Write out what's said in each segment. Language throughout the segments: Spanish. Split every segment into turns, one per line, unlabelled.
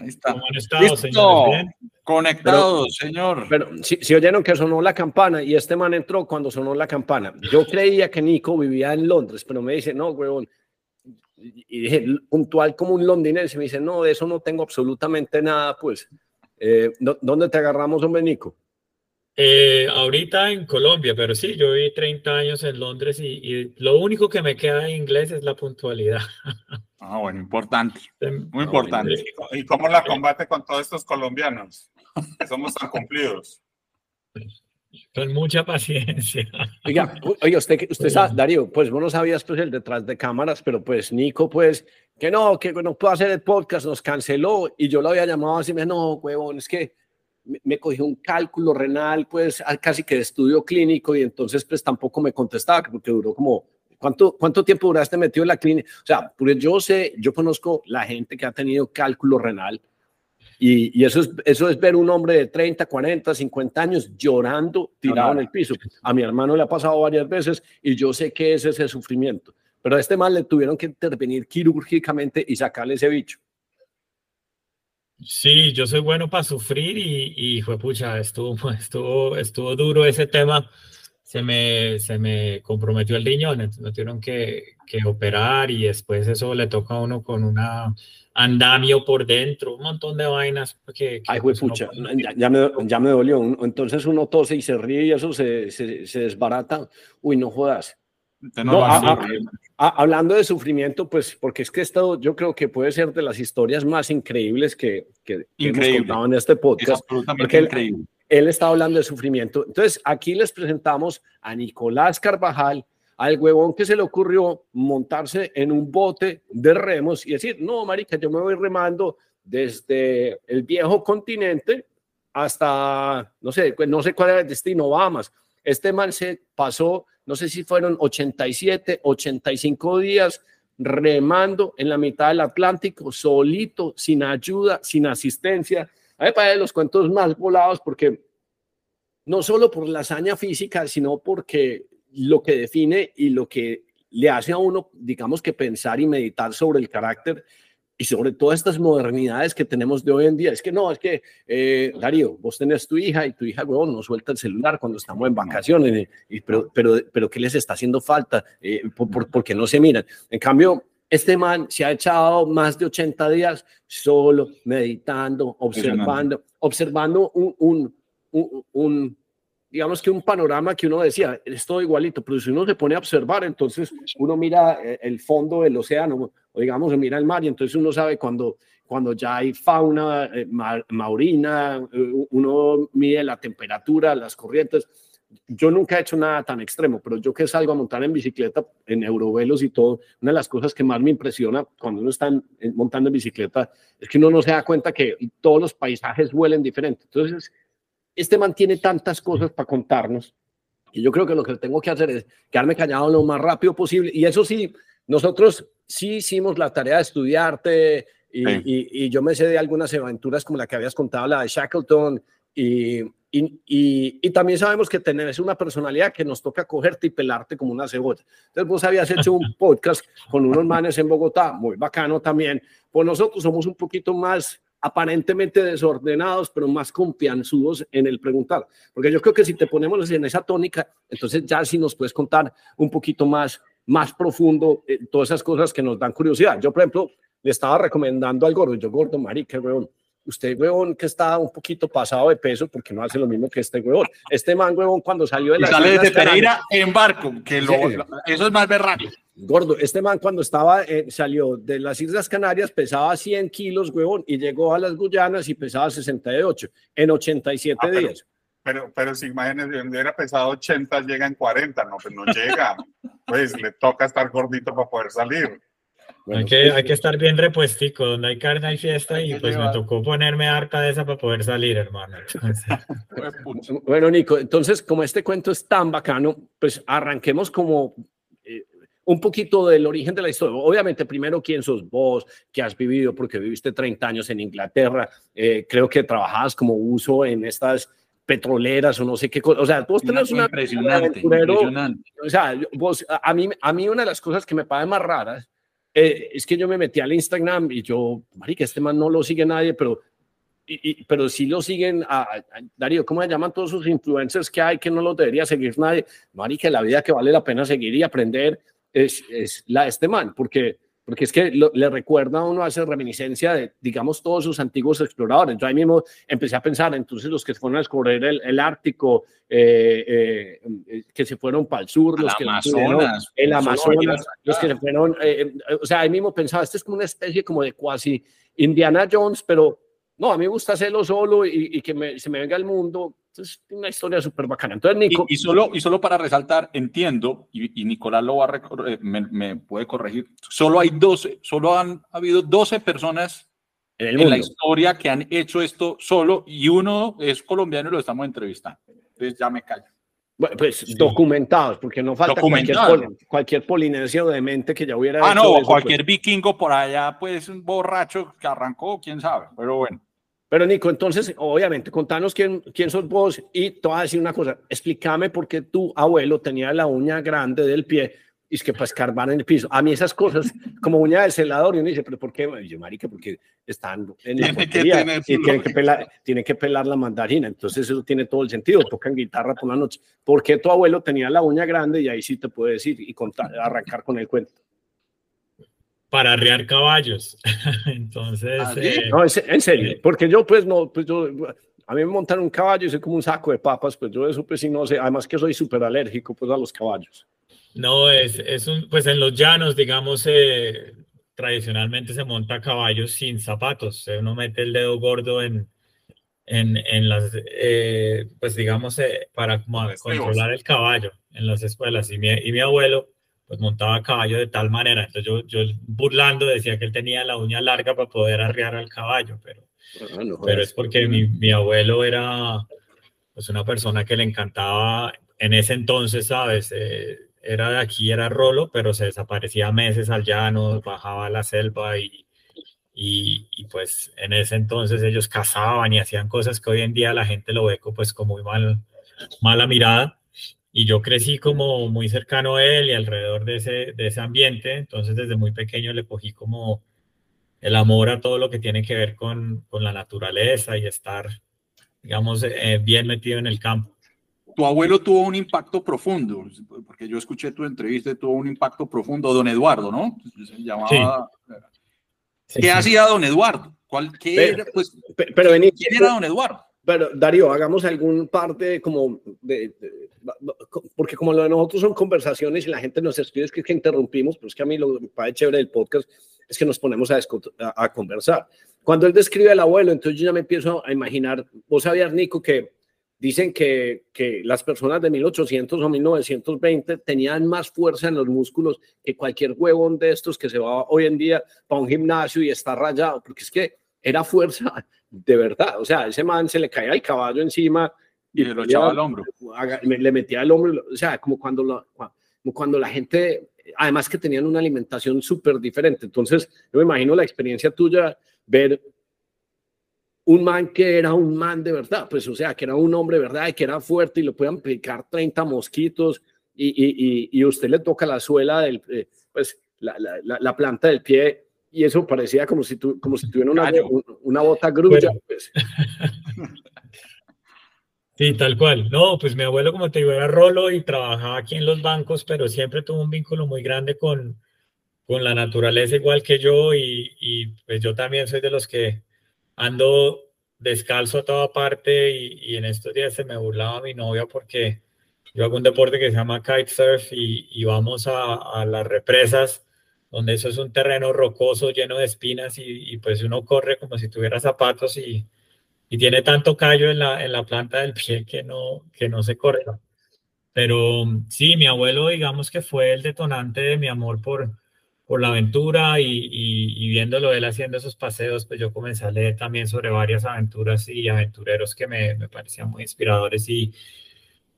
Ahí está. ¿Cómo han estado, señores? Conectados, señor.
Pero si, si, oyeron que sonó la campana y este man entró cuando sonó la campana. Yo creía que Nico vivía en Londres, pero me dice, no, huevón. Y dije, puntual como un londinense. Me dice, no, de eso no tengo absolutamente nada, pues. Eh, ¿Dónde te agarramos, hombre, Nico?
Eh, ahorita en Colombia, pero sí, yo viví 30 años en Londres y, y, lo único que me queda en inglés es la puntualidad.
Ah, bueno, importante. Muy importante.
¿Y cómo la combate con todos estos colombianos? Que somos tan cumplidos.
Con mucha paciencia.
Oiga, oiga usted, usted sabe, Darío, pues vos no sabías pues el detrás de cámaras, pero pues Nico, pues, que no, que no puedo hacer el podcast, nos canceló y yo lo había llamado así, me no, huevón, es que me, cogió un cálculo renal, pues casi que de estudio clínico y entonces pues tampoco me contestaba porque duró como, ¿cuánto, cuánto tiempo duraste metido en la clínica? O sea, pues yo sé, yo conozco la gente que ha tenido cálculo renal y, y, eso, es, eso es ver un hombre de 30, 40, 50 años llorando tirado en el piso. A mi hermano le ha pasado varias veces y yo sé que es ese sufrimiento. Pero a este mal le tuvieron que intervenir quirúrgicamente y sacarle ese bicho.
Sí, yo soy bueno para sufrir y, y fue pucha, estuvo, estuvo, estuvo duro ese tema. Se me, se me comprometió el riñón, entonces me tuvieron que, que operar y después eso le toca a uno con una andamio por dentro, un montón de vainas. Que,
Ay, fue pues, pucha, ya, me, ya me dolió. Entonces uno tose y se ríe y eso se, se, se desbarata. Uy, no jodas. No, hablando de sufrimiento, pues porque es que esto yo creo que puede ser de las historias más increíbles que, que, hemos contado en este podcast. porque él, él está hablando de sufrimiento. Entonces, aquí les presentamos a Nicolás Carvajal, al huevón que se le ocurrió montarse en un bote de remos y decir, no, marica, yo me voy remando desde el viejo continente hasta, no sé, no sé cuál era el destino, Bahamas. Este man se pasó no sé si fueron 87, 85 días remando en la mitad del Atlántico, solito, sin ayuda, sin asistencia. A mí me parecen los cuentos más volados porque no solo por la hazaña física, sino porque lo que define y lo que le hace a uno, digamos que pensar y meditar sobre el carácter y sobre todas estas modernidades que tenemos de hoy en día. Es que no, es que, eh, Darío, vos tenés tu hija y tu hija, huevón, no suelta el celular cuando estamos en vacaciones, y, pero, pero, pero ¿qué les está haciendo falta? Eh, por, porque no se miran. En cambio, este man se ha echado más de 80 días solo, meditando, observando, observando un, un, un, un digamos que un panorama que uno decía, es todo igualito, pero si uno se pone a observar, entonces uno mira eh, el fondo del océano, o digamos, mira el mar, y entonces uno sabe cuando, cuando ya hay fauna eh, maurina, eh, uno mide la temperatura, las corrientes. Yo nunca he hecho nada tan extremo, pero yo que salgo a montar en bicicleta, en eurovelos y todo, una de las cosas que más me impresiona cuando uno está montando en bicicleta es que uno no se da cuenta que todos los paisajes huelen diferente. Entonces, este mantiene tantas cosas para contarnos y yo creo que lo que tengo que hacer es quedarme callado lo más rápido posible. Y eso sí, nosotros sí hicimos la tarea de estudiarte y, y, yo me sé de algunas aventuras como la que habías contado, la de Shackleton. Y, y, y, también sabemos que tenés una personalidad que nos toca cogerte y pelarte como una cebolla. Entonces vos habías hecho un podcast con unos manes en Bogotá, muy bacano también. Pues nosotros somos un poquito más aparentemente desordenados, pero más confianzudos en el preguntar. Porque yo creo que si te ponemos en esa tónica, entonces ya sí nos puedes contar un poquito más, más profundo eh, todas esas cosas que nos dan curiosidad. Yo, por ejemplo, le estaba recomendando al gordo, yo gordo, marica, weón, usted, weón, que está un poquito pasado de peso, porque no hace lo mismo que este weón. Este man, weón, cuando salió de la...
sale de Pereira en barco, que lo, eso es más berraco.
Gordo, este man cuando estaba, eh, salió de las Islas Canarias pesaba 100 kilos, huevón, y llegó a las Guyanas y pesaba 68 en 87 ah, días.
Pero, pero si imagínense, si hubiera pesado 80, llega en 40, no, pues no llega. pues le toca estar gordito para poder salir.
Hay, que, hay que estar bien repuestico, donde hay carne hay fiesta y pues me tocó ponerme harta de esa para poder salir, hermano.
bueno, Nico, entonces como este cuento es tan bacano, pues arranquemos como un poquito del origen de la historia. Obviamente, primero, quién sos vos, qué has vivido, porque viviste 30 años en Inglaterra, eh, creo que trabajabas como uso en estas petroleras o no sé qué cosa. O sea, vos tenés una...
Impresionante, impresionante.
O sea, vos, a, mí, a mí una de las cosas que me parece más raras eh, es que yo me metí al Instagram y yo, marica, este man no lo sigue nadie, pero, pero sí lo siguen a, Darío, ¿cómo se llaman todos esos influencers que hay que no los debería seguir nadie? Marica, la vida que vale la pena seguir y aprender es, es la de este man, porque porque es que le recuerda a uno, hace reminiscencia de, digamos, todos sus antiguos exploradores. Yo ahí mismo empecé a pensar, entonces los que fueron a descubrir el, Ártico, eh, eh, que se fueron para el sur, los que
Amazonas,
el Amazonas, los que se fueron, eh, o sea, ahí mismo pensaba, este es como una especie como de cuasi Indiana Jones, pero no, a mí me gusta hacerlo solo y, que se me venga el mundo es una historia súper bacana. Entonces, Nico.
Y, solo, y solo para resaltar, entiendo, y, Nicolás lo va a eh, me, puede corregir, solo hay 12, solo han habido 12 personas en, la historia que han hecho esto solo y uno es colombiano y lo estamos entrevistando. Entonces ya me callo.
Bueno, pues documentados, porque no falta cualquier, cualquier, polinesio de mente que ya hubiera.
Ah, no, cualquier pues. vikingo por allá, pues un borracho que arrancó, quién sabe, pero bueno.
Pero Nico, entonces, obviamente, contanos quién, quién sos vos y te voy a decir una cosa, explícame por qué tu abuelo tenía la uña grande del pie y es que para escarbar en el piso. A mí esas cosas, como uña de celador, y uno dice, pero ¿por qué? Y yo, marica, porque están en la portería y tienen que, pelar, tienen que pelar la mandarina. Entonces eso tiene todo el sentido, tocan guitarra por la noche. ¿Por qué tu abuelo tenía la uña grande? Y ahí sí te puedo decir y contar, arrancar con el cuento
para arriar caballos. Entonces. ¿Ah,
eh, no, en serio, porque yo, pues, no, pues yo, a mí me montan un caballo y soy como un saco de papas, pues yo eso, pues, sí, no sé, además que soy súper alérgico, pues, a los caballos.
No, es, es un, pues, en los llanos, digamos, eh, tradicionalmente se monta caballos sin zapatos, uno mete el dedo gordo en, en, en las, eh, pues, digamos, para controlar el caballo en las escuelas, y mi, y mi abuelo pues montaba caballo de tal manera. Entonces yo, yo burlando decía que él tenía la uña larga para poder arriar al caballo, pero, ah, pero es porque mi, mi, abuelo era pues una persona que le encantaba en ese entonces, ¿sabes? Eh, era de aquí, era rolo, pero se desaparecía meses al llano, bajaba a la selva y, y, y, pues en ese entonces ellos cazaban y hacían cosas que hoy en día la gente lo ve pues como muy mal, mala mirada y yo crecí como muy cercano a él y alrededor de ese, de ese ambiente, entonces desde muy pequeño le cogí como el amor a todo lo que tiene que ver con, con la naturaleza y estar, digamos, eh, bien metido en el campo.
Tu abuelo tuvo un impacto profundo, porque yo escuché tu entrevista y tuvo un impacto profundo, don Eduardo, ¿no? Se llamaba... ¿Qué hacía don Eduardo? ¿Cuál, qué pero,
pues, pero, ¿Quién
era don Eduardo?
Pero Darío, hagamos algún parte como de, porque como lo de nosotros son conversaciones y la gente nos escribe es que, que interrumpimos, pero es que a mí lo que me parece chévere del podcast es que nos ponemos a, a, conversar. Cuando él describe al abuelo, entonces yo ya me empiezo a imaginar, vos sabías, Nico, que dicen que, que las personas de 1800 o 1920 tenían más fuerza en los músculos que cualquier huevón de estos que se va hoy en día para un gimnasio y está rayado, porque es que era fuerza de verdad. O sea, ese man se le caía el caballo encima
y, le lo echaba al hombro.
Le metía el hombro, o sea, como cuando, la, cuando la gente, además que tenían una alimentación súper diferente. Entonces, yo me imagino la experiencia tuya, ver un man que era un man de verdad, pues o sea, que era un hombre de verdad y que era fuerte y lo podían picar 30 mosquitos y, y, y, usted le toca la suela del, eh, pues la, la, la, planta del pie y eso parecía como si, tu, como si tuviera una, una bota grulla. Pues.
Sí, tal cual. No, pues mi abuelo, como te digo, era rolo y trabajaba aquí en los bancos, pero siempre tuvo un vínculo muy grande con, con la naturaleza, igual que yo, y, y pues yo también soy de los que ando descalzo a toda parte y, y, en estos días se me burlaba mi novia porque yo hago un deporte que se llama kitesurf y, y vamos a, a, las represas donde eso es un terreno rocoso lleno de espinas y, y pues uno corre como si tuviera zapatos y, y tiene tanto callo en la, en la planta del pie que no, que no se corre. Pero sí, mi abuelo, digamos que fue el detonante de mi amor por, por la aventura y, y, viéndolo él haciendo esos paseos, pues yo comencé a leer también sobre varias aventuras y aventureros que me, me parecían muy inspiradores y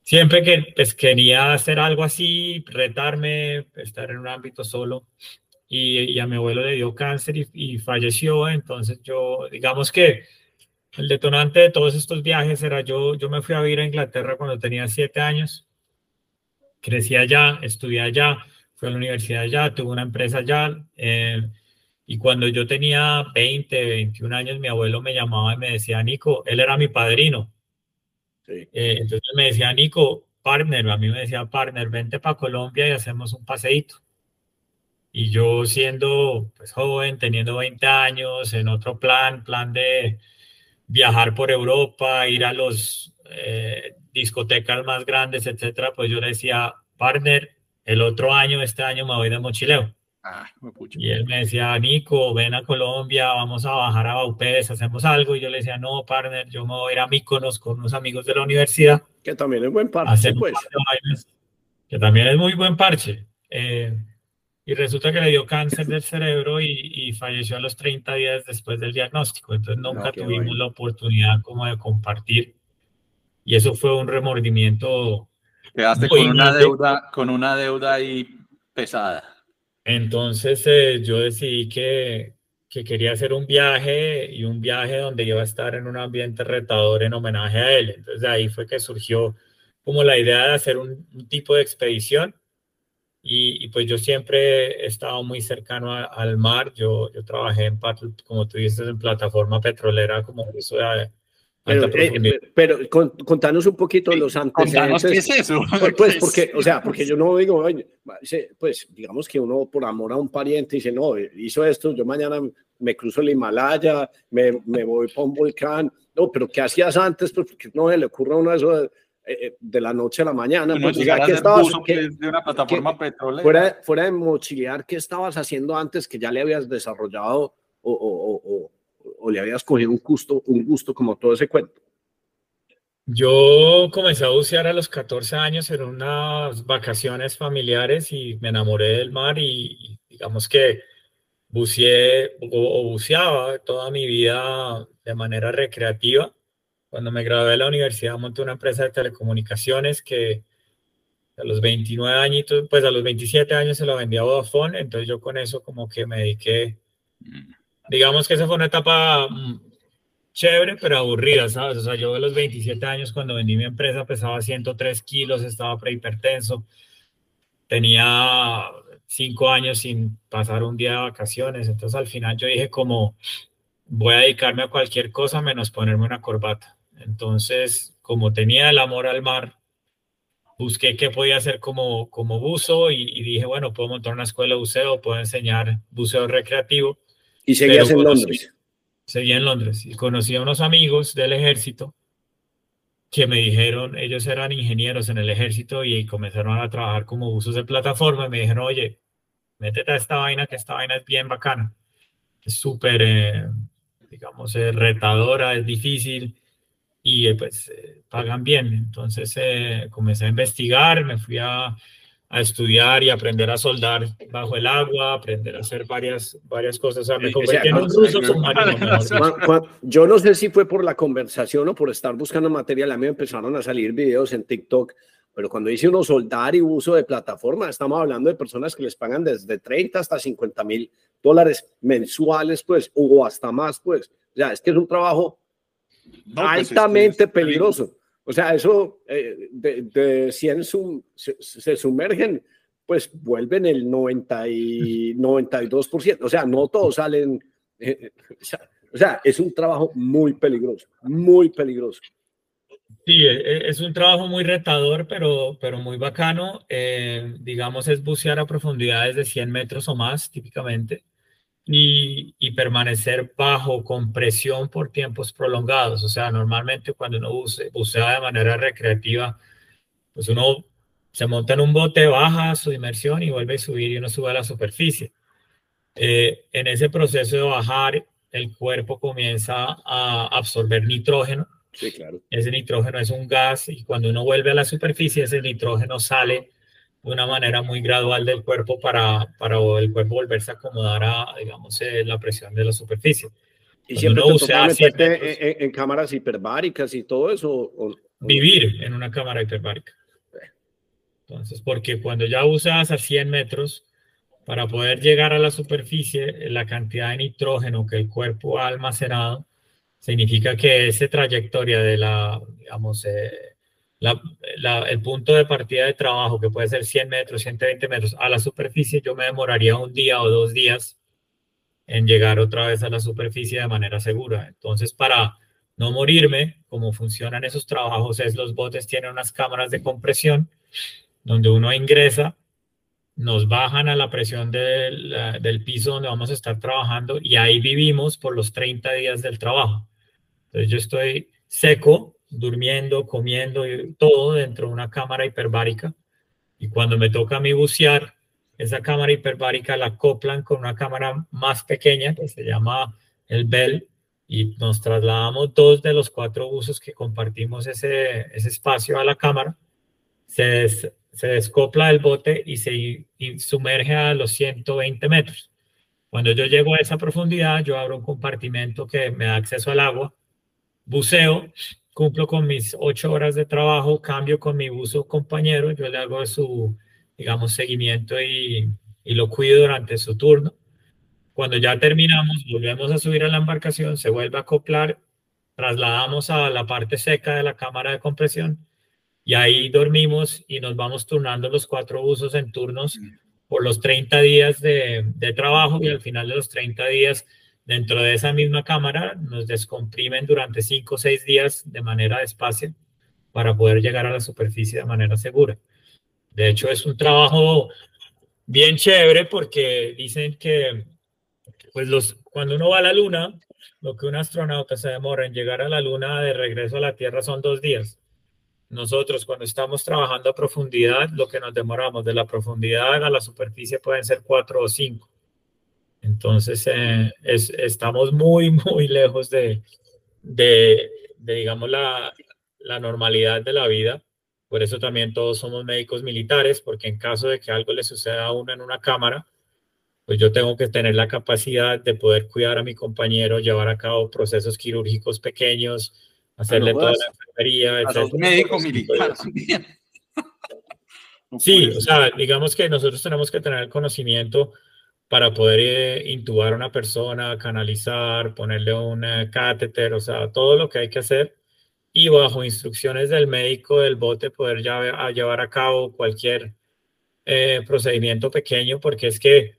siempre que pues, quería hacer algo así, retarme, estar en un ámbito solo y, y a mi abuelo le dio cáncer y, y falleció, entonces yo, digamos que el detonante de todos estos viajes era yo, yo me fui a vivir a Inglaterra cuando tenía siete años, crecí allá, estudié allá, fue a la universidad allá, tuve una empresa allá. Eh, y cuando yo tenía 20, 21 años, mi abuelo me llamaba y me decía, Nico, él era mi padrino. Eh, entonces me decía, Nico, partner, a mí me decía, partner, vente para Colombia y hacemos un paseíto. Y yo siendo pues, joven, teniendo 20 años, en otro plan, plan de viajar por Europa, ir a los eh, discotecas más grandes, etcétera, pues yo le decía, partner, el otro año, este año me voy de mochileo. Ah, y él me decía, Nico, ven a Colombia, vamos a bajar a Baupés, hacemos algo. Y yo le decía, no, partner, yo me voy a ir a Míconos con unos amigos de la universidad.
Que también es buen parche, pues.
que también es muy buen parche. Eh, y resulta que le dio cáncer del cerebro y, falleció a los 30 días después del diagnóstico. Entonces nunca tuvimos la oportunidad como de compartir. Y eso fue un remordimiento.
Quedaste con una deuda, con una deuda ahí pesada.
Entonces eh, yo decidí que, que, quería hacer un viaje y un viaje donde iba a estar en un ambiente retador en homenaje a él. Entonces ahí fue que surgió como la idea de hacer un, tipo de expedición. Y, pues yo siempre he estado muy cercano al mar. Yo, yo trabajé en, como tú dices, en plataforma petrolera como eso de,
eh, pero, contanos un poquito los antecedentes.
¿Qué es eso?
Pues, pues, porque, o sea, porque yo no digo, pues digamos que uno por amor a un pariente dice, no, hizo esto, yo mañana me cruzo el Himalaya, me, me voy para un volcán. No, pero ¿qué hacías antes? Pues porque no se le ocurre a uno eso de, eh, de la noche a la mañana.
pues, ya, ¿qué estabas, que, de una plataforma petrolera.
Fuera, fuera de mochilear, ¿qué estabas haciendo antes que ya le habías desarrollado o, o, o o le habías cogido un gusto, un gusto como todo ese cuento?
Yo comencé a bucear a los 14 años en unas vacaciones familiares y me enamoré del mar y, digamos que buceé o, buceaba toda mi vida de manera recreativa. Cuando me gradué de la universidad monté una empresa de telecomunicaciones que a los 29 añitos, pues a los 27 años se lo vendí a Vodafone, entonces yo con eso como que me dediqué mm digamos que esa fue una etapa mm, chévere, pero aburrida, ¿sabes? O sea, yo de los 27 años cuando vendí mi empresa pesaba 103 kilos, estaba prehipertenso, tenía cinco años sin pasar un día de vacaciones, entonces al final yo dije como voy a dedicarme a cualquier cosa menos ponerme una corbata. Entonces, como tenía el amor al mar, busqué qué podía hacer como, como buzo y, y dije, bueno, puedo montar una escuela de buceo, puedo enseñar buceo recreativo
¿Y seguías en Londres?
Seguía en Londres y conocí a unos amigos del ejército que me dijeron, ellos eran ingenieros en el ejército y comenzaron a trabajar como buzos de plataforma y me dijeron, oye, métete a esta vaina, que esta vaina es bien bacana. Es súper, eh, digamos, eh, retadora, es difícil y eh, pues pagan bien. Entonces comencé a investigar, me fui a a estudiar y aprender a soldar bajo el agua, aprender a hacer varias, varias cosas. me convertí en un ruso
Yo no sé si fue por la conversación o por estar buscando material, a mí me empezaron a salir videos en TikTok, pero cuando dice uno soldar y uso de plataforma, estamos hablando de personas que les pagan desde 30 hasta 50 mil dólares mensuales, pues, o hasta más, pues. O sea, es que es un trabajo pues, altamente peligroso. O sea, eso eh, de, de 100 se, sumergen, pues vuelven el 90 y 92%. O sea, no todos salen. Eh, o, sea, es un trabajo muy peligroso, muy peligroso.
Sí, e, e, es un trabajo muy retador, pero, pero muy bacano. Eh, digamos, es bucear a profundidades de 100 metros o más, típicamente y, permanecer bajo compresión por tiempos prolongados. O sea, normalmente cuando uno bucea de manera recreativa, pues uno se monta en un bote, baja su inmersión y vuelve a subir y uno sube a la superficie. Eh, en ese proceso de bajar, el cuerpo comienza a absorber nitrógeno.
Sí, claro.
Ese nitrógeno es un gas y cuando uno vuelve a la superficie, ese nitrógeno sale una manera muy gradual del cuerpo para, para el cuerpo volverse a acomodar a, digamos, eh, la presión de la superficie.
¿Y siempre no te en, cámaras hiperbáricas y todo eso?
Vivir en una cámara hiperbárica. Entonces, porque cuando ya usas a 100 metros, para poder llegar a la superficie, la cantidad de nitrógeno que el cuerpo ha almacenado significa que esa trayectoria de la, digamos, eh, el punto de partida de trabajo, que puede ser 100 metros, 120 metros, a la superficie, yo me demoraría un día o dos días en llegar otra vez a la superficie de manera segura. Entonces, para no morirme, como funcionan esos trabajos es los botes tienen unas cámaras de compresión donde uno ingresa, nos bajan a la presión del, del piso donde vamos a estar trabajando y ahí vivimos por los 30 días del trabajo. Entonces yo estoy seco, durmiendo, comiendo, todo dentro de una cámara hiperbárica. Y cuando me toca a mí bucear, esa cámara hiperbárica la acoplan con una cámara más pequeña que se llama el Bell y nos trasladamos dos de los cuatro buzos que compartimos ese, ese espacio a la cámara. Se, se descopla el bote y se y sumerge a los 120 metros. Cuando yo llego a esa profundidad, yo abro un compartimento que me da acceso al agua, buceo, cumplo con mis ocho horas de trabajo, cambio con mi buzo compañero, yo le hago su, digamos, seguimiento y, y lo cuido durante su turno. Cuando ya terminamos, volvemos a subir a la embarcación, se vuelve a acoplar, trasladamos a la parte seca de la cámara de compresión y ahí dormimos y nos vamos turnando los cuatro buzos en turnos por los 30 días de, de trabajo y al final de los 30 días Dentro de esa misma cámara nos descomprimen durante 5 o 6 días de manera despacio para poder llegar a la superficie de manera segura. De hecho, es un trabajo bien chévere porque dicen que pues los, cuando uno va a la luna, lo que un astronauta se demora en llegar a la luna de regreso a la Tierra son dos días. Nosotros cuando estamos trabajando a profundidad, lo que nos demoramos de la profundidad a la superficie pueden ser cuatro o cinco. Entonces, eh, estamos muy, muy lejos de, de, digamos, la, la, normalidad de la vida. Por eso también todos somos médicos militares, porque en caso de que algo le suceda a uno en una cámara, pues yo tengo que tener la capacidad de poder cuidar a mi compañero, llevar a cabo procesos quirúrgicos pequeños, hacerle toda la enfermería.
Etc. médico militar también.
sí, o sea, digamos que nosotros tenemos que tener el conocimiento para poder eh, intubar a una persona, canalizar, ponerle un eh, catéter, o sea, todo lo que hay que hacer y bajo instrucciones del médico del bote poder ya, a llevar a cabo cualquier eh, procedimiento pequeño, porque es que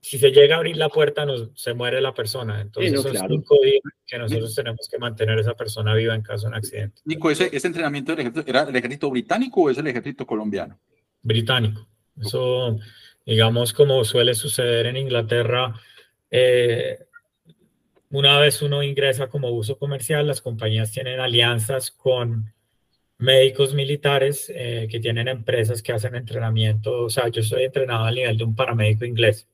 si se llega a abrir la puerta, nos, se muere la persona. Entonces, son cinco días que nosotros tenemos que mantener a esa persona viva en caso de un accidente.
Nico, ¿ese, ese entrenamiento del ejército, era el ejército británico o es el ejército colombiano?
Británico. Eso digamos como suele suceder en Inglaterra, eh, una vez uno ingresa como uso comercial, las compañías tienen alianzas con médicos militares eh, que tienen empresas que hacen entrenamiento. O sea, yo estoy entrenado al nivel de un paramédico inglés.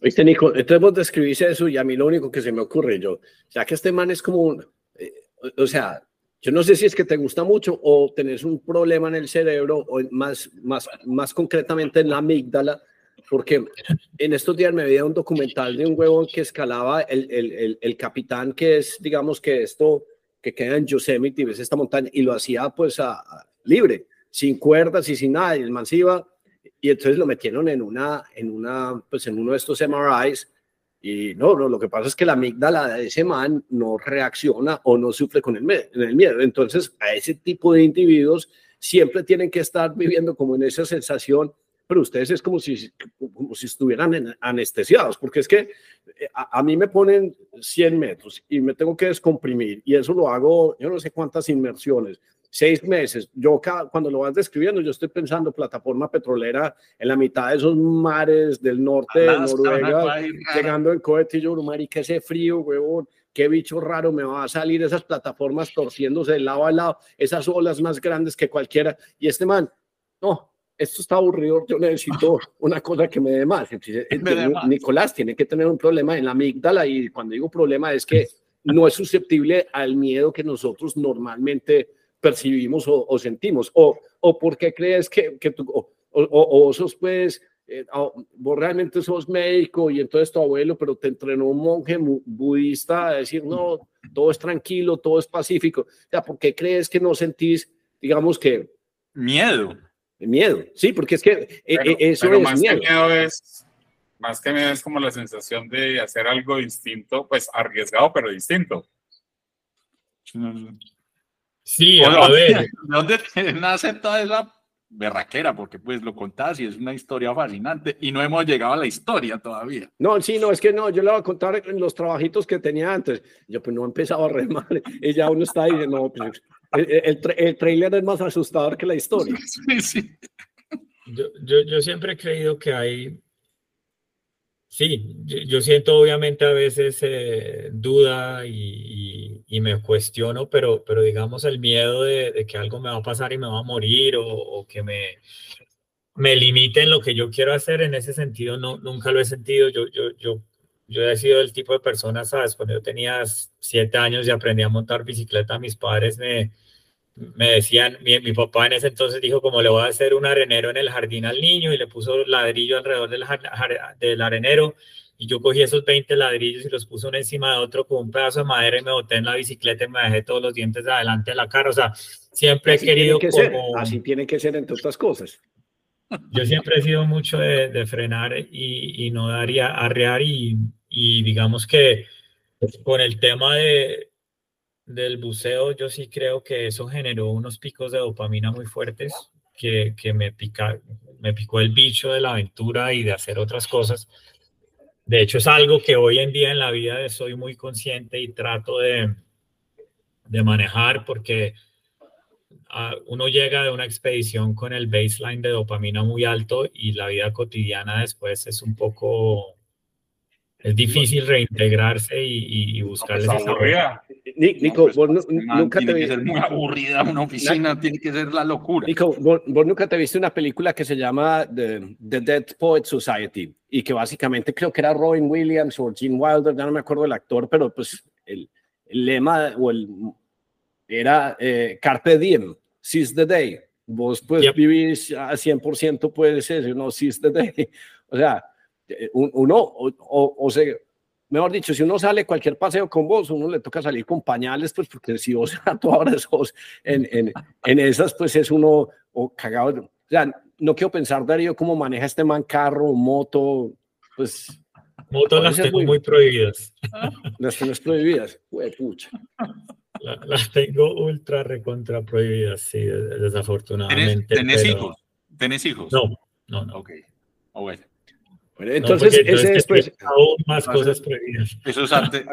Viste, Nico, entonces vos describís eso y a mí lo único que se me ocurre, yo, ya que este man es como un, eh, o sea, yo no sé si es que te gusta mucho o tenés un problema en el cerebro o más, más, más concretamente en la amígdala, porque en estos días me veía un documental de un huevón que escalaba el, el, el, capitán que es, digamos que esto, que queda en Yosemite, ves esta montaña, y lo hacía pues libre, sin cuerdas y sin nada, y el man y entonces lo metieron en una, en una, pues en uno de estos MRIs, y no, no, lo que pasa es que la amígdala de ese man no reacciona o no sufre con el, el miedo. Entonces, a ese tipo de individuos siempre tienen que estar viviendo como en esa sensación, pero ustedes es como si, como si estuvieran anestesiados, porque es que eh, a, a, mí me ponen 100 metros y me tengo que descomprimir y eso lo hago, yo no sé cuántas inmersiones, seis meses. Yo cuando lo vas describiendo, yo estoy pensando plataforma petrolera en la mitad de esos mares del norte de Noruega, llegando en cohete y yo, que ese frío, huevón, qué bicho raro me va a salir esas plataformas torciéndose de lado a lado, esas olas más grandes que cualquiera. Y este man, no, esto está aburrido, yo necesito una cosa que me dé más. Nicolás tiene que tener un problema en la amígdala y cuando digo problema es que no es susceptible al miedo que nosotros normalmente percibimos o, sentimos? O, ¿O por qué crees que, que tú, o, o, sos pues, eh, vos realmente sos médico y entonces tu abuelo, pero te entrenó un monje budista a decir, no, todo es tranquilo, todo es pacífico. O sea, ¿por qué crees que no sentís, digamos que...
Miedo.
Miedo, sí, porque es que eh, eh, eso es
más miedo. Que miedo es más que miedo es como la sensación de hacer algo distinto, pues arriesgado, pero distinto.
Sí, a ver. ¿De
dónde nace toda esa berraquera? Porque pues lo contás y es una historia fascinante y no hemos llegado a la historia todavía.
No, sí, no, es que no, yo le voy a contar los trabajitos que tenía antes. Yo pues no empezaba a remar y ya uno está ahí, no, pues, el, el, trailer es más asustador que la historia. Sí, sí.
Yo, yo, yo siempre he creído que hay Sí, yo, siento obviamente a veces eh, duda y, me cuestiono, pero, pero digamos el miedo de, que algo me va a pasar y me va a morir o, que me, me limiten lo que yo quiero hacer en ese sentido, no, nunca lo he sentido. Yo, yo, yo, yo he sido el tipo de persona, ¿sabes? Cuando yo tenía siete años y aprendí a montar bicicleta, mis padres me, me decían, mi, mi, papá en ese entonces dijo como le voy a hacer un arenero en el jardín al niño y le puso ladrillo alrededor del, del arenero y yo cogí esos 20 ladrillos y los puse uno encima de otro con un pedazo de madera y me boté en la bicicleta y me dejé todos los dientes de adelante de la cara. O sea, siempre he querido
que Ser. Así tiene que ser entre otras cosas.
Yo siempre he sido mucho de, de frenar y, y, no daría arrear y, y digamos que con el tema de, del buceo, yo sí creo que eso generó unos picos de dopamina muy fuertes que, que me, pica, me picó el bicho de la aventura y de hacer otras cosas. De hecho, es algo que hoy en día en la vida soy muy consciente y trato de, de manejar porque ah, uno llega de una expedición con el baseline de dopamina muy alto y la vida cotidiana después es un poco es difícil reintegrarse y, y buscar esa
Nico, vos nunca
tiene te que ser muy aburrida una oficina, tiene que ser la locura.
Nico, vos, nunca te viste una película que se llama The, The, Dead Poet Society y que básicamente creo que era Robin Williams o Gene Wilder, ya no me acuerdo del actor, pero pues el, lema o el era eh, Carpe Diem, Seize the Day. Vos pues vivís a 100% puede ser, no Seize the Day. O sea, uno, o, o, o sea, mejor dicho, si uno sale cualquier paseo con vos, uno le toca salir con pañales, pues porque si vos a todas horas sos en, en, en, esas, pues es uno o cagado. O sea, no quiero pensar, Darío, cómo maneja este man carro, moto, pues...
Motos las tengo muy, prohibidas.
Las tienes prohibidas, pucha.
las tengo ultra recontra prohibidas, sí, desafortunadamente.
¿Tenés, hijos? ¿Tenés hijos?
No, no, no.
Ok, oh, bueno
entonces, ese es pues,
aún más cosas prohibidas.
Eso,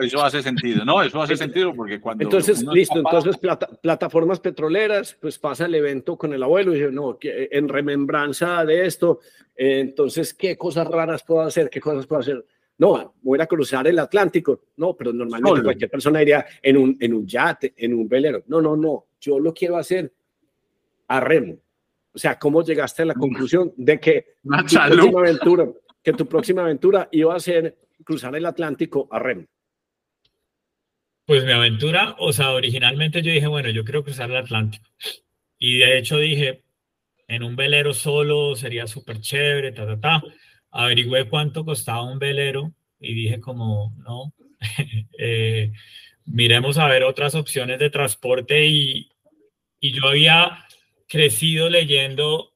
eso, hace sentido, ¿no? Eso hace sentido porque cuando.
Entonces, listo, entonces plataformas petroleras, pues pasa el evento con el abuelo y dice, no, en remembranza de esto, entonces, ¿qué cosas raras puedo hacer? ¿Qué cosas puedo hacer? No, voy a cruzar el Atlántico. No, pero normalmente cualquier persona iría en un, en un yate, en un velero. No, no, no, yo lo quiero hacer a remo. O sea, ¿cómo llegaste a la conclusión de que
una
aventura, que tu próxima aventura iba a ser cruzar el Atlántico a remo?
Pues mi aventura, o sea, originalmente yo dije, bueno, yo quiero cruzar el Atlántico. Y de hecho dije, en un velero solo sería súper chévere, ta, ta, ta. Averigüé cuánto costaba un velero y dije como, no, eh, miremos a ver otras opciones de transporte y, y yo había crecido leyendo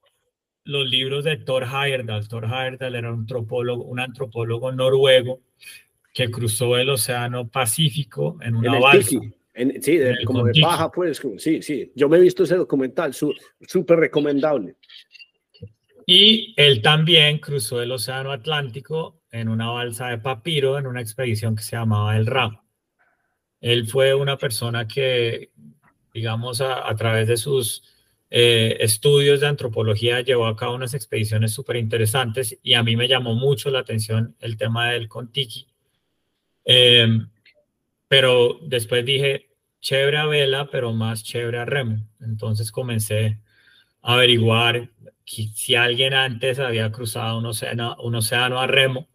los libros de Thor Heyerdahl. Thor Heyerdahl era un antropólogo, un antropólogo noruego que cruzó el Océano Pacífico en una balsa.
sí, como de paja, pues, sí, sí. Yo me he visto ese documental, súper recomendable.
Y él también cruzó el Océano Atlántico en una balsa de papiro en una expedición que se llamaba el Ram. Él fue una persona que, digamos, a través de sus eh, estudios de antropología, llevó a cabo unas expediciones súper interesantes y a mí me llamó mucho la atención el tema del Contiki. Em, pero después dije, chévere a vela, pero más chévere a remo. Entonces comencé a averiguar si alguien antes había cruzado un océano, un océano a remo.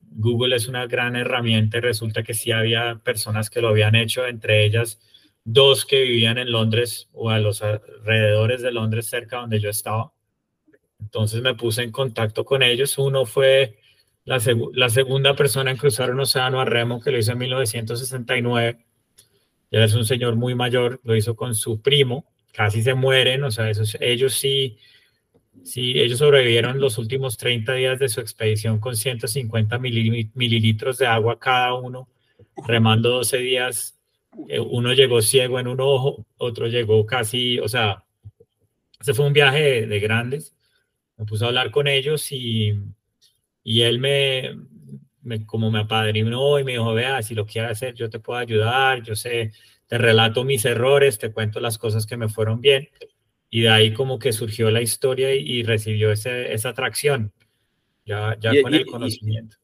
Google es una gran herramienta y resulta que sí había personas que lo habían hecho, entre ellas dos que vivían en Londres o a los alrededores de Londres, cerca donde yo estaba. Entonces me puse en contacto con ellos. Uno fue la, la segunda persona en cruzar un océano a remo que lo hizo en 1969. Ya es un señor muy mayor, lo hizo con su primo, casi se mueren, o sea, esos, ellos sí, sí, ellos sobrevivieron los últimos 30 días de su expedición con 150 mililitros de agua cada uno, remando 12 días uno llegó ciego en un ojo, otro llegó casi, o sea, ese fue un viaje de, grandes. Me puse a hablar con ellos y, y él me, me, como me apadrinó y me dijo, vea, si lo quieres hacer, yo te puedo ayudar, yo sé, te relato mis errores, te cuento las cosas que me fueron bien. Y de ahí como que surgió la historia y, recibió ese, esa atracción, ya, ya con el conocimiento.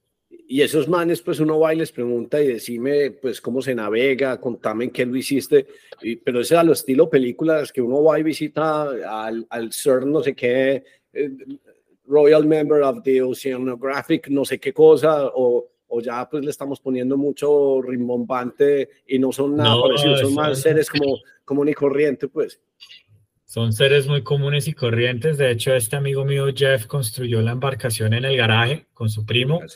Y, esos manes, pues uno va y les pregunta y decime, pues, cómo se navega, contame en qué lo hiciste. Y, pero ese es a lo estilo películas que uno va y visita al, al CERN, no sé qué, eh, Royal Member of the Oceanographic, no sé qué cosa, o, o ya pues le estamos poniendo mucho rimbombante y no son nada parecidos, son más seres como común y corriente, pues.
Son seres muy comunes y corrientes. De hecho, este amigo mío, Jeff, construyó la embarcación en el garaje con su primo. Ah,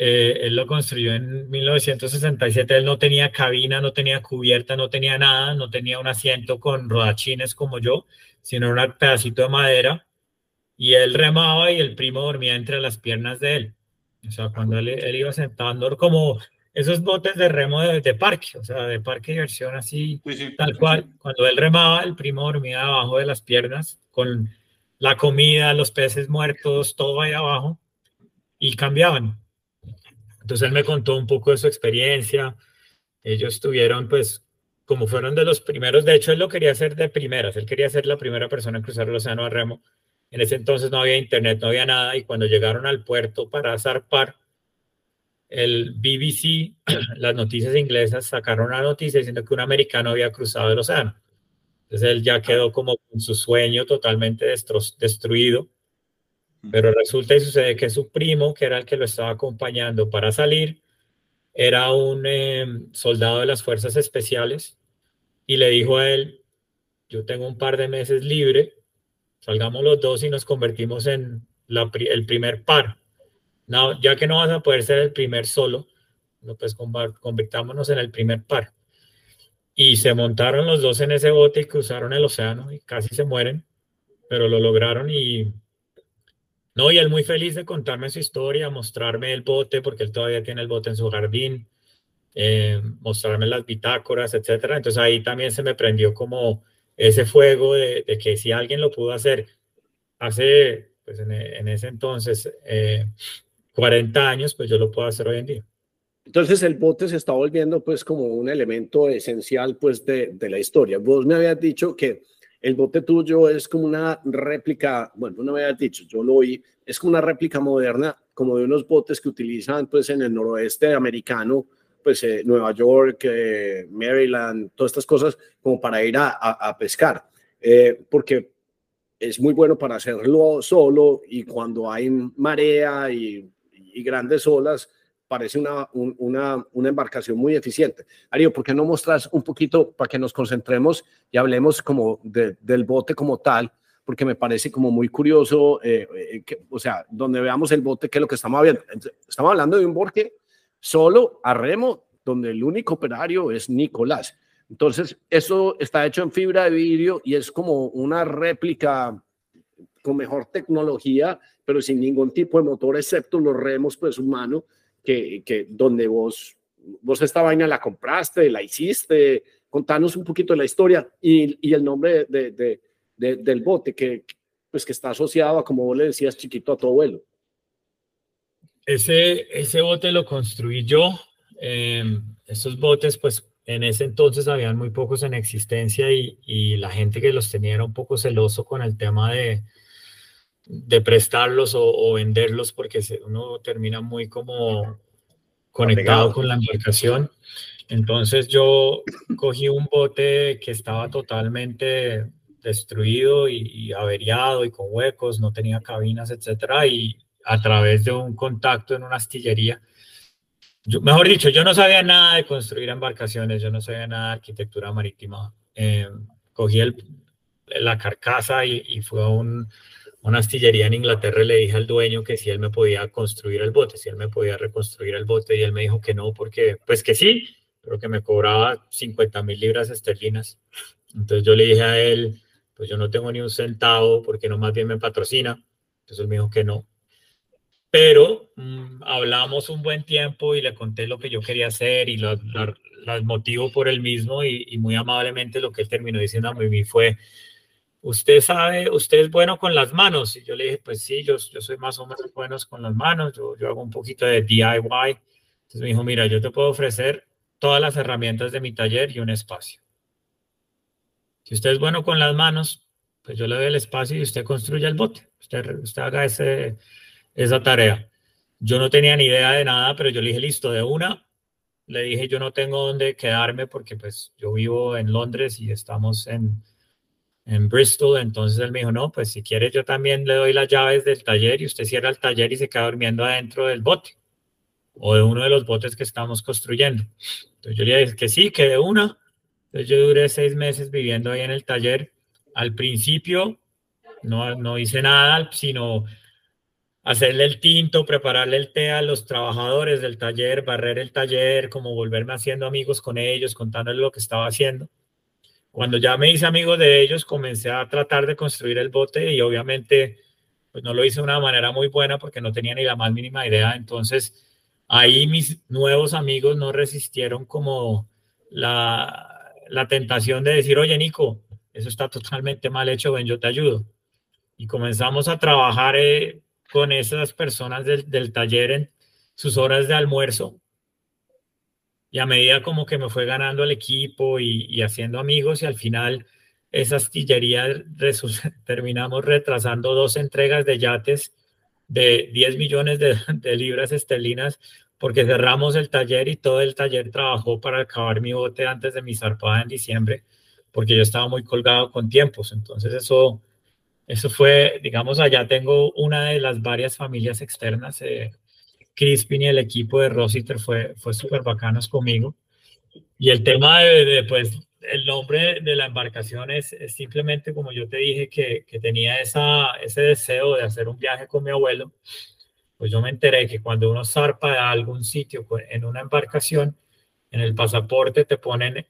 eh, él lo construyó en 1967. Él no tenía cabina, no tenía cubierta, no tenía nada, no tenía un asiento con rodachines como yo, sino un pedacito de madera. Y él remaba y el primo dormía entre las piernas de él. O sea, cuando él, iba sentando, como esos botes de remo de, parque, o sea, de parque de diversión así, tal cual. Cuando él remaba, el primo dormía abajo de las piernas con la comida, los peces muertos, todo ahí abajo, y cambiaban. Entonces él me contó un poco de su experiencia. Ellos tuvieron, pues, como fueron de los primeros, de hecho él lo quería hacer de primeras, él quería ser la primera persona en cruzar el océano a remo en ese entonces no había internet, no había nada, y cuando llegaron al puerto para zarpar, el BBC, las noticias inglesas sacaron una noticia diciendo que un americano había cruzado el océano. Entonces él ya quedó como con su sueño totalmente destruido. Pero resulta y sucede que su primo, que era el que lo estaba acompañando para salir, era un em, soldado de las fuerzas especiales y le dijo a él, yo tengo un par de meses libre, salgamos los dos y nos convertimos en el primer par. No, ya que no vas a poder ser el primer solo, pues convirtámonos en el primer par. Y se montaron los dos en ese bote y cruzaron el océano y casi se mueren, pero lo lograron y... No, y él muy feliz de contarme su historia, mostrarme el bote, porque él todavía tiene el bote en su jardín, eh, mostrarme las bitácoras, etcétera. Entonces ahí también se me prendió como ese fuego de, que si alguien lo pudo hacer hace, pues en, ese entonces, 40 eh, años, pues yo lo puedo hacer hoy en día.
Entonces el bote se está volviendo pues como un elemento esencial pues de, de, la historia. Vos me habías dicho que el bote tuyo es como una réplica, bueno, no me habías dicho, yo lo oí, es como una réplica moderna como de unos botes que utilizan pues en el noroeste americano pues eh, Nueva York, eh, Maryland, todas estas cosas como para ir a, pescar, eh, porque es muy bueno para hacerlo solo y cuando hay marea y, grandes olas, parece una, una, una, embarcación muy eficiente. Ario, ¿por qué no mostras un poquito para que nos concentremos y hablemos como del bote como tal? Porque me parece como muy curioso, o sea, donde veamos el bote, qué es lo que estamos viendo. Estamos hablando de un bote solo a remo, donde el único operario es Nicolás. Entonces, eso está hecho en fibra de vidrio y es como una réplica con mejor tecnología, pero sin ningún tipo de motor, excepto los remos, pues humano, que, donde vos, vos esta vaina la compraste, la hiciste. Contanos un poquito de la historia y, el nombre de, de, del bote que, pues, que está asociado a, como vos le decías, chiquito, a tu abuelo.
Ese, ese bote lo construí yo. Eh, estos botes, pues en ese entonces habían muy pocos en existencia y, y, la gente que los tenía era un poco celoso con el tema de, de prestarlos o, venderlos porque uno termina muy como conectado con la embarcación. Entonces yo cogí un bote que estaba totalmente destruido y, y averiado y con huecos, no tenía cabinas, etcétera, y a través de un contacto en una astillería. mejor dicho, yo no sabía nada de construir embarcaciones, yo no sabía nada de arquitectura marítima. Eh, cogí el, la carcasa y, fue a un, una astillería en Inglaterra y le dije al dueño que si él me podía construir el bote, si él me podía reconstruir el bote y él me dijo que no, porque pues que sí, pero que me cobraba 50 mil libras esterlinas. Entonces yo le dije a él, pues yo no tengo ni un centavo, porque no más bien me patrocina. Entonces él me dijo que no. pero mm, hablamos un buen tiempo y le conté lo que yo quería hacer y las motivo por él mismo y, muy amablemente lo que él terminó diciendo a mí fue, usted sabe, usted es bueno con las manos. Y yo le dije, pues sí, yo, yo soy más o menos bueno con las manos, yo, yo hago un poquito de DIY. Entonces me dijo, mira, yo te puedo ofrecer todas las herramientas de mi taller y un espacio. Si usted es bueno con las manos, pues yo le doy el espacio y usted construye el bote. Usted, usted haga ese, esa tarea. Yo no tenía ni idea de nada, pero yo le dije, listo, de una. Le dije, yo no tengo dónde quedarme porque pues yo vivo en Londres y estamos en, en Bristol. Entonces él me dijo, no, pues si quiere yo también le doy las llaves del taller y usted cierra el taller y se queda durmiendo adentro del bote o de uno de los botes que estamos construyendo. Entonces yo le dije que sí, que de una. Entonces yo duré seis meses viviendo ahí en el taller. Al principio no, no hice nada, sino hacerle el tinto, prepararle el té a los trabajadores del taller, barrer el taller, como volverme haciendo amigos con ellos, contándoles lo que estaba haciendo. Cuando ya me hice amigo de ellos, comencé a tratar de construir el bote y obviamente pues no lo hice de una manera muy buena porque no tenía ni la más mínima idea. Entonces ahí mis nuevos amigos no resistieron como la, la tentación de decir, oye Nico, eso está totalmente mal hecho, ven, yo te ayudo. Y comenzamos a trabajar eh, con esas personas del, taller en sus horas de almuerzo. Y a medida como que me fue ganando el equipo y, haciendo amigos y al final esa astillería terminamos retrasando dos entregas de yates de 10 millones de, de, libras esterlinas porque cerramos el taller y todo el taller trabajó para acabar mi bote antes de mi zarpada en diciembre porque yo estaba muy colgado con tiempos. Entonces eso eso fue, digamos, allá tengo una de las varias familias externas. Eh, Crispin y el equipo de Rositer fue, fue súper bacanos conmigo. Y el tema de, pues, el nombre de la embarcación es, simplemente como yo te dije que, que, tenía esa, ese deseo de hacer un viaje con mi abuelo, pues yo me enteré que cuando uno zarpa a algún sitio en una embarcación, en el pasaporte te ponen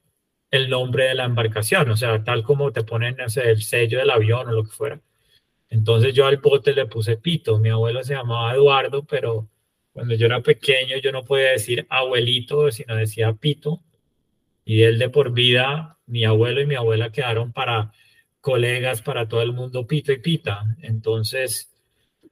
el nombre de la embarcación, o sea, tal como te ponen no sé, el sello del avión o lo que fuera. Entonces yo al bote le puse Pito. Mi abuelo se llamaba Eduardo, pero cuando yo era pequeño yo no podía decir abuelito, sino decía Pito. Y él de por vida, mi abuelo y mi abuela quedaron para colegas, para todo el mundo Pito y Pita. Entonces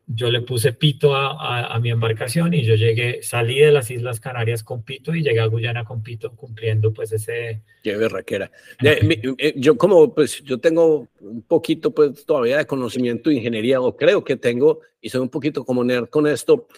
yo le puse Pito a, mi embarcación y yo llegué, salí de las Islas Canarias con Pito y llegué a Guyana con Pito cumpliendo pues ese...
Qué berraquera. Eh, yo como pues yo tengo un poquito pues todavía de conocimiento de ingeniería o creo que tengo y soy un poquito como nerd con esto.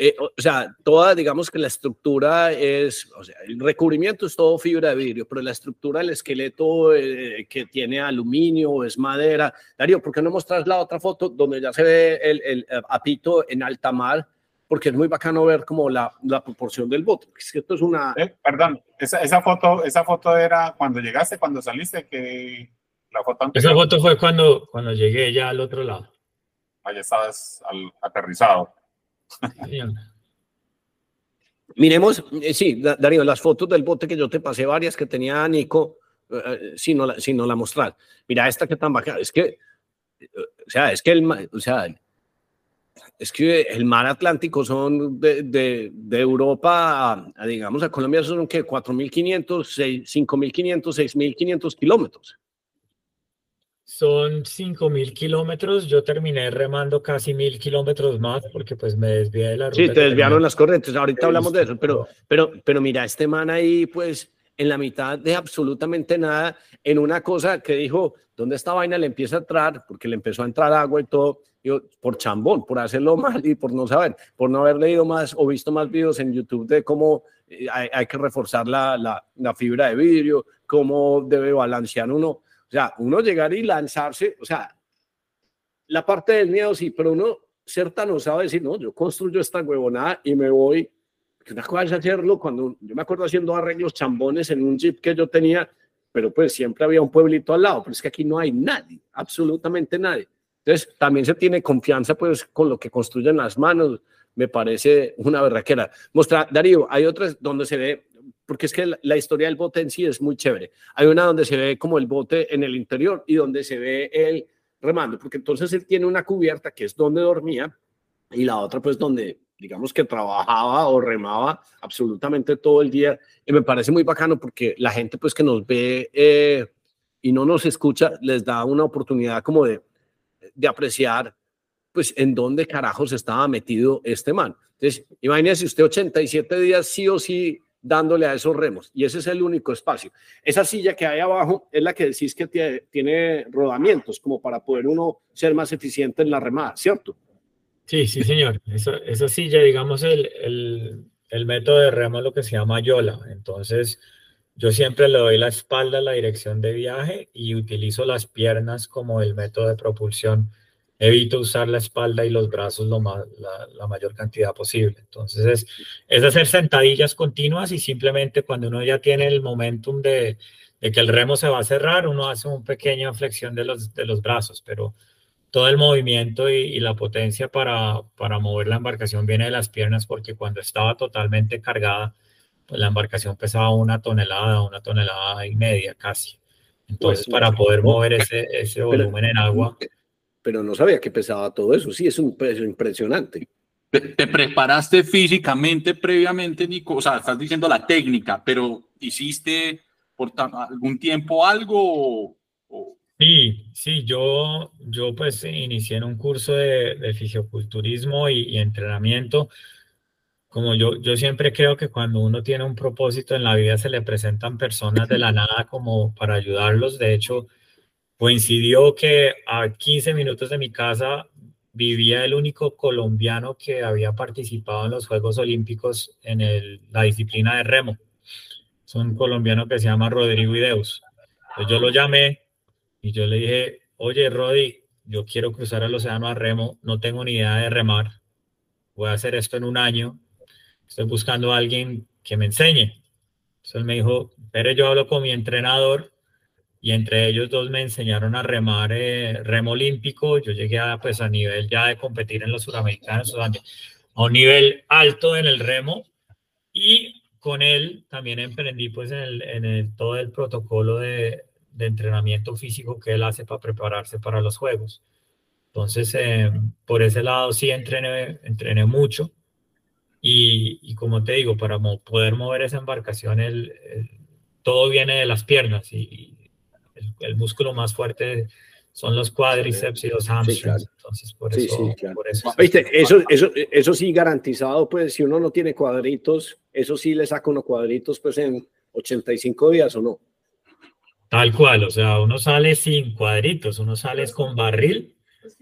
Eh, o sea, toda, digamos que la estructura es, o sea, el recubrimiento es todo fibra de vidrio, pero la estructura, el esqueleto eh, que tiene aluminio es madera. Darío, ¿por qué no mostras la otra foto donde ya se ve el, el, eh, apito en alta mar? Porque es muy bacano ver como la, la proporción del bote. Es que esto es una...
perdón, esa, esa, foto, esa foto era cuando llegaste, cuando saliste, que la foto
Esa foto fue cuando, cuando llegué ya al otro lado.
Allá estabas al, aterrizado.
Miremos, eh, sí, Darío, las fotos del bote que yo te pasé varias que tenía Nico, eh, eh, si, no la, si no la mostrar. Mira esta que tan bacana, es que, o sea, es que el, o sea, es que el mar Atlántico son de, de, de Europa a, digamos, a Colombia son que 4.500, 5.500, 6.500 kilómetros.
Son 5.000 kilómetros. Yo terminé remando casi 1.000 kilómetros más porque pues me desvié de la
ruta. Sí, te desviaron las corrientes. Ahorita hablamos de eso, pero, pero, pero mira, este man ahí pues en la mitad de absolutamente nada, en una cosa que dijo, ¿dónde esta vaina le empieza a entrar? Porque le empezó a entrar agua y todo, yo, por chambón, por hacerlo mal y por no saber, por no haber leído más o visto más videos en YouTube de cómo eh, hay, hay que reforzar la, la, la fibra de vidrio, cómo debe balancear uno o sea, uno llegar y lanzarse, o sea, la parte del miedo sí, pero uno ser tan osado decir, no, yo construyo esta huevonada y me voy. Que una cosa hacerlo cuando yo me acuerdo haciendo arreglos chambones en un jeep que yo tenía, pero pues siempre había un pueblito al lado, pero es que aquí no hay nadie, absolutamente nadie. Entonces, también se tiene confianza pues con lo que construyen las manos, me parece una berraquera. Mostra, Darío, hay otras donde se ve porque es que la, historia del bote en sí es muy chévere. Hay una donde se ve como el bote en el interior y donde se ve el remando, porque entonces él tiene una cubierta que es donde dormía y la otra pues donde digamos que trabajaba o remaba absolutamente todo el día y me parece muy bacano porque la gente pues que nos ve eh, y no nos escucha les da una oportunidad como de, de apreciar pues en dónde carajos estaba metido este man. Entonces, imagínese usted 87 días sí o sí dándole a esos remos y ese es el único espacio. Esa silla que hay abajo es la que decís que tiene, rodamientos como para poder uno ser más eficiente en la remada, ¿cierto?
Sí, sí, señor. Esa, silla, digamos, el, el, el, método de remo es lo que se llama yola. Entonces, yo siempre le doy la espalda a la dirección de viaje y utilizo las piernas como el método de propulsión evito usar la espalda y los brazos lo la, mayor cantidad posible. Entonces es, es, hacer sentadillas continuas y simplemente cuando uno ya tiene el momentum de, de, que el remo se va a cerrar, uno hace una pequeña flexión de los, de los brazos, pero todo el movimiento y, la potencia para, para, mover la embarcación viene de las piernas porque cuando estaba totalmente cargada, pues la embarcación pesaba una tonelada, una tonelada y media casi. Entonces, pues, para poder mover ese, ese volumen en agua
pero no sabía que pesaba todo eso. Sí, es un peso impresionante.
¿Te, preparaste físicamente previamente, Nico? O sea, estás diciendo la técnica, pero ¿hiciste por algún tiempo algo?
Sí, sí, yo, yo pues inicié en un curso de, de fisioculturismo y, y, entrenamiento. Como yo, yo siempre creo que cuando uno tiene un propósito en la vida se le presentan personas de la nada como para ayudarlos. De hecho, Coincidió que a 15 minutos de mi casa vivía el único colombiano que había participado en los Juegos Olímpicos en la disciplina de remo. Es un colombiano que se llama Rodrigo Ideus. Yo lo llamé y yo le dije, oye, Rodi, yo quiero cruzar el océano a remo, no tengo ni idea de remar, voy a hacer esto en un año, estoy buscando a alguien que me enseñe. Entonces él me dijo, pero yo hablo con mi entrenador y entre ellos dos me enseñaron a remar eh, remo olímpico. Yo llegué a, pues, a nivel ya de competir en los suramericanos, a un nivel alto en el remo y con él también emprendí pues en, el, en todo el protocolo de, de, entrenamiento físico que él hace para prepararse para los juegos. Entonces, eh, por ese lado sí entrené, entrené mucho y, y, como te digo, para poder mover esa embarcación, el, todo viene de las piernas y, el, músculo más fuerte son los cuádriceps y los hamstrings. Entonces, por eso.
eso, ¿Viste? Eso, eso, eso sí garantizado, pues si uno no tiene cuadritos, eso sí le saca unos cuadritos pues en 85 días o no.
Tal cual, o sea, uno sale sin cuadritos, uno sale con barril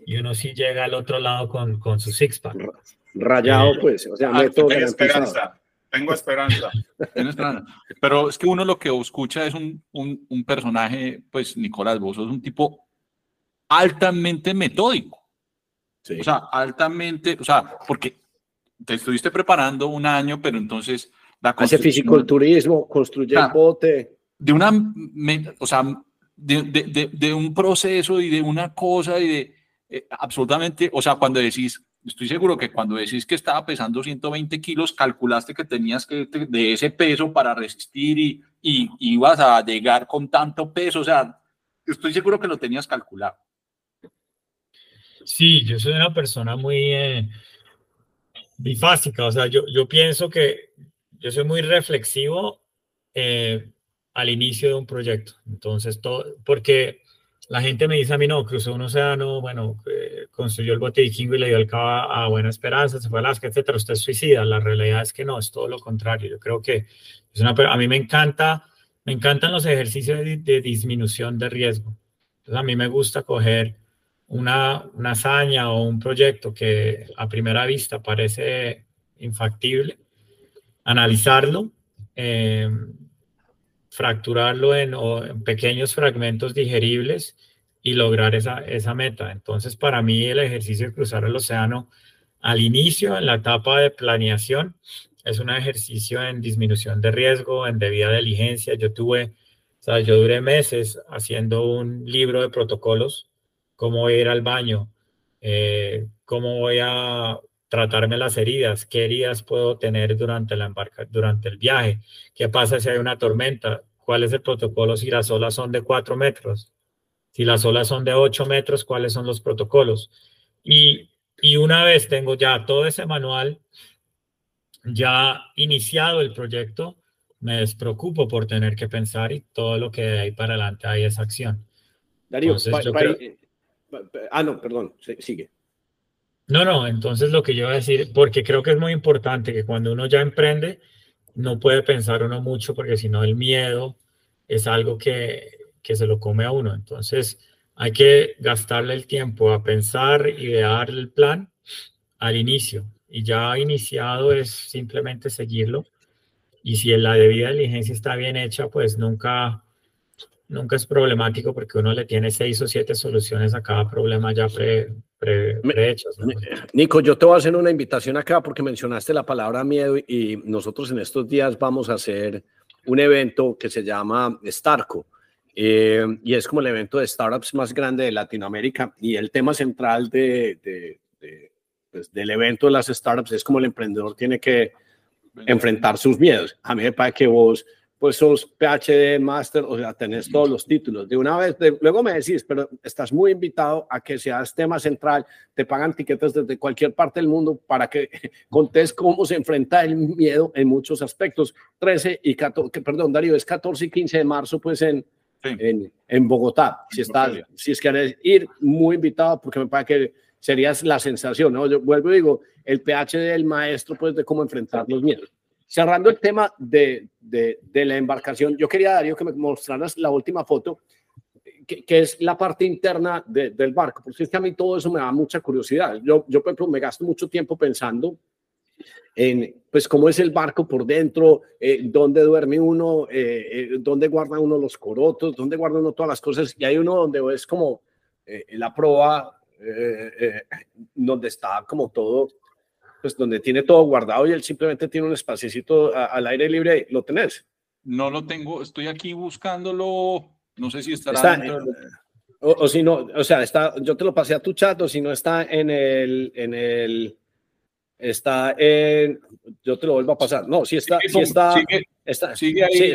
y uno sí llega al otro lado con, con su six-pack.
Rayado, pues, o sea, ah,
esperanza. Tengo esperanza.
Pero es que uno lo que escucha es un, un, personaje, pues Nicolás, vos sos un tipo altamente metódico. O sea, altamente, o sea, porque te estuviste preparando un año, pero entonces
la Hace fisiculturismo, construye el bote.
De una, o sea, de, de, de, un proceso y de una cosa y de eh, absolutamente, o sea, cuando decís, estoy seguro que cuando decís que estaba pesando 120 kilos, calculaste que tenías que de ese peso para resistir y, y, ibas a llegar con tanto peso. O sea, estoy seguro que lo tenías calculado.
Sí, yo soy una persona muy eh, bifásica. O sea, yo, yo pienso que yo soy muy reflexivo eh, al inicio de un proyecto. Entonces, todo, porque la gente me dice a mí, no, cruzó un océano, bueno, eh, construyó el bote vikingo y le dio el cabo a, Buena Esperanza, se fue a Alaska, etcétera, usted es suicida. La realidad es que no, es todo lo contrario. Yo creo que es una, a mí me encanta, me encantan los ejercicios de, disminución de riesgo. Entonces, a mí me gusta coger una, una hazaña o un proyecto que a primera vista parece infactible, analizarlo, eh, fracturarlo en, pequeños fragmentos digeribles y lograr esa, esa meta. Entonces, para mí el ejercicio de cruzar el océano al inicio, en la etapa de planeación, es un ejercicio en disminución de riesgo, en debida diligencia. Yo tuve, o sea, yo duré meses haciendo un libro de protocolos, cómo voy a ir al baño, eh, cómo voy a tratarme las heridas, qué heridas puedo tener durante, la embarca, durante el viaje, qué pasa si hay una tormenta, cuál es el protocolo si las olas son de 4 metros, si las olas son de 8 metros, cuáles son los protocolos. Y Y una vez tengo ya todo ese manual, ya iniciado el proyecto, me despreocupo por tener que pensar y todo lo que hay para adelante hay esa acción.
Darío, ah, no, perdón, sigue.
No, no, entonces lo que yo voy a decir, porque creo que es muy importante que cuando uno ya emprende, no puede pensar uno mucho, porque si no el miedo es algo que, que se lo come a uno. Entonces hay que gastarle el tiempo a pensar, idear el plan al inicio. Y ya iniciado es simplemente seguirlo. Y si la debida diligencia está bien hecha, pues nunca nunca es problemático porque uno le tiene seis o siete soluciones a cada problema ya pre, pre, prehechas.
Nico, yo te voy a hacer una invitación acá porque mencionaste la palabra miedo y nosotros en estos días vamos a hacer un evento que se llama Starco. Eh, y es como el evento de startups más grande de Latinoamérica y el tema central de, de, pues, del evento de las startups es como el emprendedor tiene que enfrentar sus miedos. A mí me parece que vos pues sos PhD, Master, o sea, tenés todos los títulos. De una vez, luego me decís, pero estás muy invitado a que seas tema central, te pagan tiquetes desde cualquier parte del mundo para que contés cómo se enfrenta el miedo en muchos aspectos. 13 y 14, perdón, Darío, es 14 y 15 de marzo, pues en, en, en, Bogotá. Si, estás, si es quieres ir, muy invitado, porque me parece que serías la sensación, ¿no? Yo vuelvo y digo, el PhD del maestro, pues, de cómo enfrentar los miedos. Cerrando el tema de, de, la embarcación, yo quería, Darío, que me mostraras la última foto, que, que es la parte interna del barco, porque es que a mí todo eso me da mucha curiosidad. Yo, yo por ejemplo, me gasto mucho tiempo pensando en, pues, cómo es el barco por dentro, eh, dónde duerme uno, eh, eh, dónde guarda uno los corotos, dónde guarda uno todas las cosas, y hay uno donde es como la proa, donde está como todo pues donde tiene todo guardado y él simplemente tiene un espacito al aire libre, ¿lo tenés?
No lo tengo, estoy aquí buscándolo, no sé si estará
o, si no, o sea, está, yo te lo pasé a tu chat, o si no está en el, en el, está en, yo te lo vuelvo a pasar, no, si está, si está, está, sigue ahí,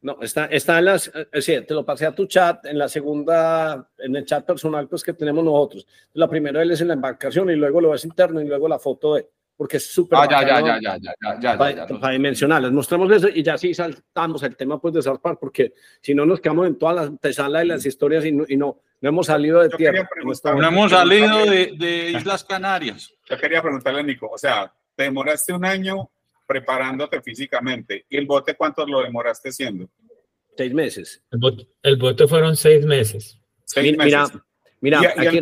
no, está, está en las, eh, sí, te lo pasé a tu chat, en la segunda, en el chat personal pues que tenemos nosotros. La primera él es en la embarcación y luego lo ves interno y luego la foto de, porque es súper
ah, ya, ya, ya, ya, ya, ya,
para, ya, para dimensionales. Mostramos eso y ya sí saltamos el tema pues de zarpar, porque si no nos quedamos en toda la antesala de las historias y no, y no, no hemos salido de tierra.
No, hemos salido de, de Islas Canarias.
Yo quería preguntarle a Nico, o sea, te demoraste un año preparándote físicamente. ¿Y el bote cuánto lo demoraste haciendo?
Seis meses.
El bote, fueron seis meses.
Seis
mira,
meses.
Mira,
y, aquí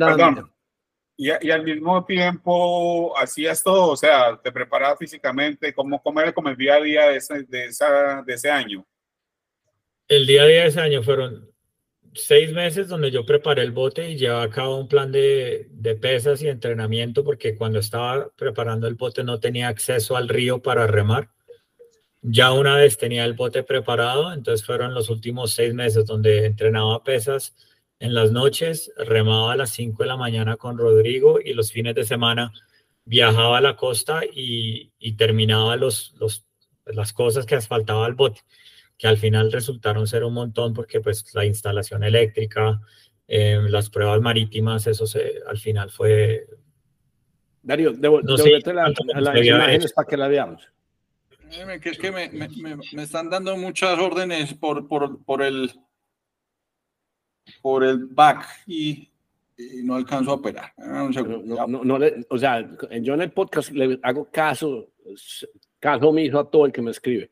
y, y, al mismo tiempo hacías todo, o sea, te preparabas físicamente, ¿cómo, cómo era como el día a día de ese, de, esa, de ese año?
El día a día de ese año fueron seis meses donde yo preparé el bote y llevaba a cabo un plan de, de, pesas y entrenamiento porque cuando estaba preparando el bote no tenía acceso al río para remar. Ya una vez tenía el bote preparado, entonces fueron los últimos seis meses donde entrenaba pesas en las noches, remaba a las 5 de la mañana con Rodrigo y los fines de semana viajaba a la costa y, y terminaba los, los, las cosas que asfaltaba al bote que al final resultaron ser un montón porque pues la instalación eléctrica, eh, las pruebas marítimas, eso se, al final fue...
Darío, debo, no sé, la, las imágenes para que la veamos.
Que es que me, me, me, están dando muchas órdenes por, por, por, el por el back y, y no alcanzo a operar.
No, no, no, no le, o sea, yo en el podcast le hago caso, caso omiso a todo el que me escribe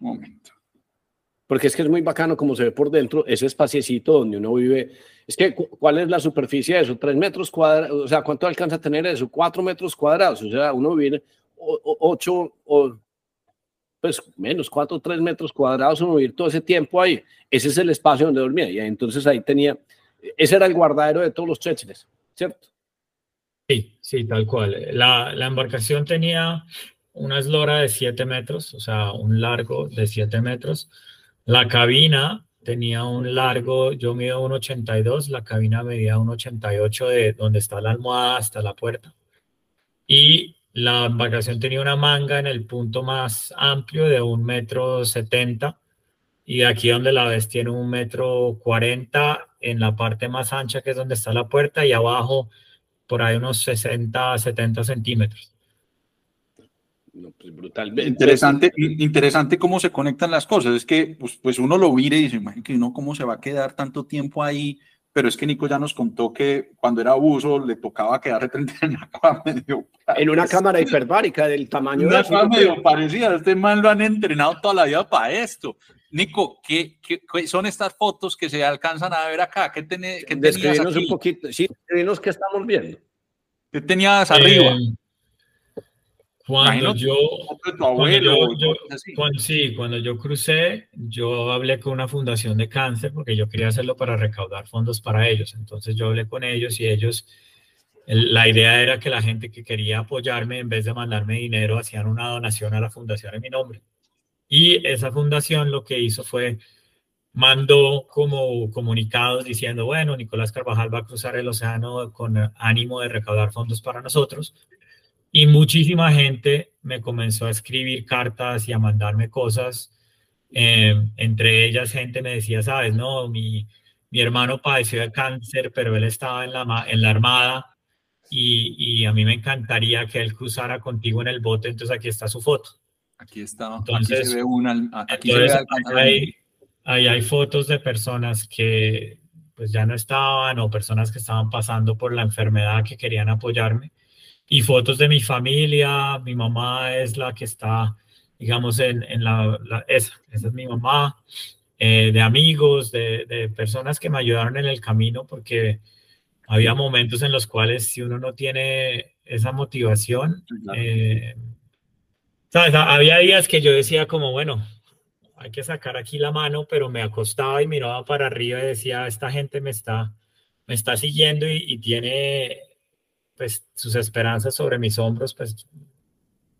momento.
Porque es que es muy bacano como se ve por dentro ese espaciecito donde uno vive. Es que, ¿cuál es la superficie de eso? ¿Tres metros cuadrados? O sea, ¿cuánto alcanza a tener eso? Cuatro metros cuadrados. O sea, uno vive ocho o pues menos, cuatro o tres metros cuadrados, uno vivir todo ese tiempo ahí. Ese es el espacio donde dormía. Y entonces ahí tenía, ese era el guardadero de todos los chécheles, ¿cierto?
Sí, sí, tal cual. La, la embarcación tenía una eslora de 7 metros, o sea, un largo de 7 metros. La cabina tenía un largo, yo mido 1,82, la cabina medía 1,88 de donde está la almohada hasta la puerta. Y la embarcación tenía una manga en el punto más amplio de un metro 70 y aquí donde la ves tiene un metro 40 en la parte más ancha que es donde está la puerta y abajo por ahí unos 60, 70 centímetros.
No, pues brutal. Interesante, interesante cómo se conectan las cosas. Es que pues, pues uno lo mire y dice, imagínate que uno cómo se va a quedar tanto tiempo ahí pero es que Nico ya nos contó que cuando era abuso le tocaba quedar en una
cámara medio En una cámara hiperbárica del tamaño
una de cámara medio parecida. Este man lo han entrenado toda la vida para esto. Nico, ¿qué, qué, son estas fotos que se alcanzan a ver acá? ¿Qué, tenés, qué
tenías aquí? un poquito, sí, qué estamos viendo.
¿Qué tenías arriba?
Eh, cuando yo, cuando sí, cuando yo crucé, yo hablé con una fundación de cáncer porque yo quería hacerlo para recaudar fondos para ellos. Entonces yo hablé con ellos y ellos, la idea era que la gente que quería apoyarme, en vez de mandarme dinero, hacían una donación a la fundación en mi nombre. Y esa fundación lo que hizo fue mandó como comunicados diciendo, bueno, Nicolás Carvajal va a cruzar el océano con ánimo de recaudar fondos para nosotros y muchísima gente me comenzó a escribir cartas y a mandarme cosas. Eh, entre ellas gente me decía, sabes, no, mi, mi hermano padeció de cáncer, pero él estaba en la, en la armada y, y, a mí me encantaría que él cruzara contigo en el bote, entonces aquí está su foto.
Aquí está, entonces, aquí se ve una, aquí
ahí, ahí hay fotos de personas que pues ya no estaban o personas que estaban pasando por la enfermedad que querían apoyarme y fotos de mi familia. Mi mamá es la que está, digamos, en, en la, esa, esa es mi mamá, eh, de amigos, de, de, personas que me ayudaron en el camino, porque había momentos en los cuales si uno no tiene esa motivación, eh, ¿sabes? Había días que yo decía como, bueno, hay que sacar aquí la mano, pero me acostaba y miraba para arriba y decía, esta gente me está, me está siguiendo y, y tiene pues sus esperanzas sobre mis hombros, pues...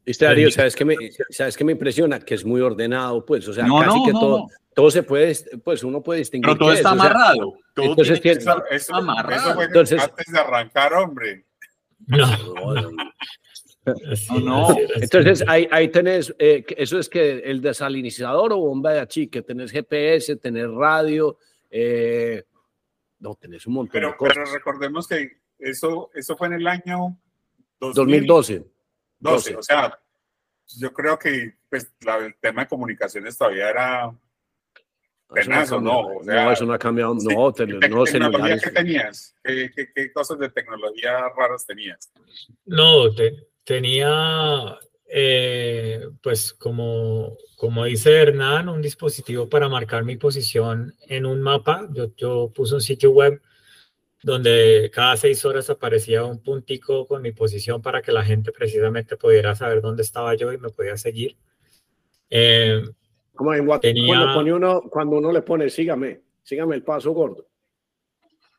Viste, Darío, ¿sabes qué, me, ¿sabes qué me impresiona? Que es muy ordenado, pues, o sea, casi que todo, todo se puede, pues uno puede distinguir.
Pero todo está amarrado. todo
entonces, tiene que estar, eso, amarrado. Eso entonces, antes de arrancar, hombre.
No.
no, no. Entonces ahí, ahí tenés, eh, eso es que el desalinizador o bomba de achique, tenés GPS, tenés radio, eh, no, tenés un montón
pero,
de cosas.
Pero recordemos que eso, eso fue en el año
2012.
12, o sea, yo creo que pues, el tema de comunicaciones todavía era penazo, ¿no? O sea,
no, eso no ha cambiado, no,
¿qué tecnología que tenías? ¿Qué, ¿Qué, cosas de tecnología raras tenías?
No, tenía, eh, pues como, como dice Hernán, un dispositivo para marcar mi posición en un mapa. Yo, yo puse un sitio web donde cada seis horas aparecía un puntico con mi posición para que la gente precisamente pudiera saber dónde estaba yo y me podía seguir.
Eh, Como en WhatsApp, cuando, uno, cuando uno le pone, sígame, sígame el paso gordo.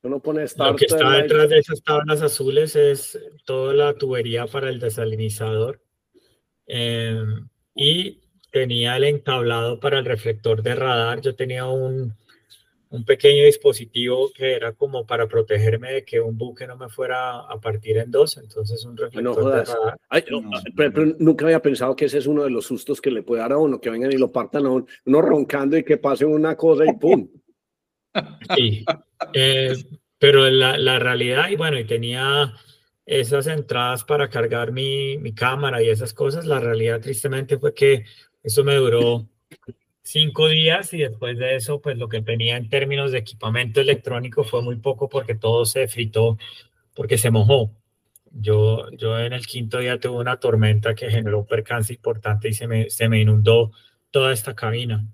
Uno pone
Lo que está detrás de esas tablas azules es toda la tubería para el desalinizador. Eh, y tenía el entablado para el reflector de radar. Yo tenía un, un pequeño dispositivo que era como para protegerme de que un buque no me fuera a partir en dos, entonces un reflector
pero, nunca había pensado que ese es uno de los sustos que le puede dar a uno, que vengan y lo partan a uno, roncando y que pase una cosa y ¡pum!
Sí, eh, pero la, la, realidad, y bueno, y tenía esas entradas para cargar mi, mi cámara y esas cosas, la realidad tristemente fue que eso me duró cinco días y después de eso, pues lo que tenía en términos de equipamiento electrónico fue muy poco porque todo se fritó, porque se mojó. Yo, yo en el quinto día tuve una tormenta que generó un percance importante y se me, se me inundó toda esta cabina.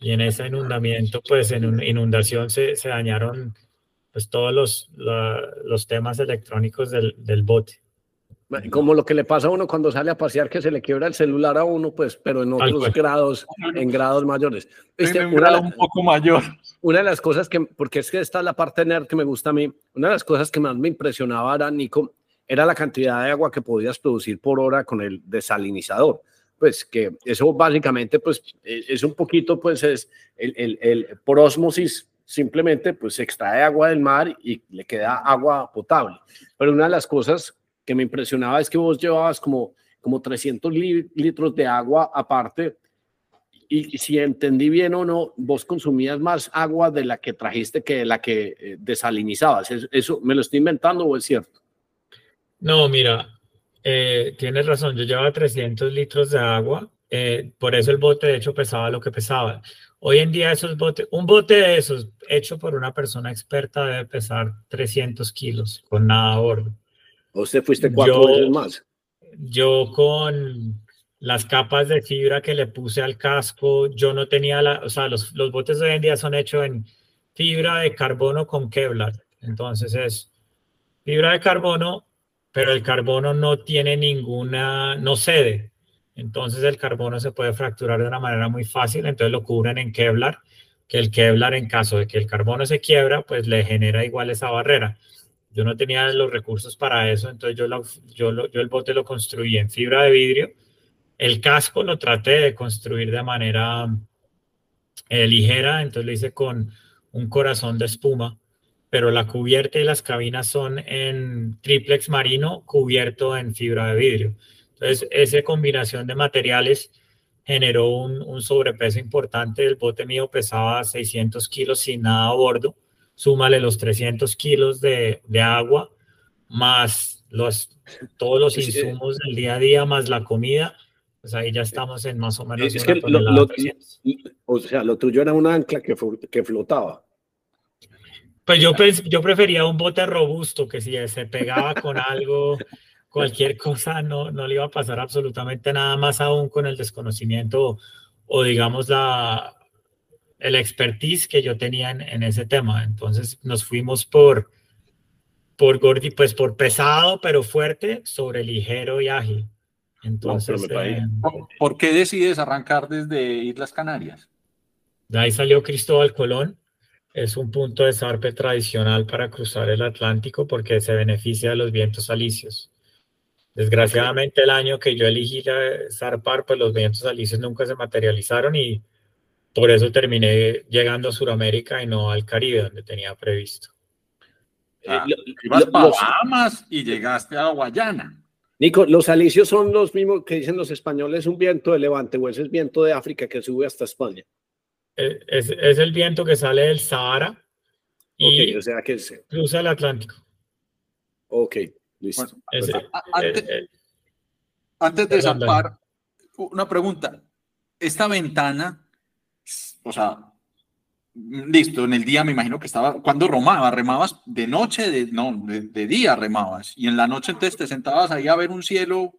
Y en ese inundamiento, pues en una inundación se, se dañaron pues todos los, los temas electrónicos del, del bote.
Como lo que le pasa a uno cuando sale a pasear, que se le quiebra el celular a uno, pues, pero en otros grados, en grados mayores.
Este, una, un poco mayor.
Una de las cosas que, porque es que esta es la parte nerd que me gusta a mí, una de las cosas que más me impresionaba era, Nico, era la cantidad de agua que podías producir por hora con el desalinizador. Pues que eso básicamente, pues, e, es un poquito, pues, es el, el, el por osmosis simplemente pues se extrae agua del mar y le queda agua potable. Pero una de las cosas que me impresionaba es que vos llevabas como, como 300 litros de agua aparte y si entendí bien o no, vos consumías más agua de la que trajiste que de la que eh, desalinizabas. ¿Eso me lo estoy inventando o es cierto?
No, mira, eh, tienes razón, yo llevaba 300 litros de agua, eh, por eso el bote de hecho pesaba lo que pesaba. Hoy en día esos botes, un bote de esos hecho por una persona experta debe pesar 300 kilos con nada a bordo.
¿Usted fuiste cuatro veces más?
Yo con las capas de fibra que le puse al casco, yo no tenía la, o sea, los, los botes de hoy en día son hechos en fibra de carbono con Kevlar. Entonces es fibra de carbono, pero el carbono no tiene ninguna, no cede. Entonces el carbono se puede fracturar de una manera muy fácil, entonces lo cubren en Kevlar, que el Kevlar en caso de que el carbono se quiebra, pues le genera igual esa barrera. Yo no tenía los recursos para eso, entonces yo, yo, yo el bote lo construí en fibra de vidrio el casco lo traté de construir de manera eh, ligera, entonces lo hice con un corazón de espuma, pero la cubierta y las cabinas son en triplex marino cubierto en fibra de vidrio. Entonces, esa combinación de materiales generó un, sobrepeso importante. El bote mío pesaba 600 kilos sin nada a bordo. Súmale los 300 kilos de, de agua, más los, todos los insumos del día a día, más la comida pues ahí ya estamos en más o menos.
Es que lo, o sea, lo tuyo era una ancla que, que flotaba.
Pues yo, yo prefería un bote robusto que si se pegaba con algo, cualquier cosa, no, no le iba a pasar absolutamente nada más aún con el desconocimiento o, digamos la el expertise que yo tenía en, en, ese tema. Entonces nos fuimos por, por gordi, pues por pesado pero fuerte sobre ligero y ágil. Entonces,
eh, ¿por qué decides arrancar desde Islas Canarias?
De ahí salió Cristóbal Colón. Es un punto de zarpe tradicional para cruzar el Atlántico porque se beneficia de los vientos alisios. Desgraciadamente el año que yo elegí zarpar, pues los vientos alisios nunca se materializaron y por eso terminé llegando a Sudamérica y no al Caribe, donde tenía previsto.
Ah, ibas para Bahamas y llegaste a Guayana.
Nico, los alisios son los mismos que dicen los españoles, un viento de levante o ese es viento de África que sube hasta España.
Eh, es, el viento que sale del Sahara y
o sea que
cruza el Atlántico.
Ok, listo.
antes, de salvar, una pregunta. Esta ventana, o sea, listo, en el día me imagino que estaba, cuando remabas? ¿Remabas de noche? De, no, de, día remabas. Y en la noche entonces te sentabas ahí a ver un cielo.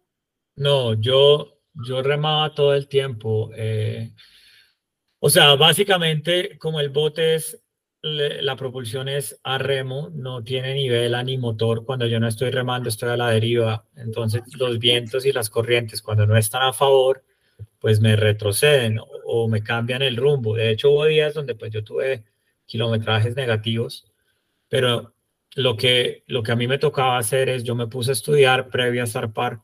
No, yo, yo remaba todo el tiempo. Eh, o sea, básicamente como el bote es, la propulsión es a remo, no tiene ni vela ni motor. Cuando yo no estoy remando, estoy a la deriva. Entonces los vientos y las corrientes, cuando no están a favor, pues me retroceden o, me cambian el rumbo. De hecho, hubo días donde pues yo tuve kilometrajes negativos, pero lo que, lo que a mí me tocaba hacer es, yo me puse a estudiar previo a zarpar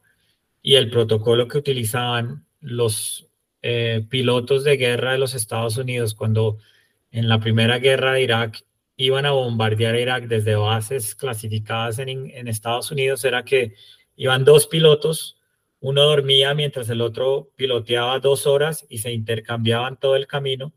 y el protocolo que utilizaban los eh, pilotos de guerra de los Estados Unidos cuando en la primera guerra de Irak iban a bombardear Irak desde bases clasificadas en, en Estados Unidos era que iban dos pilotos uno dormía mientras el otro piloteaba dos horas y se intercambiaban todo el camino.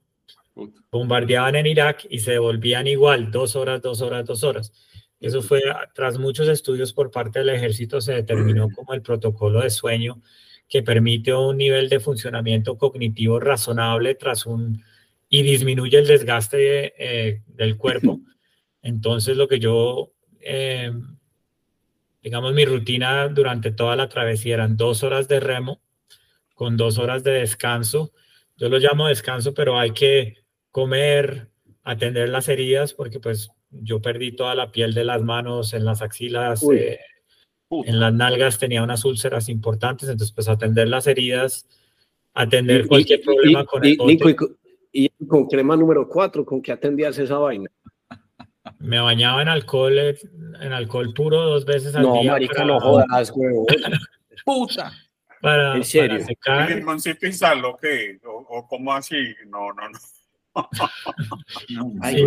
Bombardeaban en Irak y se devolvían igual, dos horas, dos horas, dos horas. Eso fue, tras muchos estudios por parte del ejército, se determinó como el protocolo de sueño que permite un nivel de funcionamiento cognitivo razonable tras un y disminuye el desgaste eh, del cuerpo. Entonces, lo que yo eh, digamos, mi rutina durante toda la travesía eran dos horas de remo con dos horas de descanso. Yo lo llamo descanso, pero hay que comer, atender las heridas, porque pues yo perdí toda la piel de las manos, en las axilas, eh, en las nalgas tenía unas úlceras importantes, entonces pues atender las heridas, atender cualquier problema con el
y, con crema número cuatro, ¿con qué atendías esa vaina?
Me bañaba en alcohol, en alcohol puro dos veces al
día.
No,
marica, no jodas, huevo.
Puta.
Para,
¿En serio?
Para secar.
¿El o qué? ¿O, cómo así? No, no, no.
sí,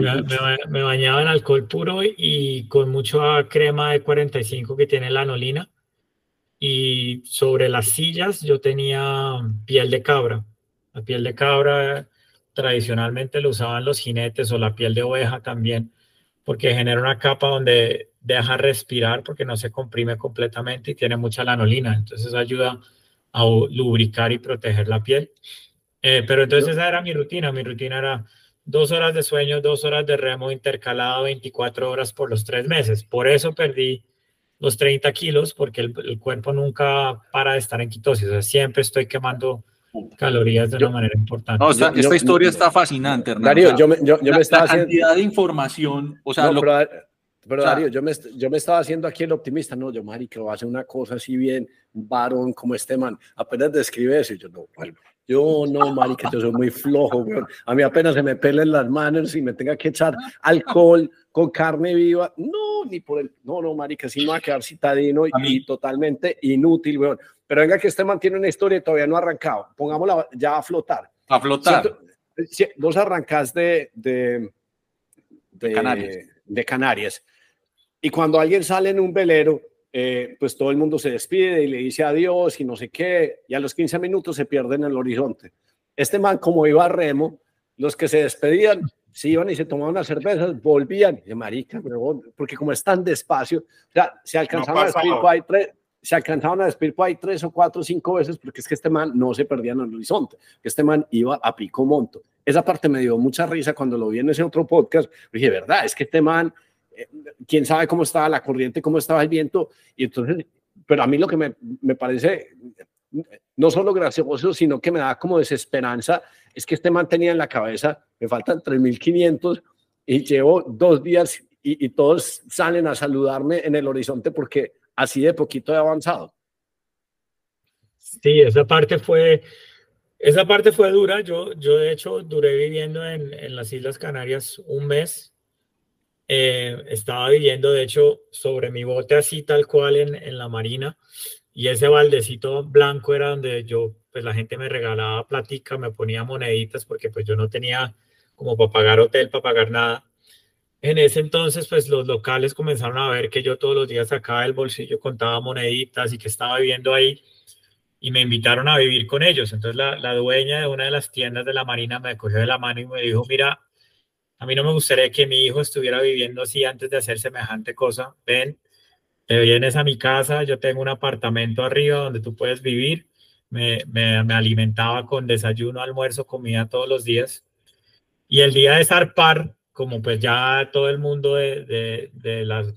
me, bañaba en alcohol puro y con mucha crema de 45 que tiene la anolina. Y sobre las sillas yo tenía piel de cabra. La piel de cabra tradicionalmente lo usaban los jinetes o la piel de oveja también porque genera una capa donde deja respirar porque no se comprime completamente y tiene mucha lanolina, entonces ayuda a lubricar y proteger la piel. Eh, pero entonces esa era mi rutina, mi rutina era dos horas de sueño, dos horas de remo intercalado 24 horas por los tres meses. Por eso perdí los 30 kilos, porque el, cuerpo nunca para de estar en quitosis, o sea, siempre estoy quemando calorías de una manera importante.
esta, historia está fascinante,
Hernán. Darío, yo, me, yo, me estaba
haciendo... cantidad de información, o sea,
pero, Darío, yo me, yo me estaba haciendo aquí el optimista, no, yo, marica, voy a hacer una cosa así bien, varón como este man, apenas describe eso, y yo, no, bueno, yo no, marica, yo soy muy flojo, A mí apenas se me pelen las manos y me tenga que echar alcohol con carne viva. No, ni por el... No, no, marica, si no va a quedar citadino y, totalmente inútil, weón. Pero venga que este mantiene una historia y todavía no ha arrancado. Pongámosla ya a flotar.
A flotar.
Si, vos arrancás de, de, de, Canarias. de Canarias y cuando alguien sale en un velero eh, pues todo el mundo se despide y le dice adiós y no sé qué, y a los 15 minutos se pierde en el horizonte. Este man, como iba a remo, los que se despedían, se iban y se tomaban unas cervezas, volvían, y marica, porque como es tan despacio, o sea, se alcanzaban a despedir por ahí tres, se alcanzaban a despedir por ahí tres o cuatro o cinco veces, porque es que este man no se perdía en el horizonte, que este man iba a pico monto. Esa parte me dio mucha risa cuando lo vi en ese otro podcast, dije, verdad, es que este man quién sabe cómo estaba la corriente, cómo estaba el viento, y entonces, pero a mí lo que me, me parece no solo gracioso, sino que me da como desesperanza, es que este man tenía en la cabeza, me faltan 3.500 y llevo dos días y, y, todos salen a saludarme en el horizonte porque así de poquito he avanzado.
Sí, esa parte fue, esa parte fue dura. Yo, yo de hecho duré viviendo en, en las Islas Canarias un mes eh, estaba viviendo, de hecho, sobre mi bote así tal cual en, en, la marina y ese baldecito blanco era donde yo, pues la gente me regalaba platica, me ponía moneditas porque pues yo no tenía como para pagar hotel, para pagar nada. En ese entonces, pues los locales comenzaron a ver que yo todos los días sacaba el bolsillo, contaba moneditas y que estaba viviendo ahí y me invitaron a vivir con ellos. Entonces la, la dueña de una de las tiendas de la marina me cogió de la mano y me dijo, mira, a mí no me gustaría que mi hijo estuviera viviendo así antes de hacer semejante cosa. Ven, te vienes a mi casa, yo tengo un apartamento arriba donde tú puedes vivir. Me, me, alimentaba con desayuno, almuerzo, comida todos los días. Y el día de zarpar, como pues ya todo el mundo de, de, de,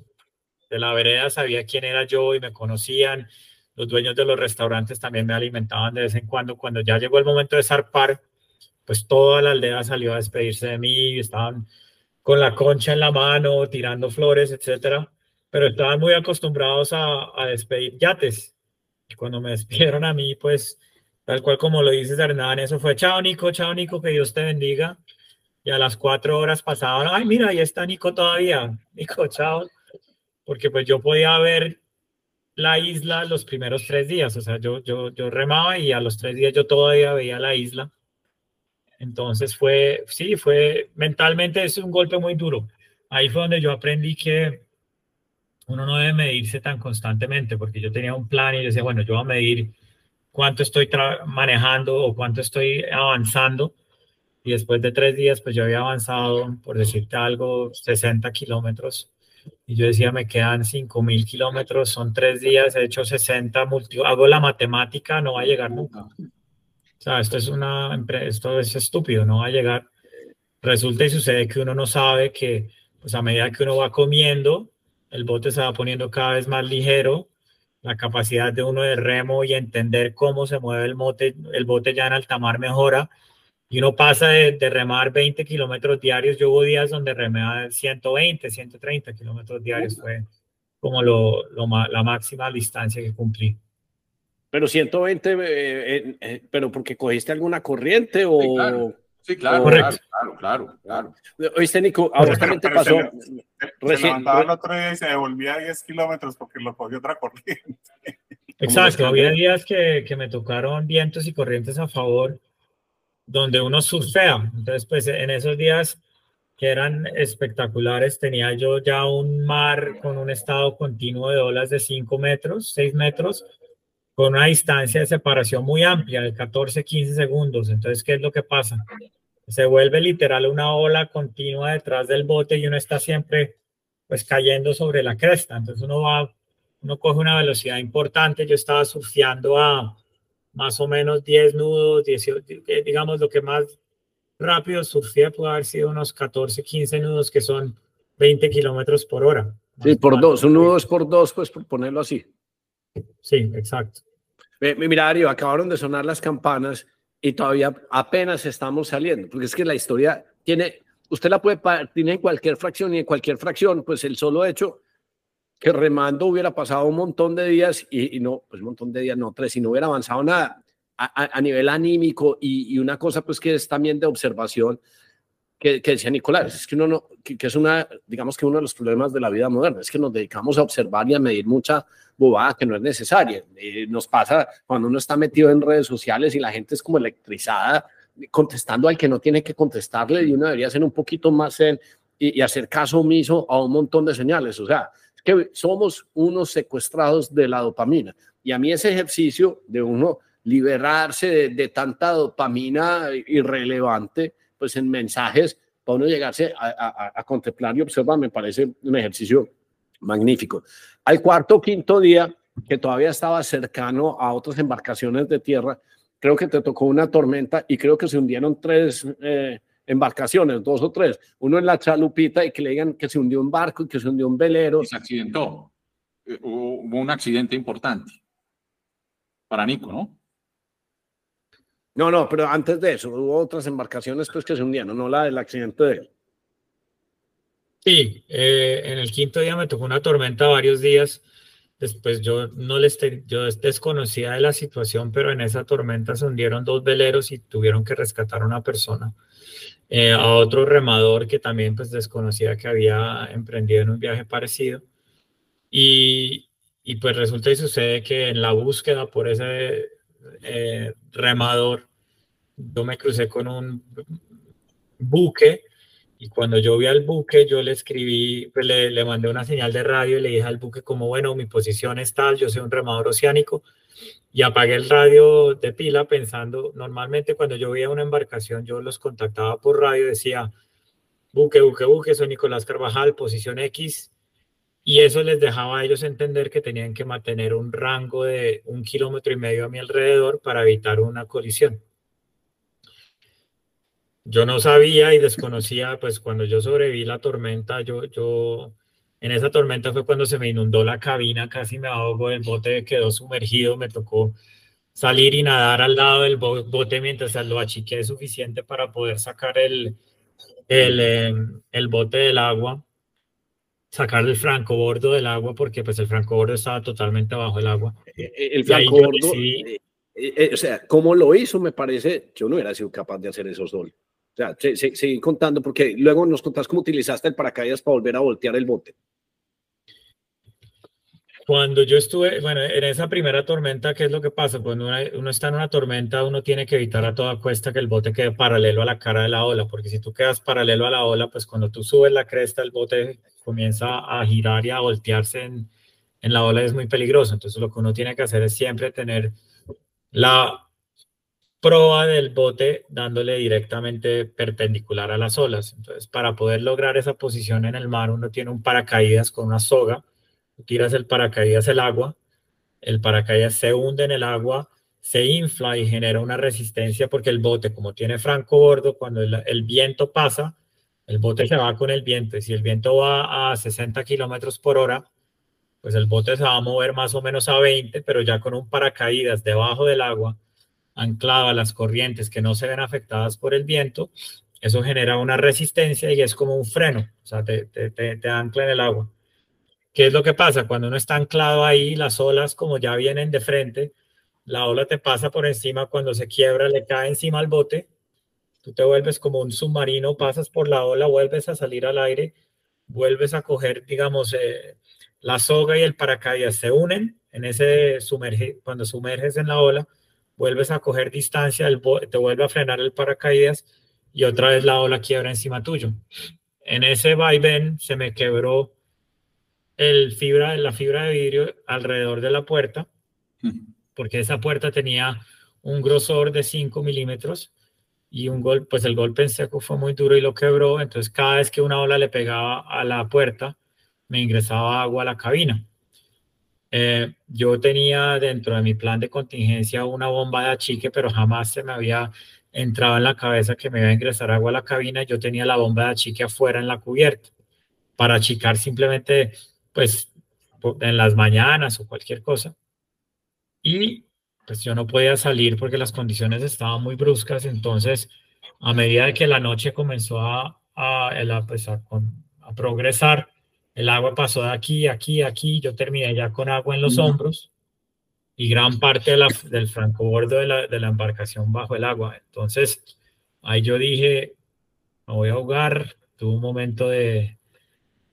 de la vereda sabía quién era yo y me conocían, los dueños de los restaurantes también me alimentaban de vez en cuando. Cuando ya llegó el momento de zarpar, pues toda la aldea salió a despedirse de mí, estaban con la concha en la mano, tirando flores, etcétera, pero estaban muy acostumbrados a, a despedir yates. Y cuando me despidieron a mí, pues tal cual como lo dices Hernán, eso fue chao Nico, chao Nico, que Dios te bendiga. Y a las cuatro horas pasaban, ay mira, ahí está Nico todavía, Nico, chao. Porque pues yo podía ver la isla los primeros tres días, o sea, yo, yo, yo remaba y a los tres días yo todavía veía la isla entonces fue, sí, fue mentalmente es un golpe muy duro. Ahí fue donde yo aprendí que uno no debe medirse tan constantemente, porque yo tenía un plan y decía, bueno, yo voy a medir cuánto estoy manejando o cuánto estoy avanzando. Y después de tres días, pues yo había avanzado, por decirte algo, 60 kilómetros. Y yo decía, me quedan 5 mil kilómetros, son tres días, he hecho 60, hago la matemática, no va a llegar nunca. Sea, esto es una esto es estúpido, no va a llegar. Resulta y sucede que uno no sabe que, pues a medida que uno va comiendo, el bote se va poniendo cada vez más ligero, la capacidad de uno de remo y entender cómo se mueve el bote, el bote ya en alta mar mejora, y uno pasa de, de remar 20 kilómetros diarios, yo hubo días donde remé 120, 130 kilómetros diarios, fue como lo, lo, la máxima distancia que cumplí.
Pero 120, eh, eh, pero porque cogiste alguna corriente
o... Sí, claro, claro, claro, claro,
Oíste, Nico, ahora también te pasó...
Se, levantaba el otro día y se devolvía a 10 kilómetros porque lo cogió otra corriente.
Exacto, había días que, que me tocaron vientos y corrientes a favor donde uno surfea. Entonces, pues en esos días que eran espectaculares, tenía yo ya un mar con un estado continuo de olas de 5 metros, 6 metros, con una distancia de separación muy amplia, de 14, 15 segundos. Entonces, ¿qué es lo que pasa? se vuelve literal una ola continua detrás del bote y uno está siempre pues cayendo sobre la cresta. Entonces uno va, uno coge una velocidad importante. Yo estaba surfeando a más o menos 10 nudos, 18, digamos lo que más rápido surfía puede haber sido unos 14, 15 nudos que son 20 kilómetros por hora.
Sí, por dos, un nudo es por dos, pues por ponerlo así.
Sí, exacto.
Mira, Darío, acabaron de sonar las campanas y todavía apenas estamos saliendo, porque es que la historia tiene, usted la puede partir en cualquier fracción y en cualquier fracción, pues el solo hecho que remando hubiera pasado un montón de días y, no, pues un montón de días, no tres, y no hubiera avanzado nada a, nivel anímico y, una cosa pues que es también de observación que, decía Nicolás, es que uno no, que, es una, digamos que uno de los problemas de la vida moderna, es que nos dedicamos a observar y a medir mucha bobada que no es necesaria. Eh, nos pasa cuando uno está metido en redes sociales y la gente es como electrizada contestando al que no tiene que contestarle y uno debería ser un poquito más en, y, hacer caso omiso a un montón de señales. O sea, que somos unos secuestrados de la dopamina. Y a mí ese ejercicio de uno liberarse de tanta dopamina irrelevante, pues en mensajes, para uno llegarse a, contemplar y observar, me parece un ejercicio magnífico. Al cuarto quinto día, que todavía estaba cercano a otras embarcaciones de tierra, creo que te tocó una tormenta y creo que se hundieron tres eh, embarcaciones, dos o tres. Uno en la chalupita y que le digan que se hundió un barco y que se hundió un velero.
se accidentó. Eh, hubo un accidente importante para Nico, ¿no?
No, no, pero antes de eso hubo otras embarcaciones pues que se hundieron, no la del accidente de él.
Sí, eh, en el quinto día me tocó una tormenta varios días. Después yo no les yo desconocía de la situación, pero en esa tormenta se hundieron dos veleros y tuvieron que rescatar a una persona. Eh, a otro remador que también pues desconocía que había emprendido en un viaje parecido. Y, y pues resulta y sucede que en la búsqueda por ese eh, remador, yo me crucé con un buque y cuando yo vi al buque, yo le escribí, pues le, le, mandé una señal de radio y le dije al buque como, bueno, mi posición es tal, yo soy un remador oceánico y apagué el radio de pila pensando, normalmente cuando yo veía una embarcación, yo los contactaba por radio, decía, buque, buque, buque, soy Nicolás Carvajal, posición X, y eso les dejaba a ellos entender que tenían que mantener un rango de un kilómetro y medio a mi alrededor para evitar una colisión. Yo no sabía y desconocía, pues cuando yo sobreviví la tormenta, yo, yo, en esa tormenta fue cuando se me inundó la cabina, casi me ahogo, el bote quedó sumergido, me tocó salir y nadar al lado del bote mientras lo achiqué suficiente para poder sacar el, el, em, el bote del agua sacar el francobordo del agua porque pues el francobordo estaba totalmente bajo el agua.
Eh, eh, el francobordo, eh, o sea, ¿cómo lo hizo? Me parece, yo no hubiera sido capaz de hacer eso solo. O sea, seguí contando porque luego nos contás cómo utilizaste el paracaídas para volver a voltear el bote.
Cuando yo estuve, bueno, en esa primera tormenta, ¿qué es lo que pasa? Cuando uno, está en una tormenta, uno tiene que evitar a toda cuesta que el bote quede paralelo a la cara de la ola, porque si tú quedas paralelo a la ola, pues cuando tú subes la cresta, el bote comienza a girar y a voltearse en, en la ola, es muy peligroso. Entonces, lo que uno tiene que hacer es siempre tener la proa del bote dándole directamente perpendicular a las olas. Entonces, para poder lograr esa posición en el mar, uno tiene un paracaídas con una soga tiras el paracaídas al agua, el paracaídas se hunde en el agua, se infla y genera una resistencia porque el bote, como tiene franco bordo, cuando el, viento pasa, el bote se va con el viento si el viento va a 60 kilómetros por hora, pues el bote se va a mover más o menos a 20, pero ya con un paracaídas debajo del agua, anclado a las corrientes que no se ven afectadas por el viento, eso genera una resistencia y es como un freno, o sea, te, te, te ancla en el agua. ¿Qué es lo que pasa? Cuando uno está anclado ahí, las olas como ya vienen de frente, la ola te pasa por encima, cuando se quiebra le cae encima al bote, tú te vuelves como un submarino, pasas por la ola, vuelves a salir al aire, vuelves a coger, digamos, eh, la soga y el paracaídas se unen en ese sumerge, cuando sumerges en la ola, vuelves a coger distancia, el te vuelve a frenar el paracaídas y otra vez la ola quiebra encima tuyo. En ese vaivén se me quebró el fibra, la fibra de vidrio alrededor de la puerta, porque esa puerta tenía un grosor de 5 milímetros y un golpe, pues el golpe en seco fue muy duro y lo quebró, entonces cada vez que una ola le pegaba a la puerta, me ingresaba agua a la cabina. Eh, yo tenía dentro de mi plan de contingencia una bomba de achique, pero jamás se me había entrado en la cabeza que me iba a ingresar agua a la cabina. Yo tenía la bomba de achique afuera en la cubierta para achicar simplemente, pues, en las mañanas o cualquier cosa. Y pues yo no podía salir porque las condiciones estaban muy bruscas. Entonces, a medida de que la noche comenzó a, a, pues, a progresar, el agua pasó de aquí, aquí, aquí. Yo terminé ya con agua en los hombros y gran parte de la, del francobordo de la, de la embarcación bajo el agua. Entonces, ahí yo dije, me voy a ahogar. Tuve un momento de,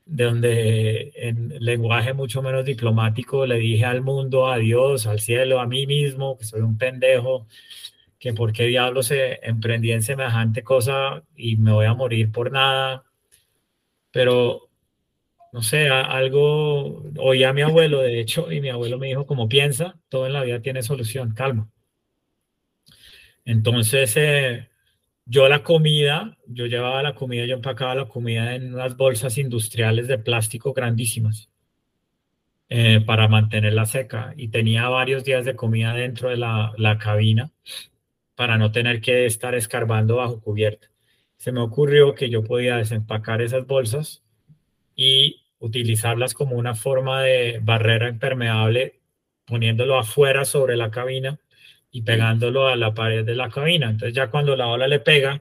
de donde en lenguaje mucho menos diplomático le dije al mundo, a Dios, al cielo, a mí mismo, que soy un pendejo, que por qué diablo se emprendí en semejante cosa y me voy a morir por nada. Pero no sé, algo, oí a mi abuelo, de hecho, y mi abuelo me dijo, como piensa, todo en la vida tiene solución, calma. Entonces, eh, yo la comida, yo llevaba la comida, yo empacaba la comida en unas bolsas industriales de plástico grandísimas eh, para mantenerla seca y tenía varios días de comida dentro de la, la cabina para no tener que estar escarbando bajo cubierta. Se me ocurrió que yo podía desempacar esas bolsas y utilizarlas como una forma de barrera impermeable, poniéndolo afuera sobre la cabina y pegándolo a la pared de la cabina. Entonces ya cuando la ola le pega,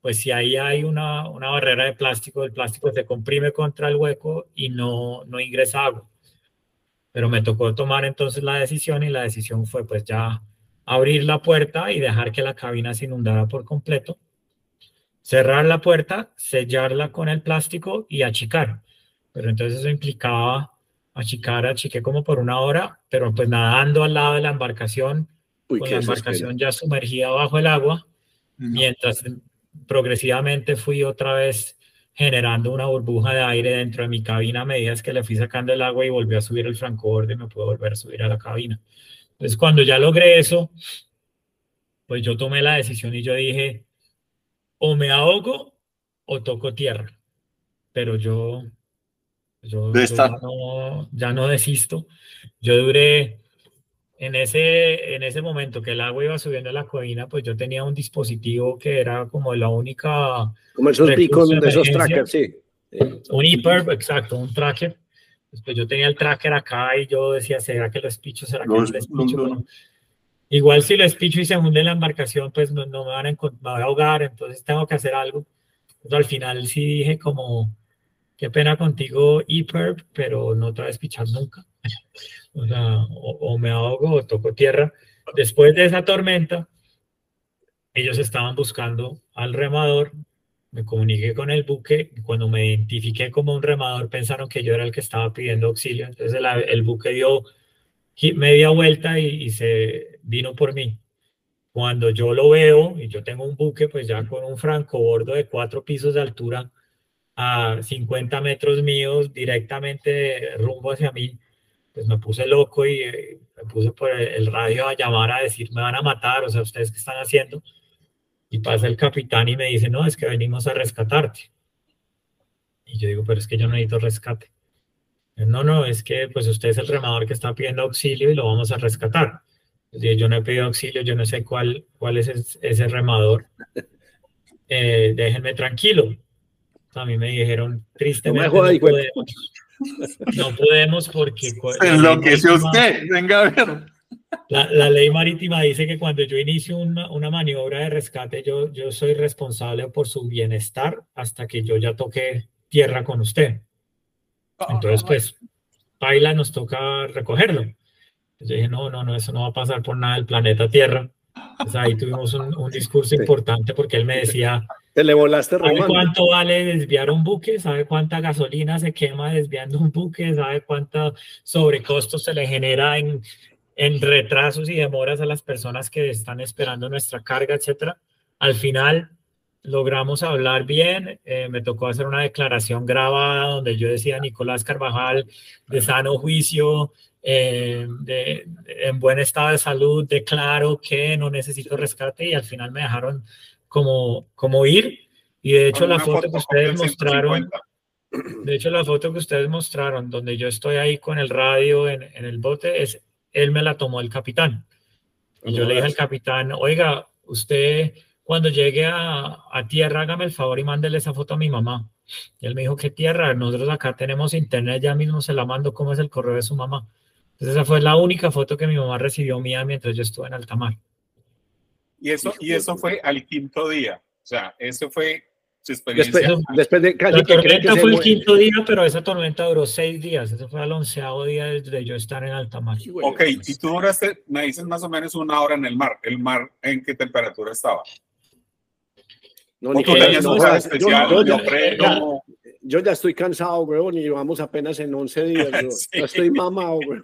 pues si ahí hay una, una barrera de plástico, el plástico se comprime contra el hueco y no, no ingresa agua. Pero me tocó tomar entonces la decisión y la decisión fue pues ya abrir la puerta y dejar que la cabina se inundara por completo, cerrar la puerta, sellarla con el plástico y achicar pero entonces eso implicaba achicar, achiqué como por una hora, pero pues nadando al lado de la embarcación, con la embarcación ya sumergida bajo el agua, mientras progresivamente fui otra vez generando una burbuja de aire dentro de mi cabina a medida que le fui sacando el agua y volví a subir el francoborde y me pude volver a subir a la cabina. Entonces cuando ya logré eso, pues yo tomé la decisión y yo dije, o me ahogo o toco tierra. Pero yo yo, ya, no, desisto. Yo duré en ese, en ese momento que el agua iba subiendo a la cabina, pues yo tenía un dispositivo que era como la única.
Como esos picos de esos trackers, sí.
Un EPIRB, exacto, un tracker. Pues yo tenía el tracker acá y yo decía, ¿será que lo espicho? ¿Será que no lo espicho? Igual si lo espicho y se hunde la embarcación, pues no, no me, van a, me voy a ahogar, entonces tengo que hacer algo. al final sí dije como, qué pena contigo, EPERB, pero no te a pichar nunca. o me ahogo o toco tierra. Después de esa tormenta, ellos estaban buscando al remador, me comuniqué con el buque, cuando me identifiqué como un remador pensaron que yo era el que estaba pidiendo auxilio, entonces el, buque dio media vuelta y, y, se vino por mí. Cuando yo lo veo y yo tengo un buque pues ya con un francobordo de cuatro pisos de altura, a 50 metros míos directamente rumbo hacia mí, pues me puse loco y eh, me puse por el radio a llamar a decir, me van a matar, o sea, ¿ustedes qué están haciendo? Y pasa el capitán y me dice, no, es que venimos a rescatarte. Y yo digo, pero es que yo no necesito rescate. No, no, es que pues usted es el remador que está pidiendo auxilio y lo vamos a rescatar. Yo no he pedido auxilio, yo no sé cuál, cuál es ese remador. Eh, déjenme tranquilo a mí me dijeron tristemente no, no, podemos, no podemos porque
enloqueció usted venga a ver.
La, la, ley marítima dice que cuando yo inicio una, una, maniobra de rescate yo, yo soy responsable por su bienestar hasta que yo ya toque tierra con usted. Entonces pues Paila nos toca recogerlo. Yo dije no no no eso no va a pasar por nada del planeta Tierra pues ahí tuvimos un, un discurso importante porque él me decía
te le volaste
¿Sabe cuánto vale desviar un buque? ¿Sabe cuánta gasolina se quema desviando un buque? ¿Sabe cuánto sobrecosto se le genera en, en retrasos y demoras a las personas que están esperando nuestra carga, etcétera? Al final logramos hablar bien. Eh, me tocó hacer una declaración grabada donde yo decía Nicolás Carvajal de sano juicio, eh, de, en buen estado de salud, declaro que no necesito rescate y al final me dejaron como, como ir. Y de hecho la foto, que ustedes mostraron, de hecho la foto que ustedes mostraron, donde yo estoy ahí con el radio en, en el bote, es él me la tomó el capitán. Y yo le dije al capitán, oiga, usted cuando llegue a, a, tierra, hágame el favor y mándele esa foto a mi mamá. Y él me dijo, ¿qué tierra? Nosotros acá tenemos internet, ya mismo se la mando, ¿cómo es el correo de su mamá? Entonces esa fue la única foto que mi mamá recibió mía mientras yo estuve en alta mar.
Y eso, y eso fue al quinto día. O sea, eso fue su experiencia.
Después, después de casi la que tormenta fue el quinto día, pero esa tormenta duró seis días. Eso fue el onceavo día de yo estar en alta mar.
Ok, y tú duraste, me dices más o menos una hora en el mar. ¿El mar en qué temperatura estaba?
No, ni tenías no, especial, yo, yo, yo, ya, estoy cansado, weón, y vamos apenas en 11 días. Yo, sí. estoy mamado, weón.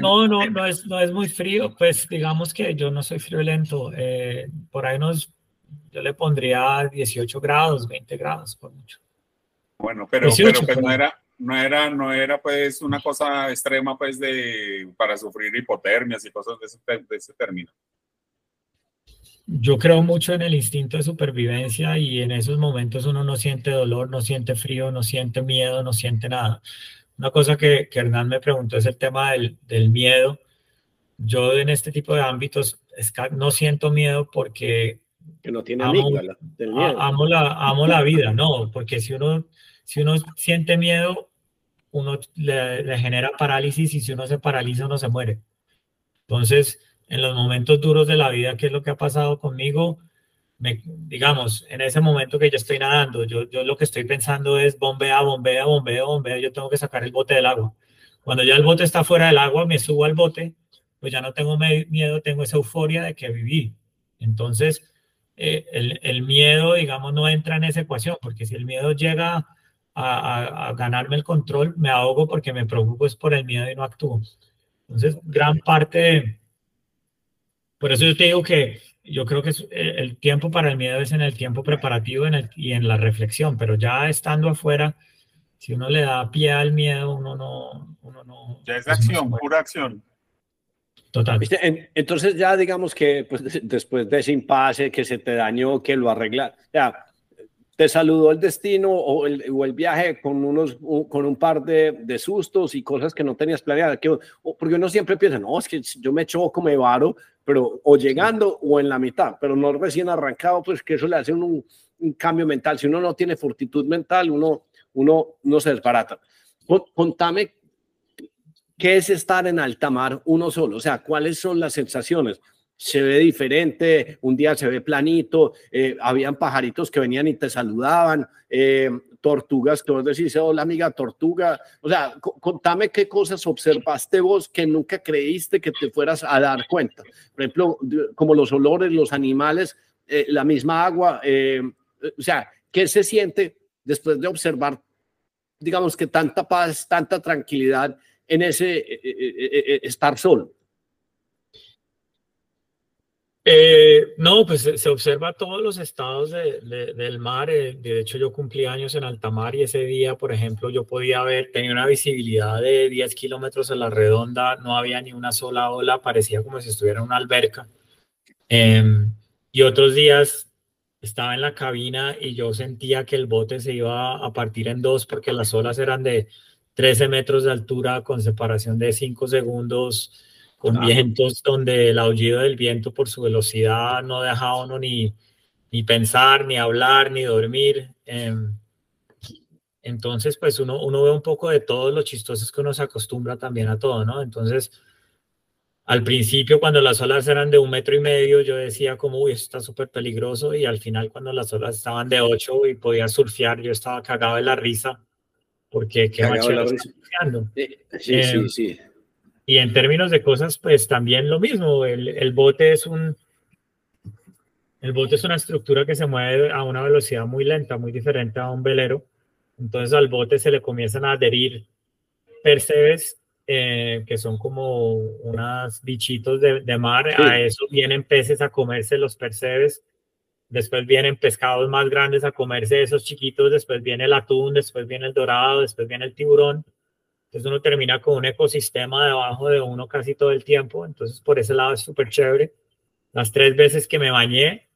No, no, no es, no es muy frío. Pues digamos que yo no soy friolento. Eh, por ahí nos, yo le pondría 18 grados, 20 grados, por mucho.
Bueno, pero, 18, pero pues no era, no era, no era pues una cosa extrema pues de para sufrir hipotermias y cosas de ese, de ese término
yo creo mucho en el instinto de supervivencia y en esos momentos uno no siente dolor, no siente frío, no siente miedo, no siente nada. Una cosa que, que Hernán me preguntó es el tema del, del, miedo. Yo en este tipo de ámbitos no siento miedo porque
que no tiene
amo, amo, la, amo la vida, no, porque si uno, si uno siente miedo, uno le, le genera parálisis y si uno se paraliza, uno se muere. Entonces, en los momentos duros de la vida, ¿qué es lo que ha pasado conmigo? Me, digamos, en ese momento que yo estoy nadando, yo, yo lo que estoy pensando es bombea, bombea, bombea, bombea, yo tengo que sacar el bote del agua. Cuando ya el bote está fuera del agua, me subo al bote, pues ya no tengo miedo, tengo esa euforia de que viví. Entonces, eh, el, el, miedo, digamos, no entra en esa ecuación, porque si el miedo llega a, a, a, ganarme el control, me ahogo porque me preocupo es por el miedo y no actúo. Entonces, gran parte de, por eso yo te digo que yo creo que eh, el tiempo para el miedo es en el tiempo preparativo en el, y en la reflexión, pero ya estando afuera, si uno le da pie al miedo, uno no... Uno no
ya es acción, no pura acción.
Total.
Entonces ya digamos que pues, después de ese impasse que se te dañó, que lo arregla, ya te saludó el destino o el, o el viaje con, unos, con un par de, de, sustos y cosas que no tenías planeadas. Que, porque uno siempre piensa, no, es que yo me choco, me varo, pero o llegando o en la mitad, pero no recién arrancado, pues que eso le hace un, un cambio mental. Si uno no tiene fortitud mental, uno, uno no se desbarata. Contame qué es estar en alta mar uno solo, o sea, cuáles son las sensaciones. Se ve diferente, un día se ve planito, eh, habían pajaritos que venían y te saludaban, eh, tortugas que vos decís, hola amiga tortuga, o sea, contame qué cosas observaste vos que nunca creíste que te fueras a dar cuenta. Por ejemplo, como los olores, los animales, eh, la misma agua, eh, o sea, ¿qué se siente después de observar, digamos que tanta paz, tanta tranquilidad en ese eh, estar solo?
Eh, no, pues se, observa todos los estados de, de, del mar. Eh, de hecho, yo cumplí años en alta mar y ese día, por ejemplo, yo podía ver, tenía una visibilidad de 10 kilómetros a la redonda, no había ni una sola ola, parecía como si estuviera en una alberca. Eh, y otros días estaba en la cabina y yo sentía que el bote se iba a partir en dos porque las olas eran de 13 metros de altura con separación de 5 segundos con vientos donde el aullido del viento por su velocidad no deja a uno ni, ni pensar, ni hablar, ni dormir. Em, entonces, pues uno, uno ve un poco de todo lo chistoso es que uno se acostumbra también a todo, ¿no? Entonces, al principio cuando las olas eran de un metro y medio, yo decía como, uy, esto está súper peligroso, y al final cuando las olas estaban de ocho y podía surfear, yo estaba cagado de la risa, porque qué machero surfeando.
Sí, eh, sí, em, sí.
Y en términos de cosas, pues también lo mismo. El, el, bote es un. El bote es una estructura que se mueve a una velocidad muy lenta, muy diferente a un velero. Entonces al bote se le comienzan a adherir percebes, eh, que son como unos bichitos de, de mar. Sí. A eso vienen peces a comerse los percebes. Después vienen pescados más grandes a comerse esos chiquitos. Después viene el atún, después viene el dorado, después viene el tiburón entonces uno termina con un ecosistema debajo de uno casi todo el tiempo. Entonces por ese lado es súper chévere. Las tres veces que me bañé,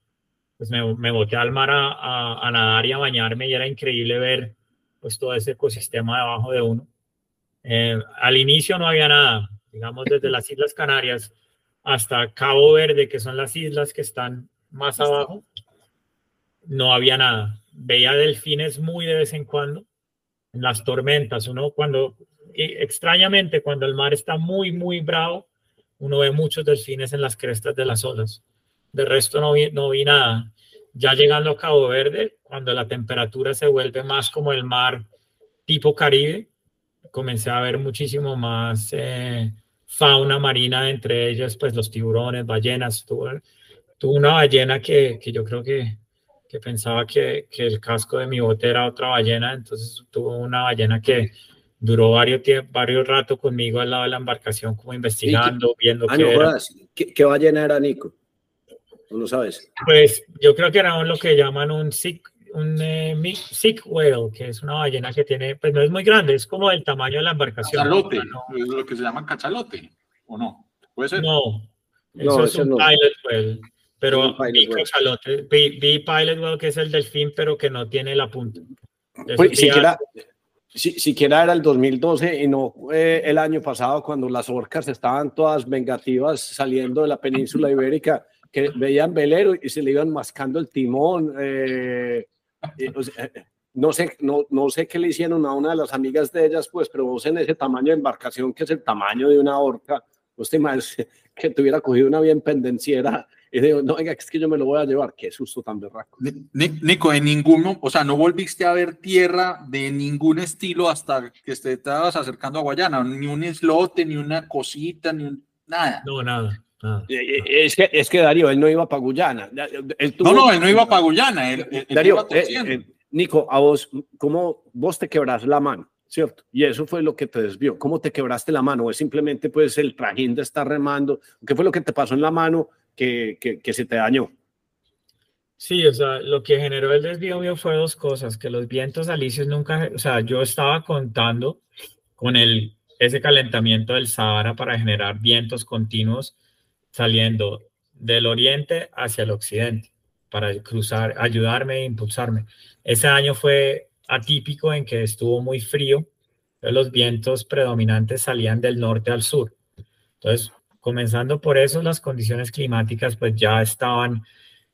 pues me, me boté al mar a, a, nadar y a bañarme y era increíble ver pues todo ese ecosistema debajo de uno. Eh, al inicio no había nada, digamos desde las Islas Canarias hasta Cabo Verde, que son las islas que están más abajo, no había nada. Veía delfines muy de vez en cuando, en las tormentas, uno cuando, extrañamente, cuando el mar está muy, muy bravo, uno ve muchos delfines en las crestas de las olas. De resto no vi, no vi nada. Ya llegando a Cabo Verde, cuando la temperatura se vuelve más como el mar tipo Caribe, comencé a ver muchísimo más eh, fauna marina, entre ellas pues los tiburones, ballenas. Tuve, una ballena que, que, yo creo que, que pensaba que, que, el casco de mi bote era otra ballena, entonces tuvo una ballena que duró varios, varios rato conmigo al lado de la embarcación como investigando, viendo
ah, qué, era. ¿Qué, ¿Qué, ballena era Nico? ¿No lo sabes?
Pues yo creo que era lo que llaman un sick, un eh, whale, que es una ballena que tiene, pues no es muy grande, es como el tamaño de la embarcación.
Cachalote, ¿no? es lo que se llama cachalote, ¿o no? ¿Puede ser?
No, eso es un pilot whale. Pero vi cachalote, vi, pilot whale que es el delfín, pero que no tiene la punta.
Pues, siquiera, si, siquiera era el 2012 y no eh, el año pasado cuando las orcas estaban todas vengativas saliendo de la península ibérica que veían velero y se le iban mascando el timón. Eh, eh, no, sé, no, no sé qué le hicieron a una de las amigas de ellas, pues, pero vos en ese tamaño de embarcación, que es el tamaño de una orca, imaginas que tuviera cogido una bien pendenciera y digo, no, venga, es que yo me lo voy a llevar. Qué susto tan berraco.
Nico, en ninguno, o sea, no volviste a ver tierra de ningún estilo hasta que te estabas acercando a Guayana, ni un islote, ni una cosita, ni nada.
No, nada.
Ah, eh, eh, es, que, es que Darío, él no iba para Guyana.
no, no, él no iba para Guyana. Él,
Darío, eh, Nico, a vos, ¿cómo vos te quebras la mano? ¿Cierto? Y eso fue lo que te desvió. ¿Cómo te quebraste la mano? ¿O es simplemente pues el trajín de estar remando? ¿Qué fue lo que te pasó en la mano que, que, que se te dañó?
Sí, o sea, lo que generó el desvío mío fue dos cosas, que los vientos alisios nunca, o sea, yo estaba contando con el, ese calentamiento del Sahara para generar vientos continuos saliendo del oriente hacia el occidente para cruzar, ayudarme e impulsarme. Ese año fue atípico en que estuvo muy frío, los vientos predominantes salían del norte al sur. Entonces, comenzando por eso, las condiciones climáticas pues ya estaban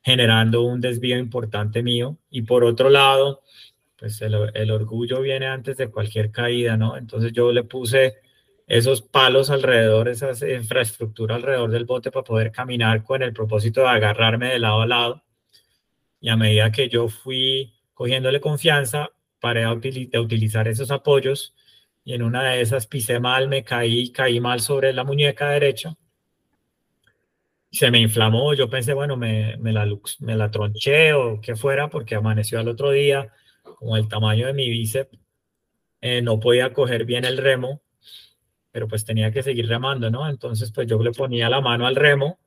generando un desvío importante mío. Y por otro lado, pues el, orgullo viene antes de cualquier caída, ¿no? Entonces yo le puse esos palos alrededor, esa infraestructura alrededor del bote para poder caminar con el propósito de agarrarme de lado a lado. Y a medida que yo fui cogiéndole confianza, paré a utilizar esos apoyos y en una de esas pisé mal, me caí, caí mal sobre la muñeca derecha. Se me inflamó, yo pensé, bueno, me, me, la, me tronché o qué fuera, porque amaneció al otro día, como el tamaño de mi bíceps, eh, no podía coger bien el remo pero pues tenía que seguir remando, ¿no? Entonces pues yo le ponía la mano al remo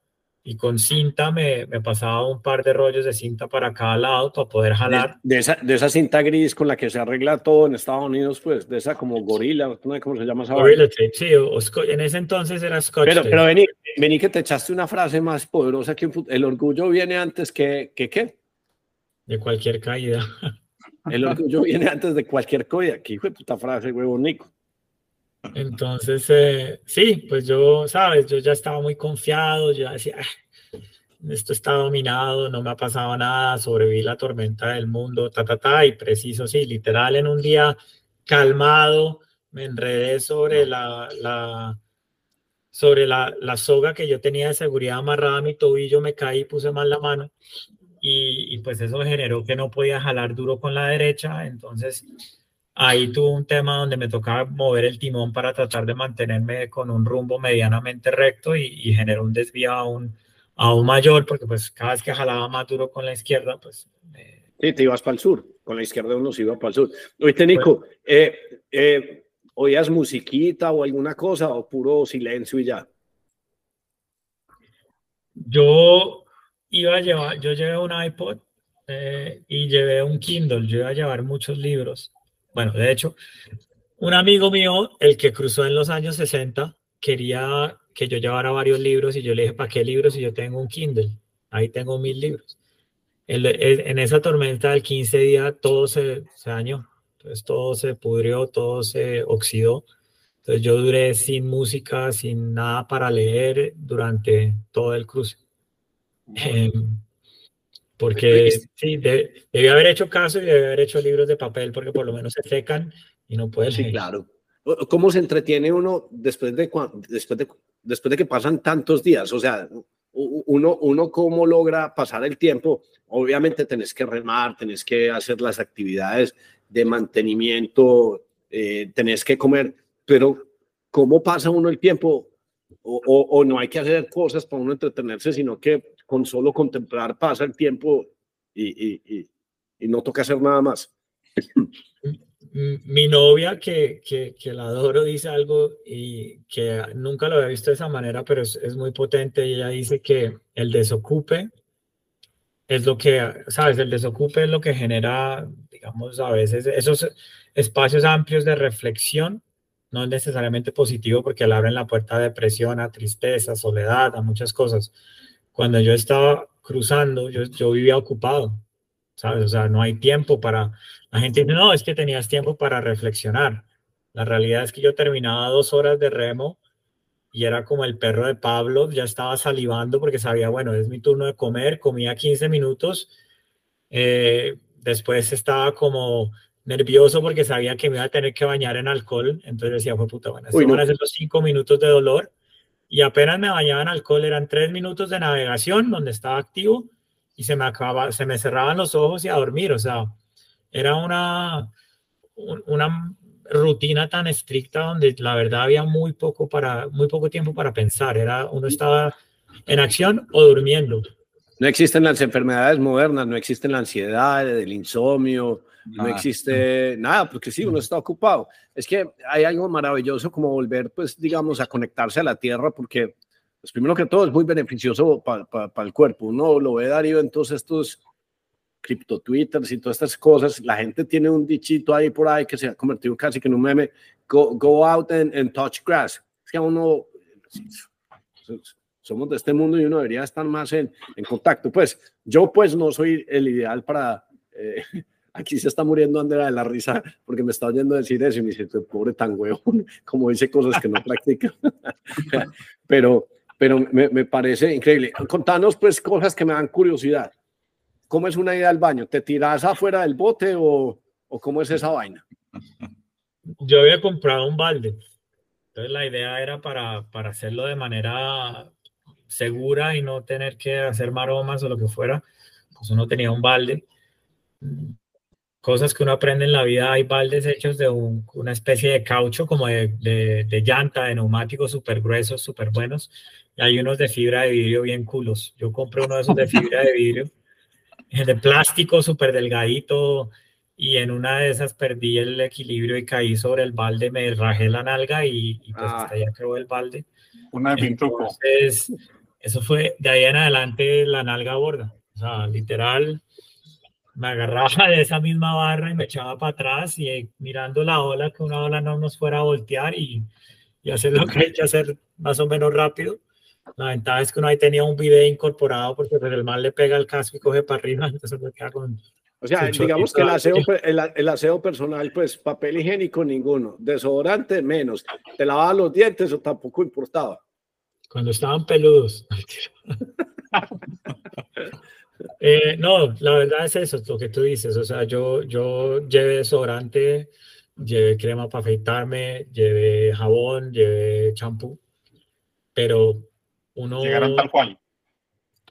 y con cinta me, me pasaba un par de rollos de cinta para cada lado para poder jalar.
De, esa, de esa cinta gris con la que se arregla todo en Estados Unidos, pues, de esa como gorila, no sé cómo se llama esa.
Gorilla tape, sí, en ese entonces era Scotch
Pero, pero vení, vení que te echaste una frase más poderosa que el orgullo viene antes que, que ¿qué?
De cualquier caída.
El orgullo viene antes de cualquier caída. ¿Qué hijo de puta frase, huevo, Nico?
Entonces, eh, sí, pues yo, sabes, yo ya estaba muy confiado, yo decía, ah, esto está dominado, no me ha pasado nada, sobreviví la tormenta del mundo, ta, ta, ta, y preciso, sí, literal, en un día calmado, me enredé sobre la, la sobre la, la, soga que yo tenía de seguridad amarrada a mi tobillo, me caí, puse mal la mano y, y pues eso generó que no podía jalar duro con la derecha, entonces ahí tuve un tema donde me tocaba mover el timón para tratar de mantenerme con un rumbo medianamente recto y, y generó un desvío aún, aún mayor, porque pues cada vez que jalaba más duro con la izquierda, pues...
Sí, te ibas para el sur, con la izquierda uno se iba para el sur. Oíste, Nico, pues eh, eh, ¿oías musiquita o alguna cosa o puro silencio y ya?
Yo iba a llevar, yo llevé un iPod eh, y llevé un Kindle, yo iba a llevar muchos libros bueno, de hecho, un amigo mío, el que cruzó en los años 60, quería que yo llevara varios libros y yo le dije, ¿para qué libros si yo tengo un Kindle? Ahí tengo mil libros. en esa tormenta del 15 días todo se, se dañó. Entonces todo se pudrió, todo se oxidó. Entonces yo duré sin música, sin nada para leer durante todo el cruce. Em, porque sí, debí haber hecho caso y debí haber hecho libros de papel porque por lo menos se secan y no puedes
Sí, claro. ¿Cómo se entretiene uno después de, después de, después de que pasan tantos días? O sea, uno, uno cómo logra pasar el tiempo. Obviamente tenés que remar, tenés que hacer las actividades de mantenimiento, eh, tenés que comer, pero ¿cómo pasa uno el tiempo? O, o, no hay que hacer cosas para uno entretenerse, sino que con solo contemplar pasa el tiempo y, y, y, no toca hacer nada más.
Mi novia, que, que, la adoro, dice algo y que nunca lo había visto de esa manera, pero es, es muy potente. Y ella dice que el desocupe es lo que, ¿sabes? El desocupe es lo que genera, digamos, a veces esos espacios amplios de reflexión, no es necesariamente positivo porque le abren la puerta a depresión, a tristeza, soledad, a muchas cosas. Cuando yo estaba cruzando, yo, yo vivía ocupado, ¿sabes? O sea, no hay tiempo para... La gente dice, no, es que tenías tiempo para reflexionar. La realidad es que yo terminaba dos horas de remo y era como el perro de Pablo, ya estaba salivando porque sabía, bueno, es mi turno de comer, comía 15 minutos, eh, después estaba como nervioso porque sabía que me iba a tener que bañar en alcohol, entonces decía, fue puta, bueno, esto van a ser los 5 minutos de dolor, y apenas me bañaba en alcohol, eran 3 minutos de navegación donde estaba activo, y se me acababa, se me cerraban los ojos y a dormir, o sea, era una, una rutina tan estricta donde la verdad había muy poco para muy poco tiempo para pensar era uno estaba en acción o durmiendo.
No existen las enfermedades modernas no existe la ansiedad el insomnio no existe nada porque sí uno está ocupado es que hay algo maravilloso como volver pues digamos a conectarse a la tierra porque pues primero que todo es muy beneficioso para el cuerpo uno lo ve Darío entonces estos cripto twitters y todas estas cosas, la gente tiene un dichito ahí por ahí que se ha convertido casi que en un meme, go, go out and, touch grass. Es que uno, somos de este mundo y uno debería estar más en, en contacto. Pues yo pues no soy el ideal para... Eh, aquí se está muriendo Andrea de la risa porque me está oyendo decir eso y me dice, pobre tan huevón, como dice cosas que no practica. pero pero me, parece increíble. Contanos pues cosas que me dan curiosidad. ¿Cómo es una ida al baño? ¿Te tiras afuera del bote o, o cómo es esa vaina?
Yo había comprado un balde. Entonces la idea era para, para hacerlo de manera segura y no tener que hacer maromas o lo que fuera. Pues uno tenía un balde. Cosas que uno aprende en la vida, hay baldes hechos de una especie de caucho, como de, de, de llanta, de neumáticos súper gruesos, súper buenos. Y hay unos de fibra de vidrio bien culos. Yo compré uno de esos de fibra de vidrio de plástico súper delgadito y en una de esas perdí el equilibrio y caí sobre el balde, me rajé la nalga y, pues ah. hasta allá quedó el balde.
Una
Entonces, eso fue de ahí en adelante la nalga borda. O sea, literal, me agarraba de esa misma barra y me echaba para atrás y mirando la ola, que una ola no nos fuera a voltear y, y hacer lo que hay que hacer más o menos rápido. La ventaja es que uno ahí tenía un video incorporado porque pues, el mal le pega el casco y coge para arriba, entonces me queda con...
O sea, digamos que el aseo, el, aseo, personal, pues papel higiénico ninguno, desodorante menos, te lavaba los dientes o tampoco importaba.
Cuando estaban peludos. Eh, no, la verdad es eso, lo que tú dices, o sea, yo, yo llevé desodorante, llevé crema para afeitarme, llevé jabón, llevé champú, pero uno,
tal cual.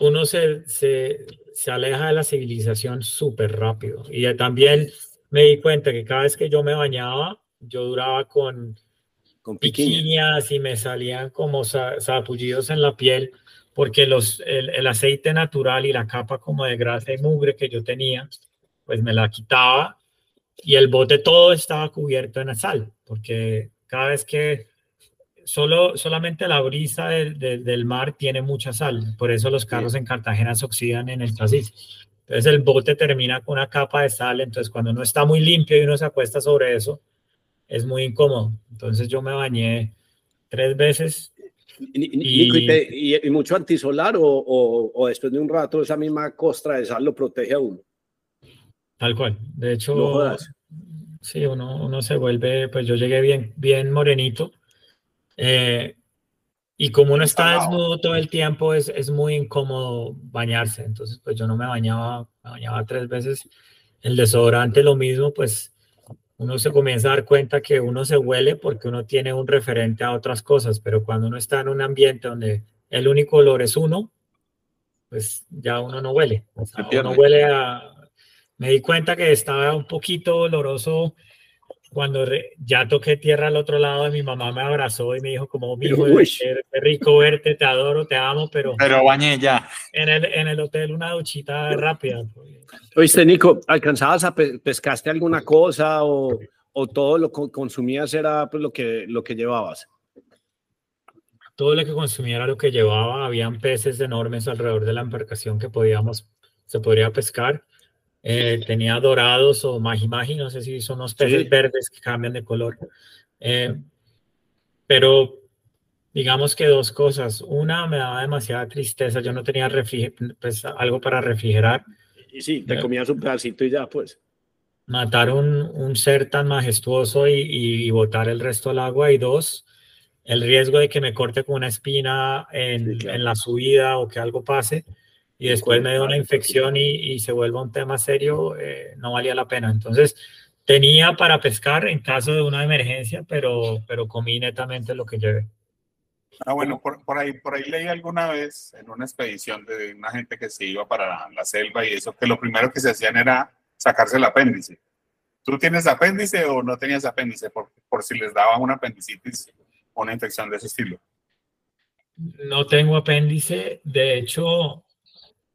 Uno se, se, se aleja de la civilización súper rápido. Y también me di cuenta que cada vez que yo me bañaba, yo duraba con, con piquiñas y me salían como sapullidos en la piel, porque los, el, el, aceite natural y la capa como de grasa y mugre que yo tenía, pues me la quitaba y el bote todo estaba cubierto en sal, porque cada vez que solo, solamente la brisa del mar tiene mucha sal, por eso los carros en Cartagena se oxidan en el chasis. Entonces el bote termina con una capa de sal, entonces cuando no está muy limpio y uno se acuesta sobre eso, es muy incómodo. Entonces yo me bañé tres veces
Y, y, mucho antisolar o, o, después de un rato esa misma costra de sal lo protege a uno.
Tal cual. De hecho, sí, uno, uno se vuelve, pues yo llegué bien, bien morenito. Eh, y como uno está desnudo todo el tiempo, es, es muy incómodo bañarse. Entonces, pues yo no me bañaba, me bañaba tres veces. El desodorante lo mismo, pues uno se comienza a dar cuenta que uno se huele porque uno tiene un referente a otras cosas, pero cuando uno está en un ambiente donde el único olor es uno, pues ya uno no huele. uno huele a... Me di cuenta que estaba un poquito oloroso cuando ya toqué tierra al otro lado, mi mamá me abrazó y me dijo como, mi hijo, es rico verte, te adoro, te amo, pero...
Pero bañé ya.
En el, en el hotel una duchita rápida.
Oíste, Nico, ¿alcanzabas a pescaste alguna cosa o, o todo lo que consumías era pues, lo, que, lo que llevabas?
Todo lo que consumía era lo que llevaba. Habían peces enormes alrededor de la embarcación que podíamos, se podría pescar eh, tenía dorados o magi no sé si son los peces verdes que cambian de color. Eh, pero digamos que dos cosas. Una, me daba demasiada tristeza, yo no tenía pues, algo para refrigerar.
Y sí, te eh, comías un pedacito y ya, pues.
Matar un, un ser tan majestuoso y, y, botar el resto al agua. Y dos, el riesgo de que me corte con una espina en, en la subida o que algo pase y después me dio una infección y, se vuelva un tema serio, eh, no valía la pena. Entonces, tenía para pescar en caso de una emergencia, pero, pero comí netamente lo que llevé.
Ah, bueno, por, por, ahí, por ahí leí alguna vez en una expedición de una gente que se iba para la selva y eso, que lo primero que se hacían era sacarse el apéndice. ¿Tú tienes apéndice o no tenías apéndice por, por si les daba una apendicitis o una infección de ese estilo?
No tengo apéndice. De hecho,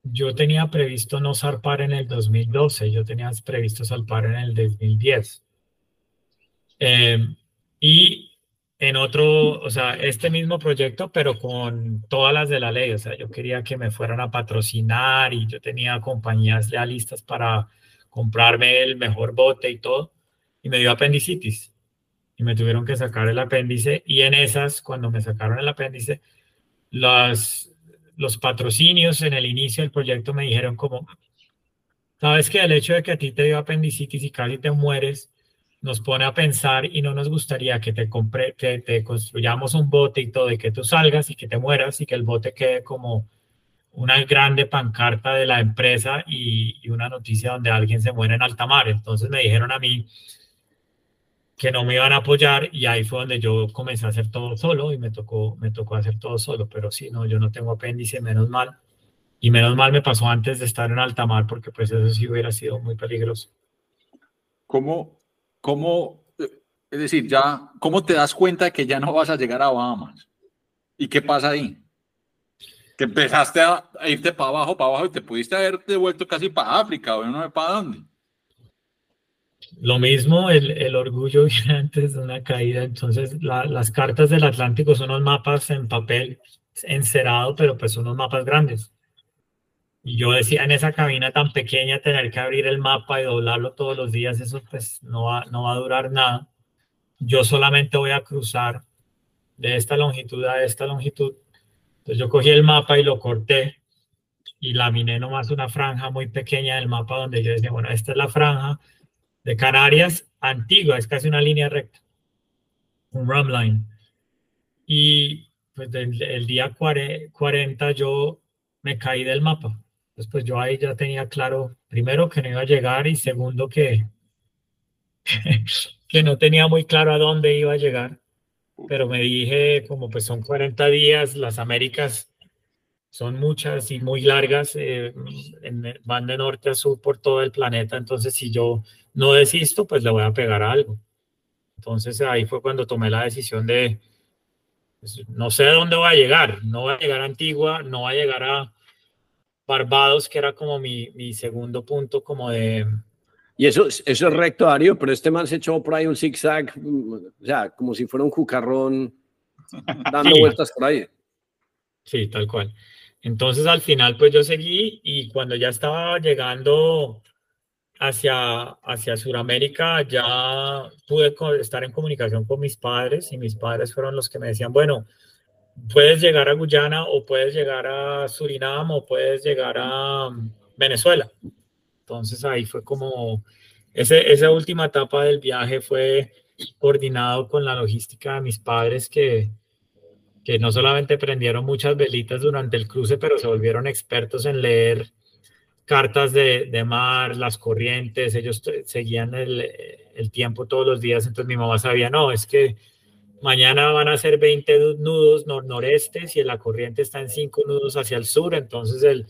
yo tenía previsto no zarpar en el 2012, yo tenía previsto zarpar en el 2010. Em, y en otro, o sea, este mismo proyecto, pero con todas las de la ley, o sea, yo quería que me fueran a patrocinar y yo tenía compañías ya para comprarme el mejor bote y todo, y me dio apendicitis. Y me tuvieron que sacar el apéndice, y en esas, cuando me sacaron el apéndice, las, los patrocinios en el inicio del proyecto me dijeron como, sabes que el hecho de que a ti te dio apendicitis y casi te mueres, nos pone a pensar y no nos gustaría que te, compre, que te construyamos un bote y todo, y que tú salgas y que te mueras y que el bote quede como una grande pancarta de la empresa y una noticia donde alguien se muere en alta mar. Entonces me dijeron a mí, que no me iban a apoyar y ahí fue donde yo comencé a hacer todo solo y me tocó, me tocó hacer todo solo, pero sí, no, yo no tengo apéndice, menos mal. Y menos mal me pasó antes de estar en alta mar porque pues eso sí hubiera sido muy peligroso.
¿Cómo, cómo, es decir, ya, cómo te das cuenta de que ya no vas a llegar a Bahamas? ¿Y qué pasa ahí? Que empezaste a, irte para abajo, para abajo y te pudiste haber devuelto casi para África o no sé para dónde.
Lo mismo, el, el orgullo viene antes de una caída. Entonces, las cartas del Atlántico son unos mapas en papel encerado, pero pues son unos mapas grandes. Y yo decía, en esa cabina tan pequeña, tener que abrir el mapa y doblarlo todos los días, eso pues no va, no va a durar nada. Yo solamente voy a cruzar de esta longitud a esta longitud. Entonces yo cogí el mapa y lo corté y laminé nomás una franja muy pequeña del mapa donde yo decía, bueno, esta es la franja, de Canarias antigua, es casi una línea recta, un rum line. Y pues el, día 40 yo me caí del mapa. Después yo ahí ya tenía claro, primero que no iba a llegar y segundo que, que no tenía muy claro a dónde iba a llegar. Pero me dije, como pues son 40 días, las Américas son muchas y muy largas, eh, van de norte a sur por todo el planeta, entonces si yo no desisto, pues le voy a pegar algo. Entonces ahí fue cuando tomé la decisión de, pues, no sé dónde voy a llegar, no voy a llegar a Antigua, no voy a llegar a Barbados, que era como mi, mi segundo punto como de...
Y eso, eso es recto, Darío, pero este man se echó por ahí un zigzag, o sea, como si fuera un cucarrón dando vueltas por ahí.
Sí, tal cual. Entonces al final pues yo seguí y cuando ya estaba llegando hacia, hacia Sudamérica ya pude estar en comunicación con mis padres y mis padres fueron los que me decían, bueno, puedes llegar a Guyana o puedes llegar a Surinam o puedes llegar a mm, Venezuela. Entonces ahí fue como, ese, esa última etapa del viaje fue coordinado con la logística de mis padres que, que no solamente prendieron muchas velitas durante el cruce, pero se volvieron expertos en leer cartas de, de mar, las corrientes, ellos seguían el, el, tiempo todos los días, entonces mi mamá sabía, no, es que mañana van a ser 20 nudos nor norestes y la corriente está en 5 nudos hacia el sur, entonces el,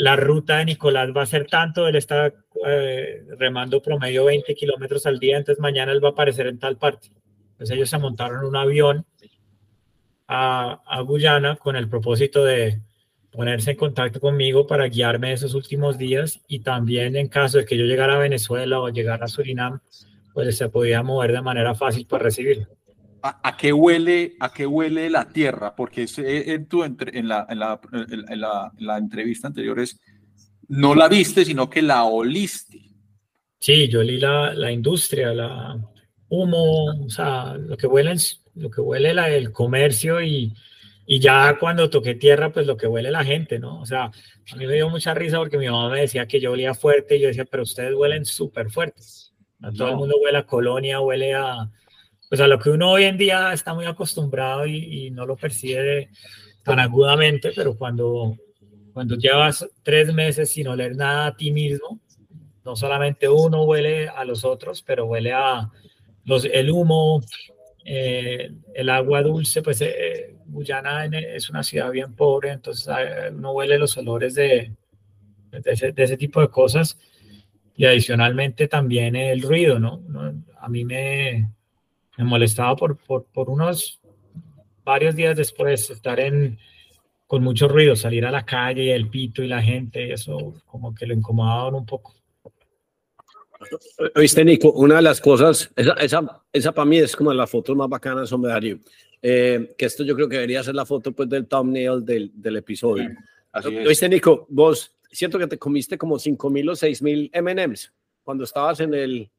la ruta de Nicolás va a ser tanto, él está eh, remando promedio 20 kilómetros al día, entonces mañana él va a aparecer en tal parte. Entonces ellos se montaron un avión a, a Guyana con el propósito de ponerse en contacto conmigo para guiarme esos últimos días y también en caso de que yo llegara a Venezuela o llegara a Surinam, pues se podía mover de manera fácil para recibirlo.
¿A, qué huele, ¿A qué huele la tierra? Porque en, tu, en, la, en, la, en, la, la, entrevista anterior es, no la viste, sino que la oliste.
Sí, yo olí la, la industria, la humo, o sea, lo que huele, lo que huele la, el comercio y, y ya cuando toqué tierra, pues lo que huele la gente, ¿no? O sea, a mí me dio mucha risa porque mi mamá me decía que yo olía fuerte y yo decía, pero ustedes huelen súper fuertes. Todo el mundo huele a colonia, huele a, pues a lo que uno hoy en día está muy acostumbrado y, no lo percibe tan agudamente, pero cuando, cuando llevas tres meses sin oler nada a ti mismo, no solamente uno huele a los otros, pero huele a los, el humo, eh, el agua dulce, pues eh, Guyana es una ciudad bien pobre, entonces eh, uno huele los olores de, de, ese, de, ese, tipo de cosas y adicionalmente también el ruido, ¿no? A mí me, me molestaba por, por, por, unos varios días después estar en, con mucho ruido, salir a la calle y el pito y la gente, eso como que lo incomodaba un poco.
Oíste, Nico, una de las cosas, esa, esa, esa para mí es como la foto más bacana hombre Darío, eh, que esto yo creo que debería ser la foto pues del thumbnail del, del episodio. Oíste, Nico, vos siento que te comiste como 5 mil o 6 mil M&M's cuando estabas en el...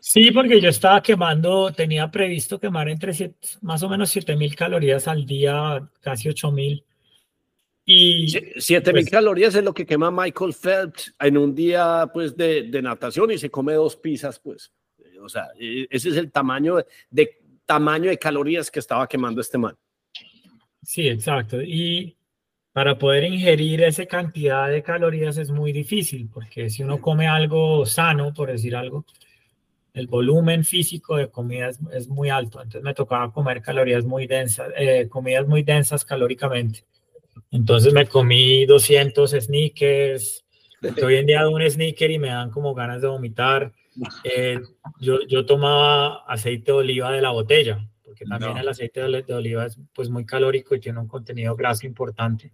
Sí, porque yo estaba quemando, tenía previsto quemar entre más o menos 7 mil calorías al día, casi 8 mil.
Y 7 mil pues calorías es lo que quema Michael Phelps en un día pues de, de, natación y se come dos pizzas, pues. O sea, e, ese es el tamaño de, tamaño de calorías que estaba quemando este man.
Sí, exacto. Y para poder ingerir esa cantidad de calorías es muy difícil, porque si uno come algo sano, por decir algo, el volumen físico de comida es, muy alto, entonces me tocaba comer calorías muy densas, eh, comidas muy densas calóricamente. Entonces me comí 200 sneakers, hoy en día un sneaker y me dan como ganas de vomitar. Eh, yo, yo tomaba aceite de oliva de la botella, porque también el aceite de, oliva es pues muy calórico y tiene un contenido graso importante.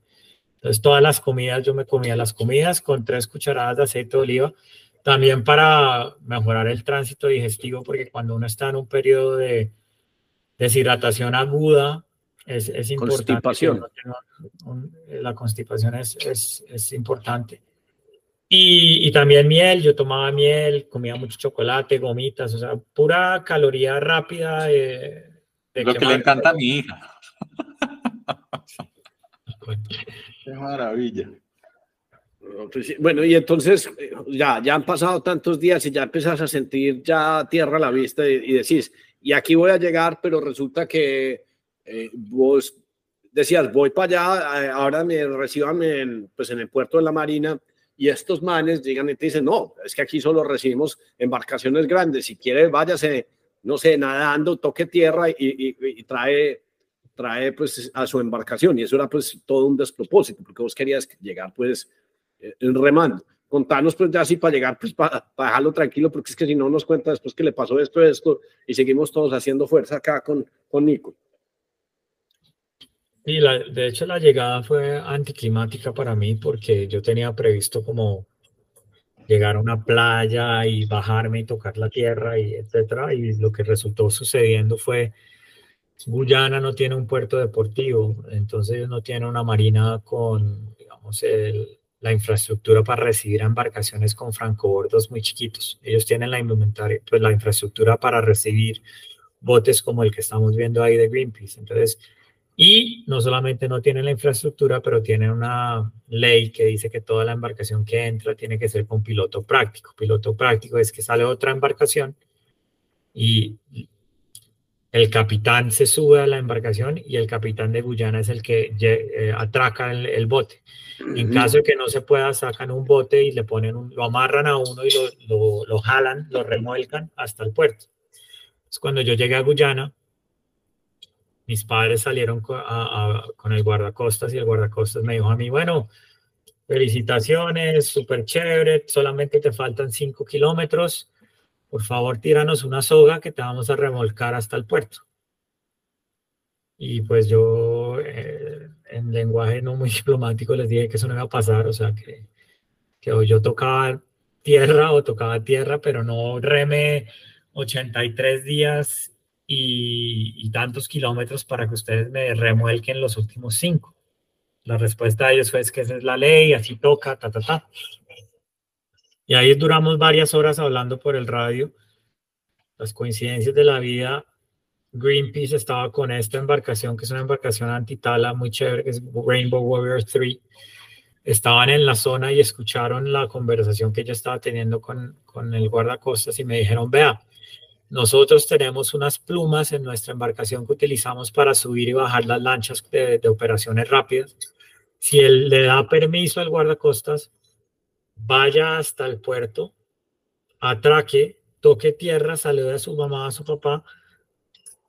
Entonces todas las comidas, yo me comía las comidas con tres cucharadas de aceite de oliva también para mejorar el tránsito digestivo, porque cuando uno está en un periodo de deshidratación aguda, es, es importante.
Constipación.
la constipación es, es, es importante. Y, y, también miel, yo tomaba miel, comía mucho chocolate, gomitas, o sea, pura caloría rápida. De,
Lo que le encanta a mi hija. Qué maravilla.
Pues bueno, y entonces eh, ya, ya han pasado tantos días y ya empezás a sentir ya tierra a la vista y, decís, y aquí voy a llegar, pero resulta que eh, vos decías, voy para allá, eh, ahora me reciban en, pues en el puerto de la Marina y estos manes llegan y te dicen, no, es que aquí solo recibimos embarcaciones grandes, si quiere váyase, no sé, nadando, toque tierra y, y, y trae trae pues a su embarcación y eso era pues todo un despropósito porque vos querías llegar pues eh, remando. Contanos pues ya así para llegar, pues para, dejarlo tranquilo, porque es que si no nos cuenta después que le pasó esto, esto, y seguimos todos haciendo fuerza acá con, con Nico.
Y la, de hecho la llegada fue anticlimática para mí porque yo tenía previsto como llegar a una playa y bajarme y tocar la tierra y etcétera y lo que resultó sucediendo fue Guyana no tiene un puerto deportivo, entonces no tiene una marina con digamos la infraestructura para recibir embarcaciones con francobordos muy chiquitos. Ellos tienen la pues la infraestructura para recibir botes como el que estamos viendo ahí de Greenpeace. Entonces, y no solamente no tienen la infraestructura, pero tienen una ley que dice que toda la embarcación que entra tiene que ser con piloto práctico. Piloto práctico es que sale otra embarcación y el capitán se sube a la embarcación y el capitán de Guyana es el que eh, atraca el, bote. En caso de que no se pueda, sacan un bote y le ponen un, lo amarran a uno y lo, lo, jalan, lo remuelcan hasta el puerto. cuando yo llegué a Guyana, mis padres salieron con el guardacostas y el guardacostas me dijo a mí, bueno, felicitaciones, súper chévere, solamente te faltan cinco kilómetros, por favor tíranos una soga que te vamos a remolcar hasta el puerto. Y pues yo, eh, en lenguaje no muy diplomático, les dije que eso no iba a pasar, o sea, que, que yo tocaba tierra o tocaba tierra, pero no reme 83 días y, tantos kilómetros para que ustedes me remuelquen los últimos cinco. La respuesta de ellos fue que esa es la ley, así toca, ta, ta, ta. Y ahí duramos varias horas hablando por el radio. Las coincidencias de la vida. Greenpeace estaba con esta embarcación, que es una embarcación antitala muy chévere, que es Rainbow Warrior 3. Estaban en la zona y escucharon la conversación que yo estaba teniendo con, con el guardacostas y me dijeron, vea, nosotros tenemos unas plumas en nuestra embarcación que utilizamos para subir y bajar las lanchas de, operaciones rápidas. Si él le da permiso al guardacostas, vaya hasta el puerto, atraque, toque tierra, salude a su mamá, a su papá,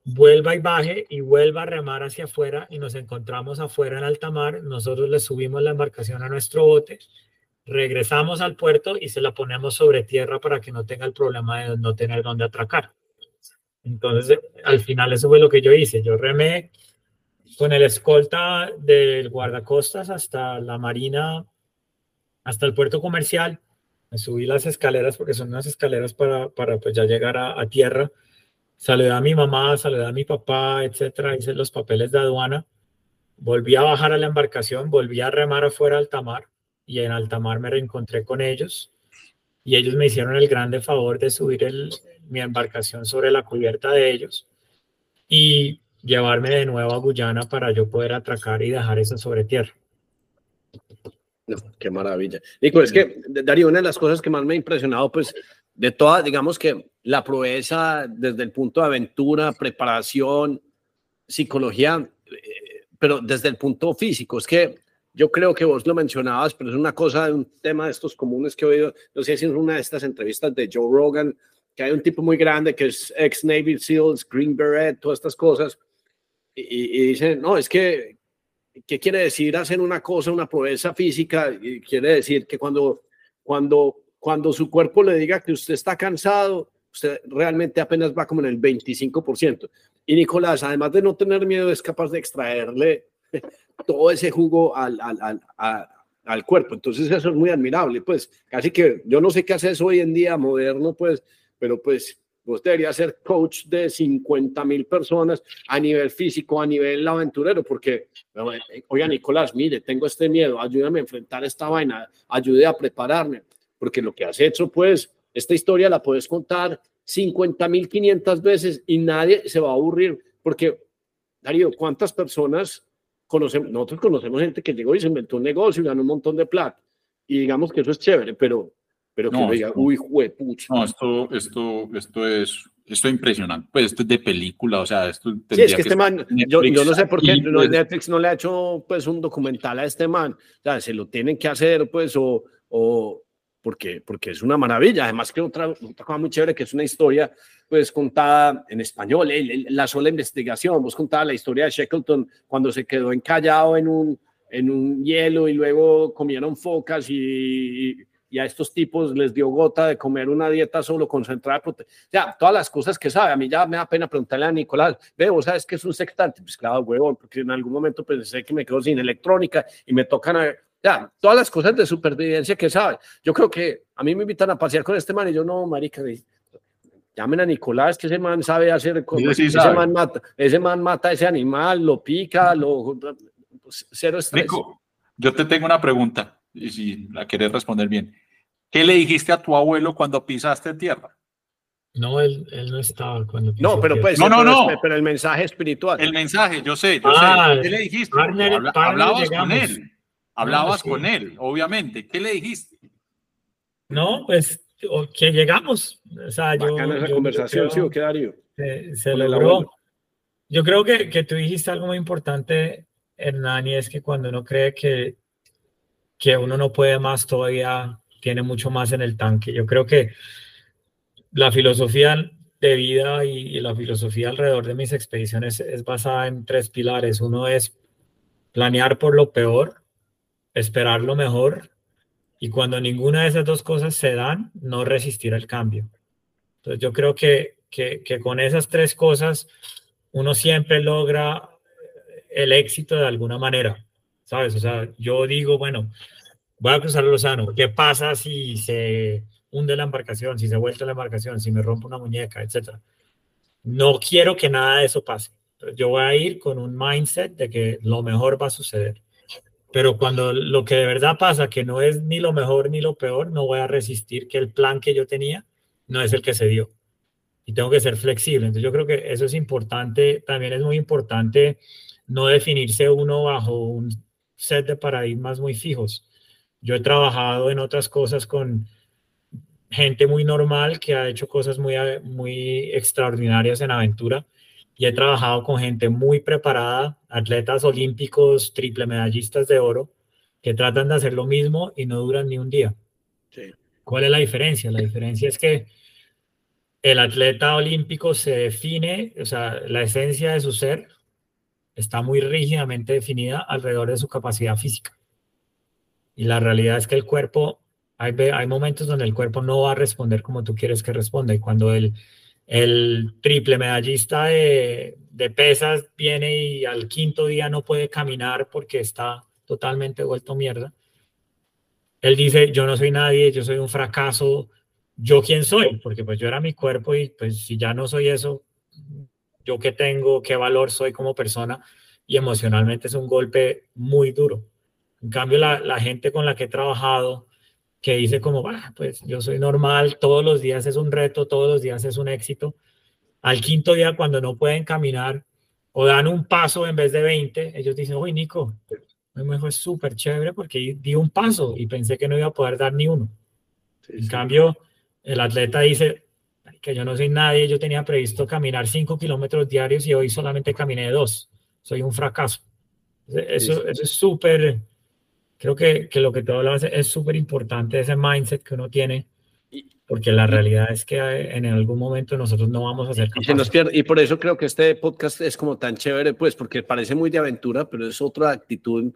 vuelva y baje y vuelva a remar hacia afuera y nos encontramos afuera en alta mar. Nosotros le subimos la embarcación a nuestro bote regresamos al puerto y se la ponemos sobre tierra para que no tenga el problema de no tener dónde atracar. Entonces, al final eso fue lo que yo hice. Yo remé con el escolta del guardacostas hasta la marina, hasta el puerto comercial. Me subí las escaleras porque son unas escaleras para, para pues ya llegar a, a tierra. Saludé a mi mamá, saludé a mi papá, etcétera. Hice los papeles de aduana. Volví a bajar a la embarcación, volví a remar afuera al tamar y en alta mar me reencontré con ellos y ellos me hicieron el grande favor de subir el, mi embarcación sobre la cubierta de ellos y llevarme de nuevo a Guyana para yo poder atracar y dejar eso sobre tierra.
No, qué maravilla. Nico, es que, Darío, una de las cosas que más me ha impresionado, pues, de toda, digamos que la proeza desde el punto de aventura, preparación, psicología, eh, pero desde el punto físico, es que yo creo que vos lo mencionabas, pero es una cosa un tema de estos comunes que he oído, no sé si es una de estas entrevistas de Joe Rogan, que hay un tipo muy grande que es ex Navy SEALs, Green Beret, todas estas cosas, y, dice, no, es que, ¿qué quiere decir hacer una cosa, una proeza física? Y quiere decir que cuando, cuando, cuando su cuerpo le diga que usted está cansado, usted realmente apenas va como en el 25%. Y Nicolás, además de no tener miedo, es capaz de extraerle todo ese jugo al, al, al, al, cuerpo. Entonces eso es muy admirable, pues casi que yo no sé qué haces hoy en día moderno, pues, pero pues vos deberías ser coach de 50 mil personas a nivel físico, a nivel aventurero, porque, oiga Nicolás, mire, tengo este miedo, ayúdame a enfrentar esta vaina, ayude a prepararme, porque lo que has hecho, pues, esta historia la puedes contar 50 mil 500 veces y nadie se va a aburrir, porque, Darío, ¿cuántas personas conocemos, nosotros conocemos gente que llegó y se inventó un negocio y ganó un montón de plata. Y digamos que eso es chévere, pero, pero que no, diga, uy, juepucha.
No, esto, esto, esto es, esto es impresionante. Pues esto es de película, o sea, esto
Sí, es que, este man, yo, yo, no sé por qué pues Netflix no le ha hecho pues un documental a este man. O sea, se lo tienen que hacer, pues, o, o porque, porque es una maravilla. Además que otra, otra cosa muy chévere que es una historia pues contada en español, la sola investigación, vos contada la historia de Shackleton cuando se quedó encallado en un, en un hielo y luego comieron focas y, y a estos tipos les dio gota de comer una dieta solo concentrada. Ya, todas las cosas que sabe. A mí ya me da pena preguntarle a Nicolás, veo, ¿sabes qué es un sextante? Pues claro, huevón, porque en algún momento pensé que me quedo sin electrónica y me tocan a, ya, todas las cosas de supervivencia que sabe. Yo creo que a mí me invitan a pasear con este man y yo no, marica, llamen a Nicolás, que ese man sabe hacer cosas. ese, Man mata, ese man mata a ese animal, lo pica, lo pues, cero estrés.
yo te tengo una pregunta, y si la quieres responder bien. ¿Qué le dijiste a tu abuelo cuando pisaste tierra?
No, él, él no estaba cuando.
No, pero pues.
No, no, no.
Pero el mensaje espiritual.
El mensaje, yo sé, yo ah, sé. ¿Qué le dijiste? hablabas con él. Hablabas con él, obviamente. ¿Qué le dijiste?
No, pues que llegamos. O sea, yo.
esa conversación, sí, ¿o qué Darío?
Se, logró. Yo creo que, que tú dijiste algo muy importante, Hernán, y es que cuando uno cree que, que uno no puede más, todavía tiene mucho más en el tanque. Yo creo que la filosofía de vida y, la filosofía alrededor de mis expediciones es basada en tres pilares. Uno es planear por lo peor, esperar lo mejor y cuando ninguna de esas dos cosas se dan, no resistir al cambio. Entonces yo creo que, que, con esas tres cosas uno siempre logra el éxito de alguna manera, ¿sabes? O sea, yo digo, bueno, voy a cruzar el océano, ¿qué pasa si se hunde la embarcación, si se vuelve la embarcación, si me rompe una muñeca, etcétera. No quiero que nada de eso pase. Yo voy a ir con un mindset de que lo mejor va a suceder. Pero cuando lo que de verdad pasa, que no es ni lo mejor ni lo peor, no voy a resistir que el plan que yo tenía no es el que se dio. Y tengo que ser flexible. Entonces yo creo que eso es importante. También es muy importante no definirse uno bajo un set de paradigmas muy fijos. Yo he trabajado en otras cosas con gente muy normal que ha hecho cosas muy, muy extraordinarias en aventura y he trabajado con gente muy preparada, atletas olímpicos, triple medallistas de oro, que tratan de hacer lo mismo y no duran ni un día. ¿Cuál es la diferencia? La diferencia es que el atleta olímpico se define, o sea, la esencia de su ser está muy rígidamente definida alrededor de su capacidad física. Y la realidad es que el cuerpo hay, hay momentos donde el cuerpo no va a responder como tú quieres que responda. Y cuando el, el triple medallista de, pesas viene y al quinto día no puede caminar porque está totalmente vuelto mierda, él dice, yo no soy nadie, yo soy un fracaso, yo quién soy, porque pues yo era mi cuerpo y pues si ya no soy eso, yo qué tengo, qué valor soy como persona y emocionalmente es un golpe muy duro. En cambio, la gente con la que he trabajado, que dice como, pues yo soy normal, todos los días es un reto, todos los días es un éxito. Al quinto día, cuando no pueden caminar o dan un paso en vez de 20, ellos dicen, uy, Nico, me fue súper chévere porque di un paso y pensé que no iba a poder dar ni uno. en cambio, el atleta dice que yo no soy nadie, yo tenía previsto caminar 5 kilómetros diarios y hoy solamente caminé dos. Soy un fracaso. Eso, eso es súper creo que, que lo que tú hablabas es súper importante, ese mindset que uno tiene, porque la realidad es que en algún momento nosotros no vamos a ser
capaces. Y, nos pierde, y por eso creo que este podcast es como tan chévere, pues, porque parece muy de aventura, pero es otra actitud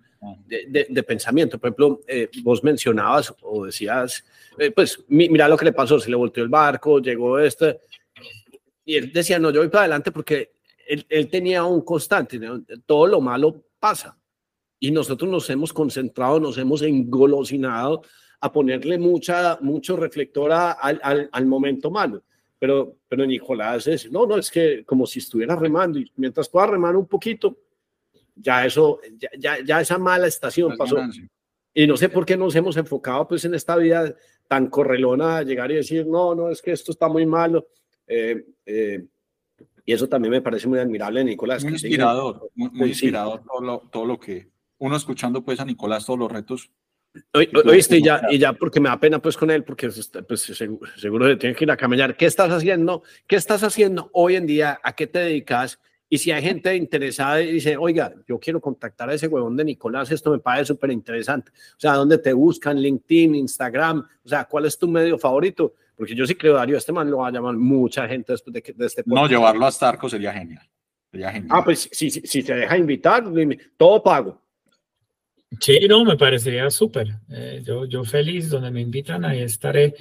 de, de, pensamiento. Por ejemplo, eh, vos mencionabas o decías, eh, pues, mira lo que le pasó, se le volteó el barco, llegó este, y él decía, no, yo voy para adelante porque él, él tenía un constante, todo lo malo pasa y nosotros nos hemos concentrado, nos hemos engolosinado a ponerle mucha, mucho reflector al, al, al, momento malo. Pero, pero Nicolás es, no, no, es que como si estuviera remando y mientras pueda remar un poquito, ya eso, ya, ya, ya esa mala estación pasó. Y no sé por qué nos hemos enfocado pues en esta vida tan correlona a llegar y decir, no, no, es que esto está muy malo. Eh, eh, y eso también me parece muy admirable, Nicolás.
Muy inspirador, muy, inspirador todo, lo, todo lo que uno escuchando pues a Nicolás todos los retos.
Oíste, y ya, y ya porque me da pena pues con él, porque pues, pues seguro, seguro tiene que ir a caminar. ¿Qué estás haciendo? ¿Qué estás haciendo hoy en día? ¿A qué te dedicas? Y si hay gente interesada y dice, oiga, yo quiero contactar a ese huevón de Nicolás, esto me parece súper interesante. O sea, ¿dónde te buscan? LinkedIn, Instagram. O sea, ¿cuál es tu medio favorito? Porque yo sí creo, Darío, este man lo va a llamar mucha gente después de, de este
No, llevarlo a Starco sería genial. sería genial.
Ah, pues si, si, si te deja invitar, todo pago.
Sí, no, me parecería súper. Eh, yo, yo feliz, donde me invitan, ahí estaré.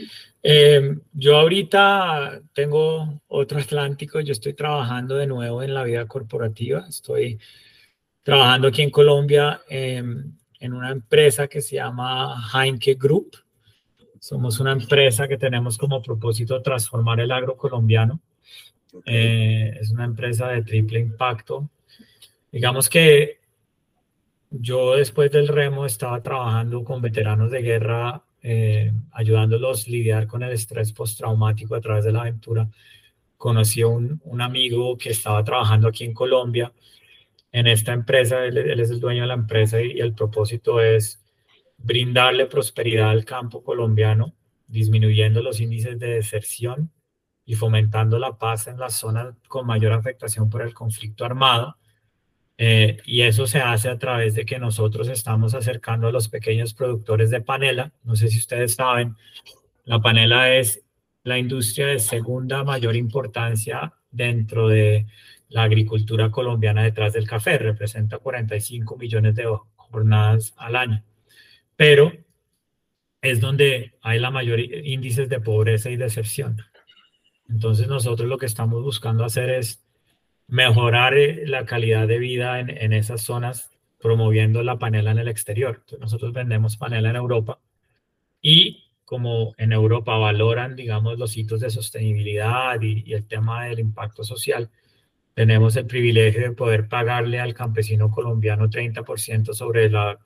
Eh, yo ahorita tengo otro Atlántico, yo estoy trabajando de nuevo en la vida corporativa. Estoy trabajando aquí en Colombia em, en una empresa que se llama Heinke Group. Somos una empresa que tenemos como propósito transformar el agro colombiano. Eh, es una empresa de triple impacto. Digamos que yo después del remo estaba trabajando con veteranos de guerra eh, ayudándolos a lidiar con el estrés postraumático a través de la aventura. Conocí a un, amigo que estaba trabajando aquí en Colombia en esta empresa, él, es el dueño de la empresa y, el propósito es brindarle prosperidad al campo colombiano, disminuyendo los índices de deserción y fomentando la paz en las zonas con mayor afectación por el conflicto armado. Eh, y eso se hace a través de que nosotros estamos acercando a los pequeños productores de panela. No sé si ustedes saben, la panela es la industria de segunda mayor importancia dentro de la agricultura colombiana detrás del café. Representa 45 millones de jornadas al año. Pero es donde hay la mayor índices de pobreza y deserción. Entonces nosotros lo que estamos buscando hacer es mejorar eh, la calidad de vida en, en esas zonas promoviendo la panela en el exterior. Entonces nosotros vendemos panela en Europa y como en Europa valoran, digamos, los hitos de sostenibilidad y, y el tema del impacto social, tenemos el privilegio de poder pagarle al campesino colombiano 30% sobre la,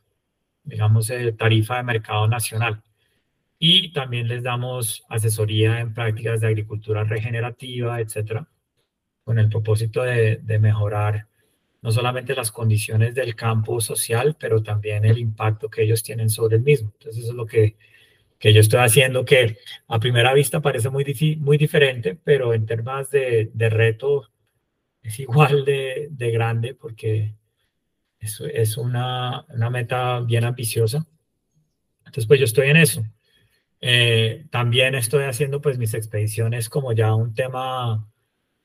digamos, eh, tarifa de mercado nacional. Y también les damos asesoría en prácticas de agricultura regenerativa, etcétera, con el propósito de, de mejorar no solamente las condiciones del campo social, pero también el impacto que ellos tienen sobre el mismo. Entonces, eso es lo que, que yo estoy haciendo, que a primera vista parece muy, muy diferente, pero en términos de, de reto es igual de, de grande porque es, es una, una, meta bien ambiciosa. Entonces, pues yo estoy en eso. Eh, también estoy haciendo pues mis expediciones como ya un tema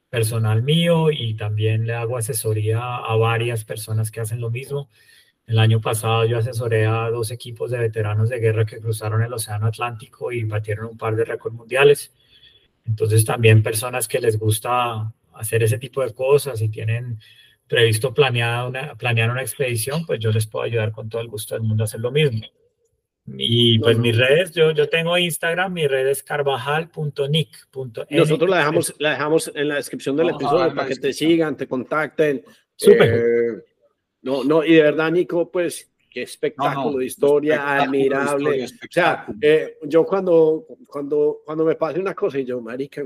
personal mío y también le hago asesoría a varias personas que hacen lo mismo. El año pasado yo asesoré a dos equipos de veteranos de guerra que cruzaron el Océano Atlántico y batieron un par de récords mundiales. Entonces también personas que les gusta hacer ese tipo de cosas y tienen previsto planear una, planear una expedición, pues yo les puedo ayudar con todo el gusto del mundo a hacer lo mismo. Y pues mis redes, yo, yo tengo Instagram, mi red es carvajal.nick.
Nosotros la dejamos, la dejamos en la descripción del episodio para que te sigan, te contacten. Súper. Eh, no, no, y de verdad, Nico, pues qué espectáculo de historia, admirable. o sea, eh, yo cuando, cuando, cuando me pase una cosa y yo, marica,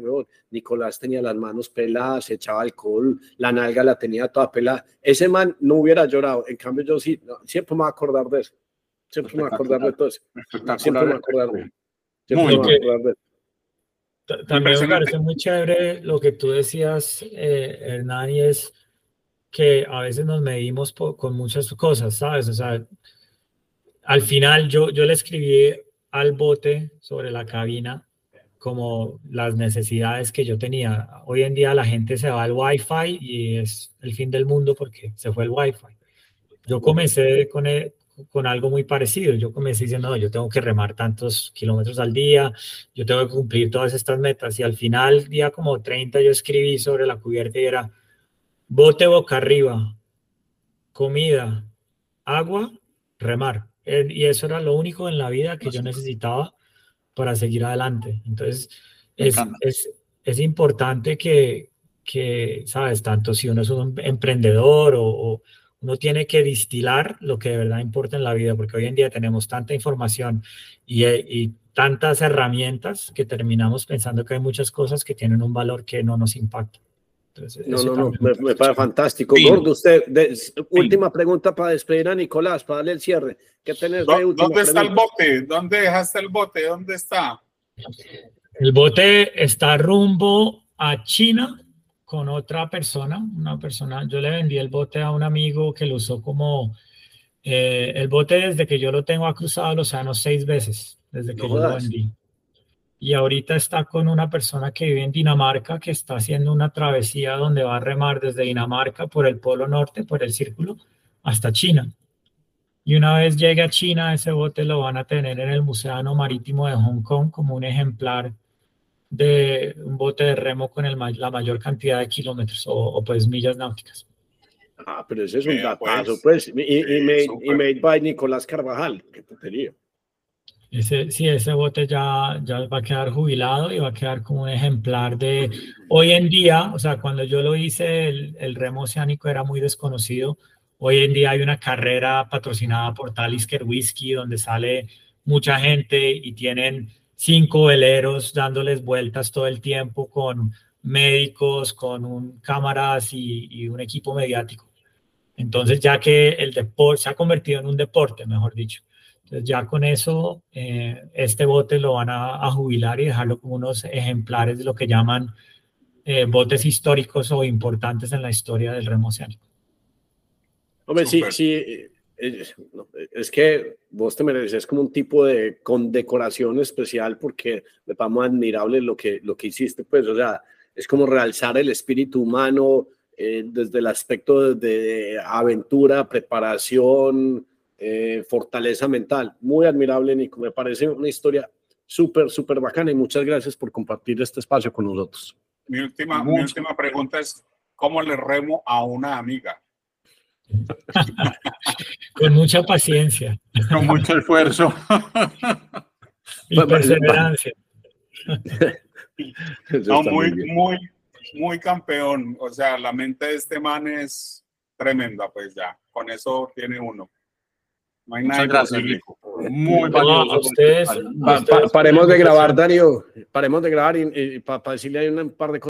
Nicolás tenía las manos peladas, se echaba alcohol, la nalga la tenía toda pelada. Ese man no hubiera llorado. En cambio, yo sí, siempre me voy a acordar de eso. Siempre me acordar de todo eso. Siempre me acordar de eso. Siempre
me acordar de eso. También me parece muy chévere lo que tú decías, eh, Hernán, y es que a veces nos medimos con muchas cosas, ¿sabes? O sea, al final yo, yo le escribí al bote sobre la cabina como las necesidades que yo tenía. Hoy en día la gente se va al Wi-Fi y es el fin del mundo porque se fue el Wi-Fi. Yo comencé con, con algo muy parecido. Yo comencé diciendo, no, yo tengo que remar tantos kilómetros al día, yo tengo que cumplir todas estas metas. Y al final, día como 30, yo escribí sobre la cubierta y era, bote boca arriba, comida, agua, remar. Eh, y eso era lo único en la vida que yo necesitaba para seguir adelante. Entonces, es, es, es, importante que, que, ¿sabes? Tanto si uno es un emprendedor o, o, uno tiene que distilar lo que de verdad importa en la vida, porque hoy en día tenemos tanta información y, y tantas herramientas que terminamos pensando que hay muchas cosas que tienen un valor que no nos impacta
no, no, no, me, parece fantástico. Gordo, usted, última pregunta para despedir a Nicolás, para darle el cierre. ¿Qué tenés
de ¿Dónde está el bote? ¿Dónde dejaste el bote? ¿Dónde está?
El bote está rumbo a China con otra persona, una persona, yo le vendí el bote a un amigo que lo usó como, eh, el bote desde que yo lo tengo ha cruzado el océano seis veces, desde que yo lo vendí y ahorita está con una persona que vive en Dinamarca que está haciendo una travesía donde va a remar desde Dinamarca por el Polo Norte, por el Círculo, hasta China. Y una vez llegue a China, ese bote lo van a tener en el Museo Marítimo de Hong Kong como un ejemplar de un bote de remo con el, la mayor cantidad de kilómetros o, pues millas náuticas.
Ah, pero ese es un datazo, pues. pues. Y, y, made, y, made, by Nicolás Carvajal, qué tontería.
Ese, sí, ese bote ya, ya va a quedar jubilado y va a quedar como un ejemplar de hoy en día, o sea, cuando yo lo hice, el, el remo oceánico era muy desconocido. Hoy en día hay una carrera patrocinada por Talisker Whisky donde sale mucha gente y tienen cinco veleros dándoles vueltas todo el tiempo con médicos, con un, cámaras y, un equipo mediático. Entonces, ya que el deporte se ha convertido en un deporte, mejor dicho. Entonces, ya con eso, eh, este bote lo van a, jubilar y dejarlo como unos ejemplares de lo que llaman eh, botes históricos o importantes en la historia del remo oceánico.
Hombre, sí, sí, es que vos te mereces como un tipo de condecoración especial porque me parece admirable lo que, lo que hiciste, pues, o sea, es como realzar el espíritu humano eh, desde el aspecto de aventura, preparación, eh, fortaleza mental. Muy admirable, Nico. Me parece una historia súper, súper bacana y muchas gracias por compartir este espacio con nosotros.
Mi última, mi última pregunta es, ¿cómo le remo a una amiga?
Con mucha paciencia.
Con mucho esfuerzo.
y perseverancia.
No, muy, muy, muy campeón. O sea, la mente de este man es tremenda, pues ya. Con eso tiene uno.
No hay nada gracias,
Muy valioso. Ustedes, paremos de grabar, Darío. Paremos de grabar y, para decirle hay un par de cosas.